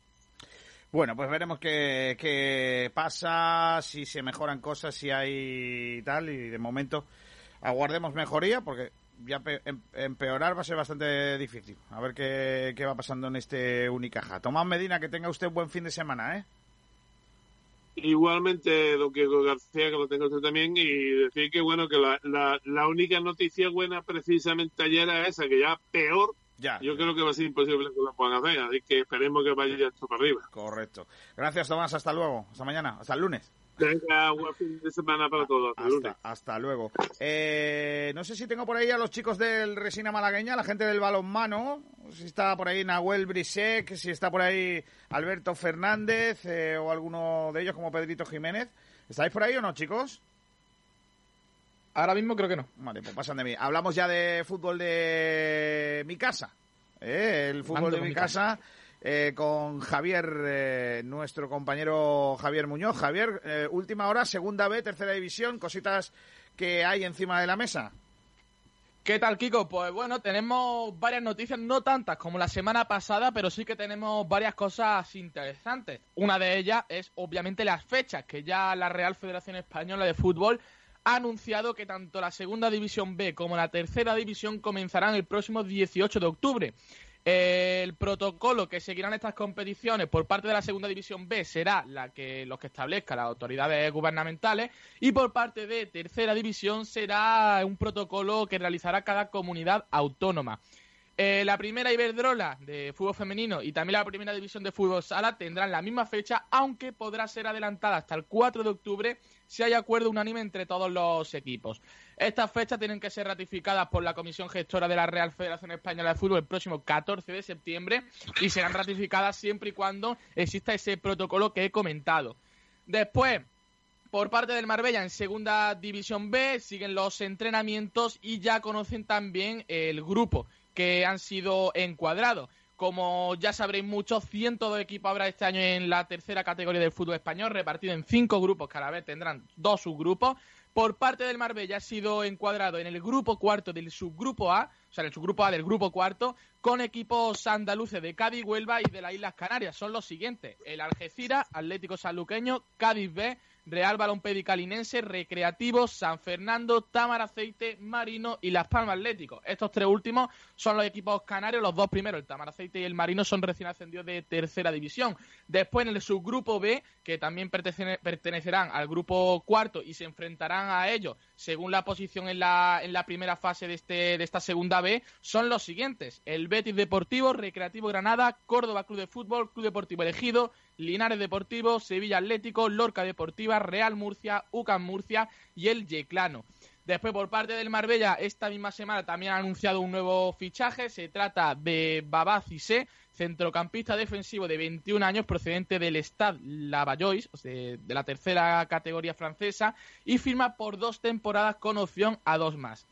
Bueno, pues veremos qué, qué pasa, si se mejoran cosas, si hay tal, y de momento aguardemos mejoría, porque ya em, empeorar va a ser bastante difícil. A ver qué, qué va pasando en este Unicaja. Tomás Medina, que tenga usted un buen fin de semana, ¿eh? Igualmente, don Diego García, que lo tenga usted también, y decir que, bueno, que la, la, la única noticia buena precisamente ayer era esa, que ya peor ya. Yo creo que va a ser imposible que lo puedan hacer, así que esperemos que vaya esto para arriba. Correcto. Gracias, Tomás. Hasta luego. Hasta mañana. Hasta el lunes. Venga, buen fin de semana para todos. Hasta, hasta, hasta luego. Eh, no sé si tengo por ahí a los chicos del Resina Malagueña, la gente del balonmano. Si está por ahí Nahuel Brisek, si está por ahí Alberto Fernández eh, o alguno de ellos como Pedrito Jiménez. ¿Estáis por ahí o no, chicos? Ahora mismo creo que no. Vale, pues pasan de mí. Hablamos ya de fútbol de mi casa. ¿eh? El fútbol de mi casa. Eh, con Javier, eh, nuestro compañero Javier Muñoz. Javier, eh, última hora, segunda B, tercera división, cositas que hay encima de la mesa. ¿Qué tal, Kiko? Pues bueno, tenemos varias noticias, no tantas como la semana pasada, pero sí que tenemos varias cosas interesantes. Una de ellas es obviamente las fechas, que ya la Real Federación Española de Fútbol ha anunciado que tanto la Segunda División B como la Tercera División comenzarán el próximo 18 de octubre. El protocolo que seguirán estas competiciones por parte de la Segunda División B será la que los que establezcan las autoridades gubernamentales y por parte de Tercera División será un protocolo que realizará cada comunidad autónoma. Eh, la primera Iberdrola de fútbol femenino y también la primera división de fútbol sala tendrán la misma fecha, aunque podrá ser adelantada hasta el 4 de octubre si hay acuerdo unánime entre todos los equipos. Estas fechas tienen que ser ratificadas por la Comisión Gestora de la Real Federación Española de Fútbol el próximo 14 de septiembre y serán ratificadas siempre y cuando exista ese protocolo que he comentado. Después, por parte del Marbella en Segunda División B siguen los entrenamientos y ya conocen también el grupo que han sido encuadrados. Como ya sabréis muchos, cientos de equipos habrá este año en la tercera categoría del fútbol español, repartido en cinco grupos, cada vez tendrán dos subgrupos. Por parte del Marbella ha sido encuadrado en el grupo cuarto del subgrupo A, o sea, en el subgrupo A del grupo cuarto, con equipos andaluces de Cádiz, Huelva y de las Islas Canarias. Son los siguientes: el Algeciras, Atlético Sanluqueño, Cádiz B, Real Balompié Calinense, Recreativo, San Fernando, Támara Aceite, Marino y Las Palmas Atlético. Estos tres últimos son los equipos canarios, los dos primeros, el Támara Aceite y el Marino, son recién ascendidos de tercera división. Después en el subgrupo B, que también pertenece- pertenecerán al grupo cuarto y se enfrentarán a ellos según la posición en la, en la primera fase de, este, de esta segunda B, son los siguientes. El Betis Deportivo, Recreativo Granada, Córdoba Club de Fútbol, Club Deportivo Elegido, Linares Deportivo, Sevilla Atlético, Lorca Deportiva, Real Murcia, UCAM Murcia y el Yeclano. Después, por parte del Marbella, esta misma semana también ha anunciado un nuevo fichaje. Se trata de Baba Cissé, centrocampista defensivo de 21 años, procedente del Stade Lavallois, o sea, de la tercera categoría francesa, y firma por dos temporadas con opción a dos más.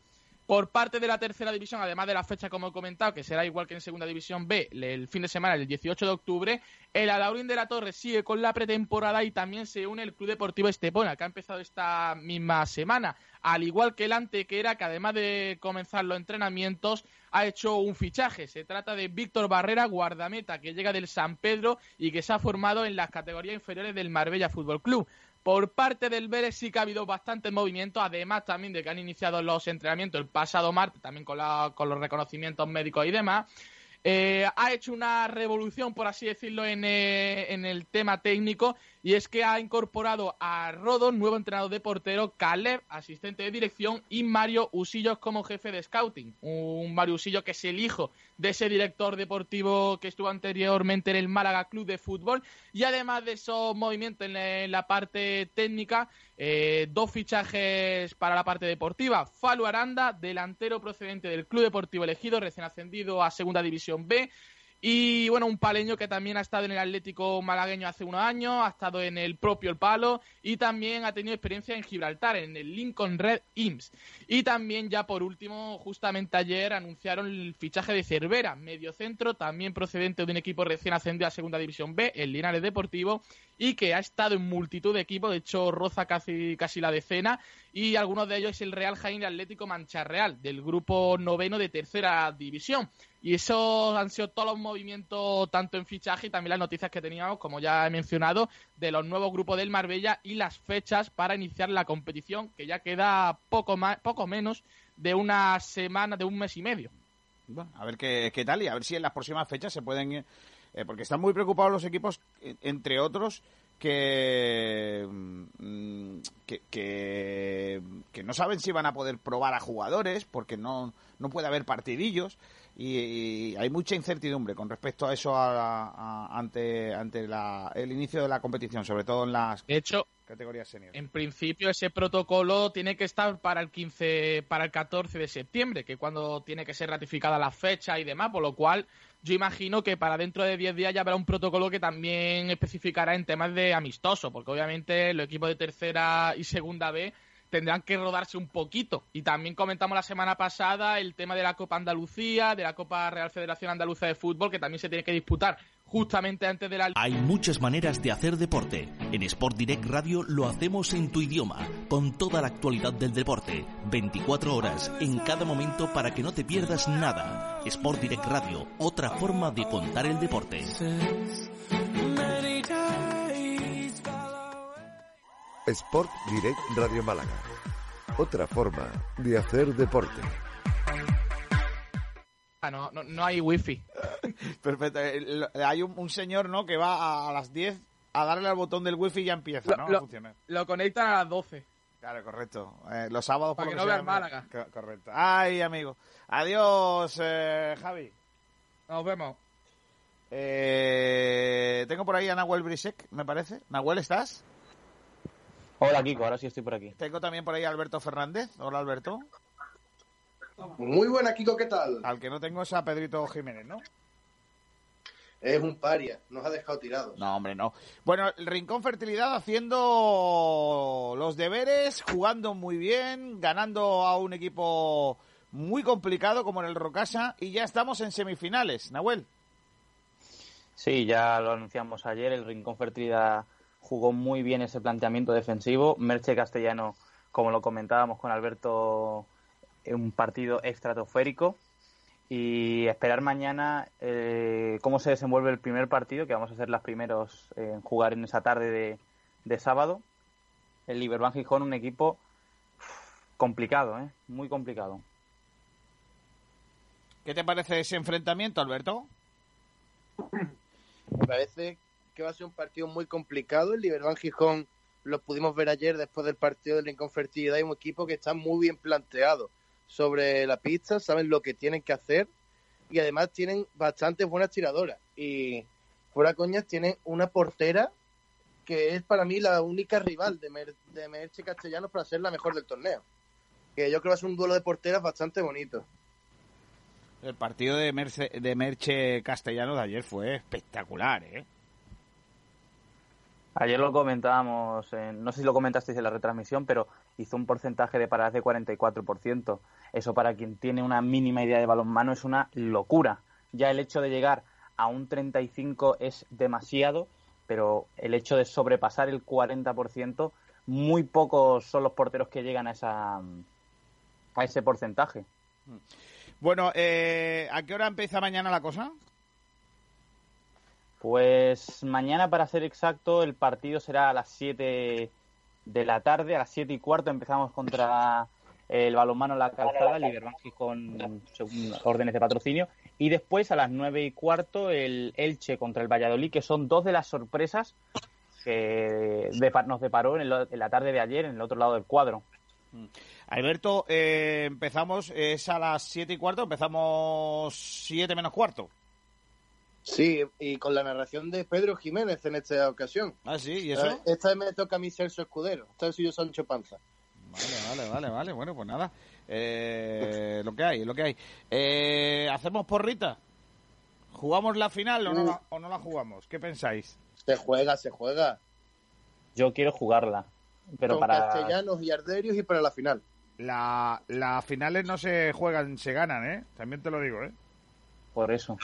Por parte de la tercera división, además de la fecha como he comentado, que será igual que en segunda división B, el fin de semana, el 18 de octubre, el Alaurín de la Torre sigue con la pretemporada y también se une el Club Deportivo Estepona, que ha empezado esta misma semana. Al igual que el Antequera, que además de comenzar los entrenamientos, ha hecho un fichaje. Se trata de Víctor Barrera, guardameta, que llega del San Pedro y que se ha formado en las categorías inferiores del Marbella Fútbol Club. Por parte del Vélez sí que ha habido bastantes movimientos, además también de que han iniciado los entrenamientos el pasado martes, también con, los reconocimientos médicos y demás. Eh, ha hecho una revolución, por así decirlo, en, eh, en el tema técnico y es que ha incorporado a Rodo, nuevo entrenador de portero, Caleb, asistente de dirección, y Mario Usillos como jefe de scouting. Un Mario Usillo que es el hijo de ese director deportivo que estuvo anteriormente en el Málaga Club de Fútbol. Y además de esos movimientos en la parte técnica, eh, dos fichajes para la parte deportiva. Falu Aranda, delantero procedente del Club Deportivo Elegido, recién ascendido a Segunda División B. Y bueno, un paleño que también ha estado en el Atlético malagueño hace unos años, ha estado en el propio El Palo y también ha tenido experiencia en Gibraltar, en el Lincoln Red Imps. Y también ya por último, justamente ayer anunciaron el fichaje de Cervera, mediocentro, también procedente de un equipo recién ascendido a Segunda División B, el Linares Deportivo, y que ha estado en multitud de equipos, de hecho roza casi, casi la decena, y algunos de ellos es el Real Jaén Atlético Mancha Real, del grupo noveno de tercera división. Y esos han sido todos los movimientos, tanto en fichaje y también las noticias que teníamos, como ya he mencionado, de los nuevos grupos del Marbella y las fechas para iniciar la competición, que ya queda poco, más, poco menos de una semana, de un mes y medio. Bueno, a ver qué, qué tal y a ver si en las próximas fechas se pueden... eh, eh, porque están muy preocupados los equipos, entre otros, que, mm, que, que, que no saben si van a poder probar a jugadores porque no, no puede haber partidillos y, y hay mucha incertidumbre con respecto a eso a- a- ante, ante la- el inicio de la competición, sobre todo en las De hecho, categorías senior. En principio ese protocolo tiene que estar para el 15, para el 14 de septiembre, que cuando tiene que ser ratificada la fecha y demás, por lo cual yo imagino que para dentro de 10 días ya habrá un protocolo que también especificará en temas de amistoso, porque obviamente los equipos de tercera y segunda B tendrán que rodarse un poquito. Y también comentamos la semana pasada el tema de la Copa Andalucía, de la Copa Real Federación Andaluza de Fútbol, que también se tiene que disputar justamente antes de la... Hay muchas maneras de hacer deporte. En Sport Direct Radio lo hacemos en tu idioma, con toda la actualidad del deporte, 24 horas, en cada momento para que no te pierdas nada. Sport Direct Radio, otra forma de contar el deporte. Sport Direct Radio Málaga. Otra forma de hacer deporte. Ah, no, no, no hay wifi. Perfecto. Eh, hay un, un señor, ¿no? Que va a, a las 10 a darle al botón del wifi y ya empieza, ¿no? Lo, a funcionar. lo conectan a las 12. Claro, correcto. Eh, los sábados Para por que no vean Málaga. Co- Correcto. Ay, amigo. Adiós, eh, Javi. Nos vemos. Eh, tengo por ahí a Nahuel Brisek, me parece. Nahuel, ¿estás? Hola, Kiko, ahora sí estoy por aquí. Tengo también por ahí a Alberto Fernández. Hola, Alberto. Muy buena, Kiko, ¿qué tal? Al que no tengo es a Pedrito Jiménez, ¿no? Es un paria, nos ha dejado tirados. No, hombre, no. Bueno, el Rincón Fertilidad haciendo los deberes, jugando muy bien, ganando a un equipo muy complicado como en el Rocasa y ya estamos en semifinales. Nahuel. Sí, ya lo anunciamos ayer, el Rincón Fertilidad jugó muy bien ese planteamiento defensivo. Merche Castellano, como lo comentábamos con Alberto, un partido estratosférico. Y esperar mañana eh, cómo se desenvuelve el primer partido, que vamos a ser los primeros en jugar en esa tarde de, de sábado. El Liberban Gijón, un equipo complicado, ¿eh? muy complicado. ¿Qué te parece ese enfrentamiento, Alberto? Me parece que va a ser un partido muy complicado. El Liberban Gijón lo pudimos ver ayer después del partido del Rincón Fertilidad y un equipo que está muy bien planteado sobre la pista, saben lo que tienen que hacer y además tienen bastantes buenas tiradoras. Y fuera coñas, tienen una portera que es para mí la única rival de, Mer de Merche Castellanos para ser la mejor del torneo. Que yo creo que va a ser un duelo de porteras bastante bonito. El partido de, Merce- de Merche Castellano de ayer fue espectacular, ¿eh? Ayer lo comentábamos, en- no sé si lo comentasteis en la retransmisión, pero hizo un porcentaje de paradas de 44%. Eso para quien tiene una mínima idea de balonmano es una locura. Ya el hecho de llegar a un 35 es demasiado, pero el hecho de sobrepasar el 40%, muy pocos son los porteros que llegan a, esa, a ese porcentaje. Bueno, eh, ¿a qué hora empieza mañana la cosa? Pues mañana, para ser exacto, el partido será a las 7 de la tarde, a las 7 y cuarto empezamos contra el balonmano La Calzada, Liberban Gijón según órdenes de patrocinio, y después a las 9 y cuarto el Elche contra el Valladolid, que son dos de las sorpresas que nos deparó en, el- en la tarde de ayer en el otro lado del cuadro. Alberto, eh, empezamos, es a las siete y cuarto, empezamos siete menos cuarto. Sí, y con la narración de Pedro Jiménez en esta ocasión. Ah, sí, ¿y eso? Eh, Esta vez me toca a mí Celso Escudero. Esta vez soy yo Sancho Panza. Vale, vale, vale, vale. Bueno, pues nada. Eh, lo que hay, lo que hay. Eh, ¿Hacemos porrita? ¿Jugamos la final o no, la, o no la jugamos? ¿Qué pensáis? Se juega, se juega. Yo quiero jugarla, pero con para... castellanos y arderios y para la final. La, las finales no se juegan, se ganan, ¿eh? También te lo digo, ¿eh? Por eso.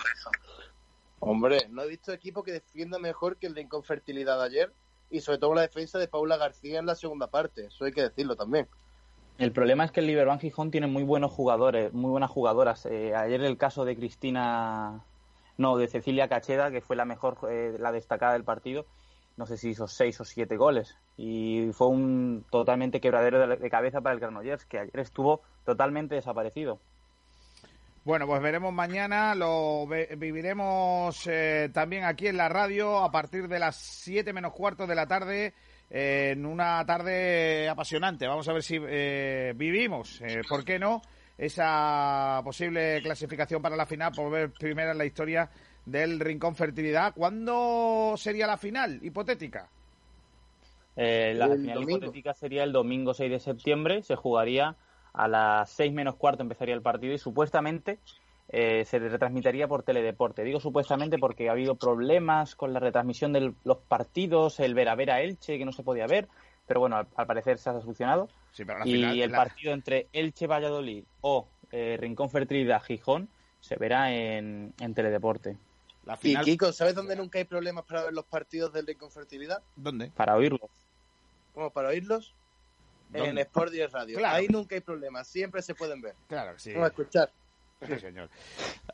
Hombre, no he visto equipo que defienda mejor que el de Inconfertilidad ayer y sobre todo la defensa de Paula García en la segunda parte. Eso hay que decirlo también. El problema es que el Liberban Gijón tiene muy buenos jugadores, muy buenas jugadoras. Eh, ayer el caso de Cristina, no, de Cecilia Cacheda, que fue la mejor, eh, la destacada del partido, no sé si hizo seis o siete goles. Y fue un totalmente quebradero de, de cabeza para el Granollers, que ayer estuvo totalmente desaparecido. Bueno, pues veremos mañana, lo ve- viviremos eh, también aquí en la radio a partir de las 7 menos cuarto de la tarde, eh, en una tarde apasionante. Vamos a ver si eh, vivimos, eh, ¿por qué no? Esa posible clasificación para la final por ver primera en la historia del Rincón Fertilidad. ¿Cuándo sería la final hipotética? Eh, la El final domingo. hipotética sería el domingo 6 de septiembre, se jugaría a las 6 menos cuarto empezaría el partido y supuestamente eh, se retransmitiría por teledeporte. Digo supuestamente porque ha habido problemas con la retransmisión de los partidos, el ver a ver a Elche que no se podía ver, pero bueno, al, parecer se ha solucionado. y el partido entre Elche Valladolid o eh, Rincón Fertilidad Gijón se verá en, en Teledeporte. Y Kiko, ¿sabes dónde nunca hay problemas para ver los partidos del Rincón Fertilidad? ¿Dónde? Para oírlos. ¿Cómo? ¿Para oírlos? En Sport 10 Radio. Ahí nunca hay problemas, siempre se pueden ver. Claro sí. Vamos a escuchar. Sí, señor.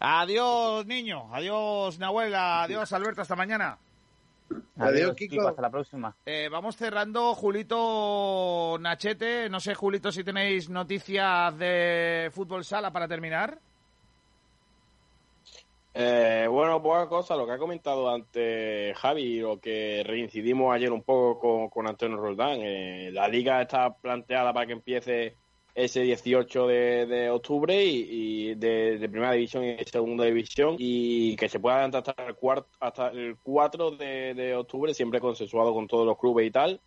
Adiós, niño. Adiós, Nahuela. Adiós, Alberto. Hasta mañana. Adiós, Kiko. Hasta la próxima. Eh, vamos cerrando, Julito Nachete. No sé, Julito, si tenéis noticias de fútbol sala para terminar. Eh, bueno, poca cosa, lo que ha comentado antes Javi, lo que reincidimos ayer un poco con, Antonio Roldán. Eh, la liga está planteada para que empiece ese 18 de, octubre y, de, primera división y segunda división y que se pueda adelantar hasta el, cuarto, hasta el 4 de, octubre, siempre consensuado con todos los clubes y tal.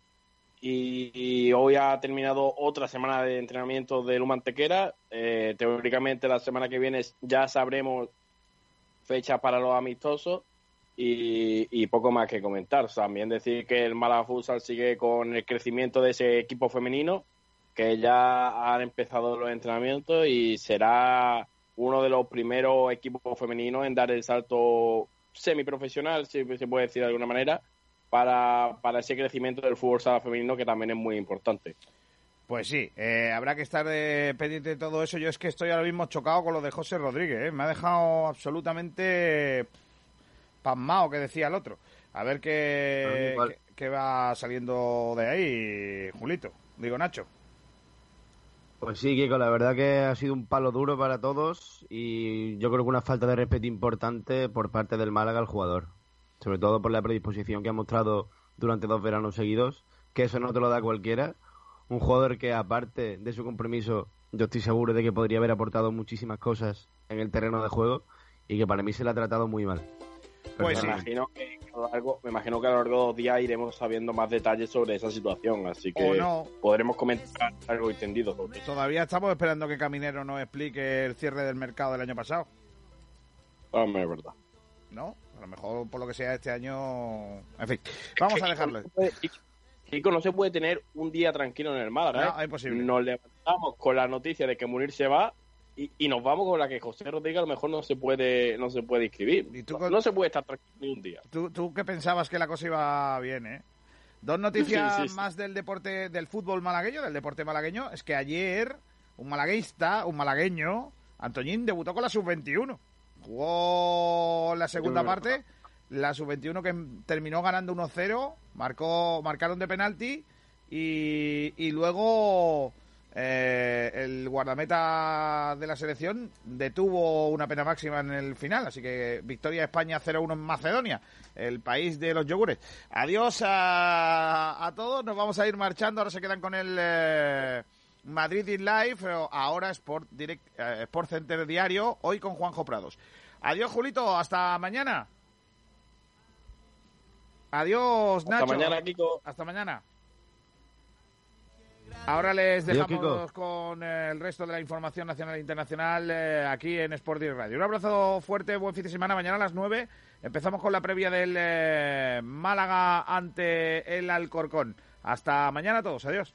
Y, hoy ha terminado otra semana de entrenamiento de Lumantequera. Eh, teóricamente la semana que viene ya sabremos fechas para los amistosos y, poco más que comentar. También decir que el Málaga Futsal sigue con el crecimiento de ese equipo femenino, que ya han empezado los entrenamientos y será uno de los primeros equipos femeninos en dar el salto semiprofesional, si se puede decir de alguna manera, para, para ese crecimiento del fútbol sala femenino que también es muy importante. Pues sí, eh, habrá que estar de, pendiente de todo eso. Yo es que estoy ahora mismo chocado con lo de José Rodríguez. ¿eh? Me ha dejado absolutamente pasmado, que decía el otro. A ver qué, qué, va saliendo de ahí, Julito. Digo, Nacho. Pues sí, Kiko, la verdad que ha sido un palo duro para todos y yo creo que una falta de respeto importante por parte del Málaga al jugador. Sobre todo por la predisposición que ha mostrado durante dos veranos seguidos, que eso no te lo da cualquiera un jugador que aparte de su compromiso, yo estoy seguro de que podría haber aportado muchísimas cosas en el terreno de juego y que para mí se le ha tratado muy mal. Pues me, imagino que a lo largo, me imagino que a lo largo de los días iremos sabiendo más detalles sobre esa situación, así que podremos comentar algo entendido Todavía estamos esperando que Caminero nos explique el cierre del mercado del año pasado. Hombre, es verdad. ¿No? A lo mejor por lo que sea este año... En fin, vamos a dejarlo. Kiko, no se puede tener un día tranquilo en el Málaga. No, ¿eh? imposible. Nos levantamos con la noticia de que Munir se va y, nos vamos con la que José Rodríguez a lo mejor no se puede no se puede inscribir. no, se puede estar tranquilo ni un día. ¿Tú, tú que pensabas que la cosa iba bien, ¿eh? Dos noticias más del deporte, del fútbol malagueño, del deporte malagueño, es que ayer un malaguista, un malagueño, Antoñín, debutó con la sub-21. Jugó la segunda parte la sub-21 que terminó ganando 1-0, marcó, marcaron de penalti y, y luego eh, el guardameta de la selección detuvo una pena máxima en el final, así que victoria España 0-1 en Macedonia, el país de los yogures. Adiós a, a, todos, nos vamos a ir marchando, ahora se quedan con el eh, Madrid in Live, ahora Sport, Direct, eh, Sport Center Diario, hoy con Juanjo Prados. Adiós Julito, hasta mañana. Adiós, Nacho. Hasta mañana, Kiko. Hasta mañana. Ahora les dejamos con el resto de la información nacional e internacional eh, aquí en Sport y Radio. Un abrazo fuerte, buen fin de semana. Mañana a las 9 empezamos con la previa del eh, Málaga ante el Alcorcón. Hasta mañana a todos. Adiós.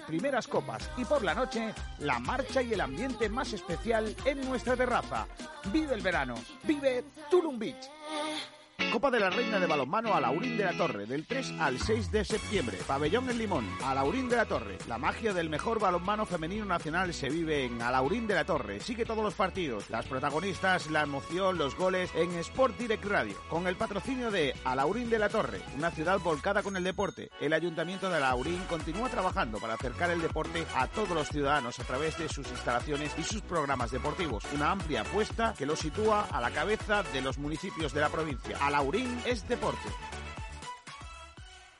primeras copas y por la noche la marcha y el ambiente más especial en nuestra terraza. Vive el verano, vive Tulum Beach. Copa de la Reina de Balonmano a Laurín de la Torre, del 3 al 6 de septiembre. Pabellón en Limón, a Laurín de la Torre. La magia del mejor balonmano femenino nacional se vive en Alaurín de la Torre. Sigue todos los partidos, las protagonistas, la emoción, los goles en Sport Direct Radio. Con el patrocinio de Alaurín de la Torre, una ciudad volcada con el deporte. El Ayuntamiento de Alaurín continúa trabajando para acercar el deporte a todos los ciudadanos a través de sus instalaciones y sus programas deportivos. Una amplia apuesta que lo sitúa a la cabeza de los municipios de la provincia. Alaurín es deporte.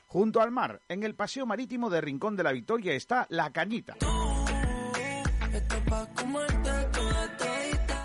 Junto al mar, en el paseo marítimo de Rincón de la Victoria está La Cañita.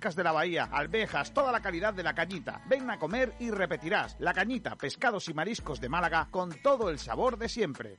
de la bahía, alvejas, toda la calidad de la cañita. Ven a comer y repetirás. La cañita, pescados y mariscos de Málaga con todo el sabor de siempre.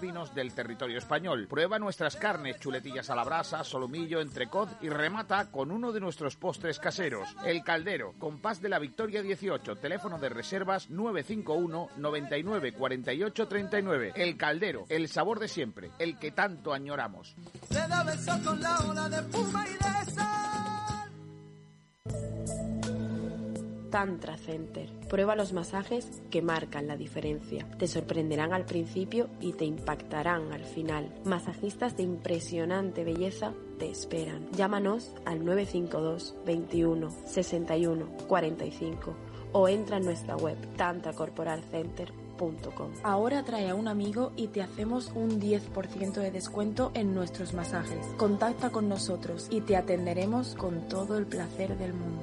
vinos del territorio español. Prueba nuestras carnes, chuletillas a la brasa, solomillo, entrecot y remata con uno de nuestros postres caseros. El Caldero, Compás de la Victoria 18, teléfono de reservas 951 99 48 39. El Caldero, el sabor de siempre, el que tanto añoramos. Se da beso con la ola de y de sal. Tantra Center. Prueba los masajes que marcan la diferencia. Te sorprenderán al principio y te impactarán al final. Masajistas de impresionante belleza te esperan. Llámanos al 952 21 61 45 o entra en nuestra web tantracorporalcenter.com. Ahora trae a un amigo y te hacemos un 10% de descuento en nuestros masajes. Contacta con nosotros y te atenderemos con todo el placer del mundo.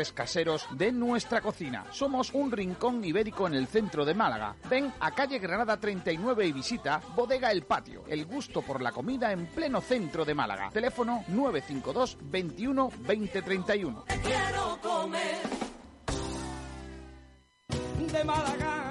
caseros de nuestra cocina. Somos un rincón ibérico en el centro de Málaga. Ven a calle Granada 39 y visita Bodega El Patio, el gusto por la comida en pleno centro de Málaga. Teléfono 952 21 20 31. Quiero comer de Málaga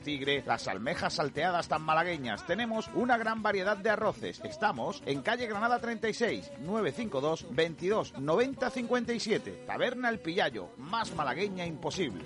tigre, las almejas salteadas tan malagueñas. Tenemos una gran variedad de arroces. Estamos en calle Granada 36, 952 22 90 57. Taberna El Pillayo, más malagueña imposible.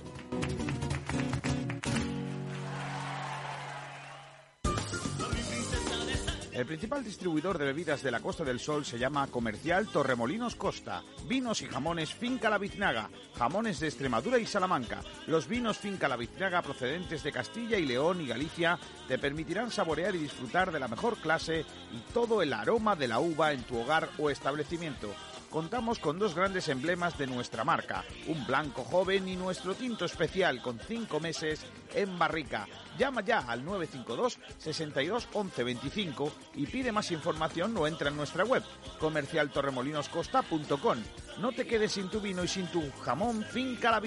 El principal distribuidor de bebidas de la Costa del Sol se llama Comercial Torremolinos Costa. Vinos y jamones Finca La Biznaga, jamones de Extremadura y Salamanca. Los vinos Finca La Biznaga procedentes de Castilla y León y Galicia te permitirán saborear y disfrutar de la mejor clase y todo el aroma de la uva en tu hogar o establecimiento contamos con dos grandes emblemas de nuestra marca, un blanco joven y nuestro tinto especial con cinco meses en barrica. Llama ya al 952 62 11 25 y pide más información o entra en nuestra web comercialtorremolinoscosta.com. No te quedes sin tu vino y sin tu jamón finca la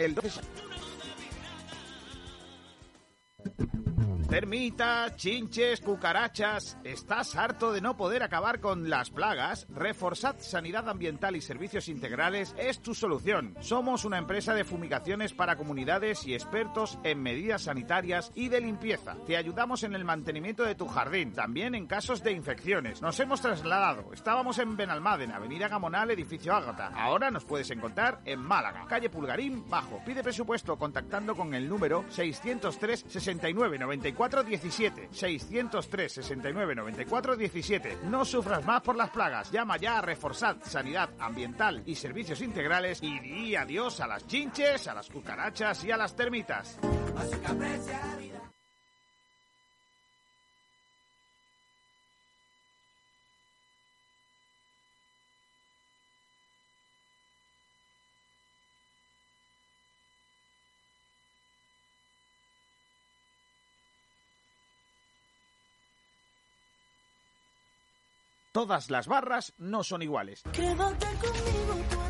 el Termitas, chinches, cucarachas. ¿Estás harto de no poder acabar con las plagas? Reforzad Sanidad Ambiental y Servicios Integrales es tu solución. Somos una empresa de fumigaciones para comunidades y expertos en medidas sanitarias y de limpieza. Te ayudamos en el mantenimiento de tu jardín, también en casos de infecciones. Nos hemos trasladado. Estábamos en Benalmádena, Avenida Gamonal, edificio Ágata. Ahora nos puedes encontrar en Málaga, calle Pulgarín, Bajo. Pide presupuesto contactando con el número 603 69 94 17 603 69 94 17. No sufras más por las plagas. Llama ya a Reforzad Sanidad Ambiental y Servicios Integrales y di adiós a las chinches, a las cucarachas y a las termitas. Todas las barras no son iguales.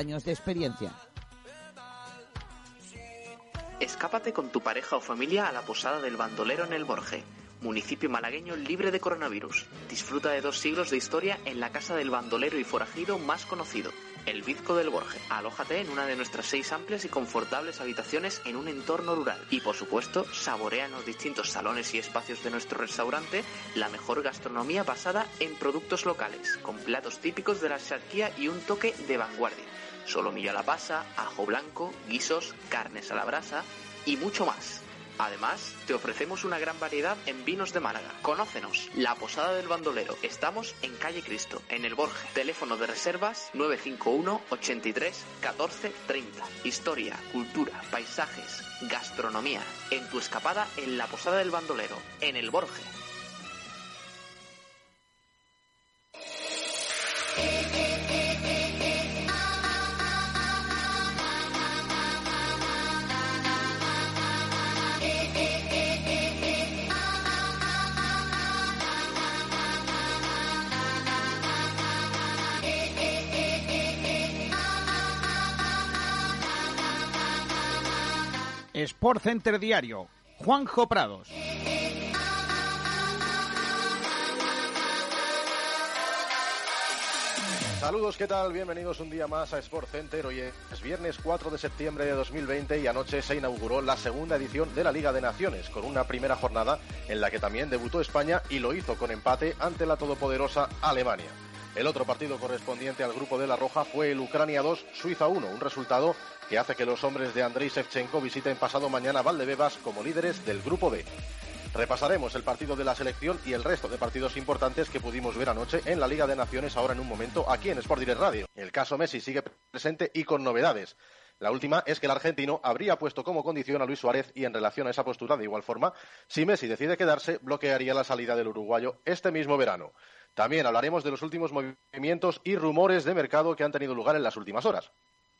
de experiencia. Escápate con tu pareja o familia a la posada del bandolero en el Borje, municipio malagueño libre de coronavirus. Disfruta de dos siglos de historia en la casa del bandolero y forajido más conocido, el Bizco del Borje. Alójate en una de nuestras seis amplias y confortables habitaciones en un entorno rural. Y por supuesto, saborea en los distintos salones y espacios de nuestro restaurante la mejor gastronomía basada en productos locales, con platos típicos de la charquía y un toque de vanguardia solomillo a la pasa, ajo blanco, guisos, carnes a la brasa y mucho más. Además, te ofrecemos una gran variedad en vinos de Málaga. Conócenos, La Posada del Bandolero. Estamos en Calle Cristo, en el Borja. Teléfono de reservas 951 83 14 30. Historia, cultura, paisajes, gastronomía. En tu escapada en La Posada del Bandolero, en el Borje. Sport Center Diario. Juanjo Prados. Saludos, ¿qué tal? Bienvenidos un día más a Sport Center. Hoy es viernes 4 de septiembre de 2020 y anoche se inauguró la segunda edición de la Liga de Naciones, con una primera jornada en la que también debutó España y lo hizo con empate ante la todopoderosa Alemania. El otro partido correspondiente al grupo de la Roja fue el Ucrania 2, Suiza 1, un resultado que hace que los hombres de Andrei Shevchenko visiten pasado mañana Valdebebas como líderes del grupo B. Repasaremos el partido de la selección y el resto de partidos importantes que pudimos ver anoche en la Liga de Naciones ahora en un momento aquí en Sport Direct Radio. El caso Messi sigue presente y con novedades. La última es que el argentino habría puesto como condición a Luis Suárez y en relación a esa postura de igual forma, si Messi decide quedarse, bloquearía la salida del uruguayo este mismo verano. También hablaremos de los últimos movimientos y rumores de mercado que han tenido lugar en las últimas horas.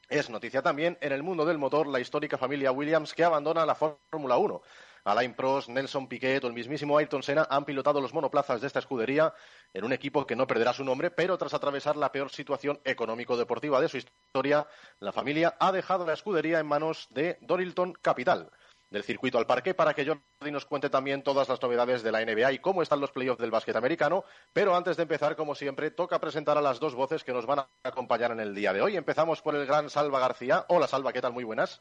Es noticia también en el mundo del motor la histórica familia Williams que abandona la Fórmula 1. Alain Prost, Nelson Piquet o el mismísimo Ayrton Senna han pilotado los monoplazas de esta escudería en un equipo que no perderá su nombre, pero tras atravesar la peor situación económico-deportiva de su historia, la familia ha dejado la escudería en manos de Dorilton Capital del circuito al parque para que Jordi nos cuente también todas las novedades de la NBA y cómo están los playoffs del básquet americano. Pero antes de empezar, como siempre, toca presentar a las dos voces que nos van a acompañar en el día de hoy. Empezamos por el gran Salva García. Hola Salva, ¿qué tal? Muy buenas.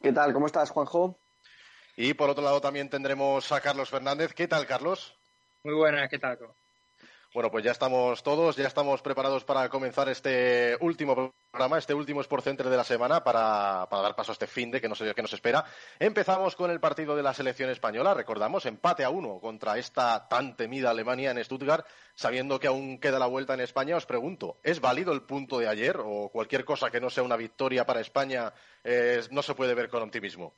¿Qué tal? ¿Cómo estás, Juanjo? Y por otro lado también tendremos a Carlos Fernández. ¿Qué tal, Carlos? Muy buena, ¿qué tal? Bueno, pues ya estamos todos, ya estamos preparados para comenzar este último programa, este último Sport Center de la semana para, dar paso a este fin de que nos, que nos espera. Empezamos con el partido de la selección española, recordamos, empate a uno contra esta tan temida Alemania en Stuttgart, sabiendo que aún queda la vuelta en España. Os pregunto, ¿es válido el punto de ayer o cualquier cosa que no sea una victoria para España no se puede ver con optimismo?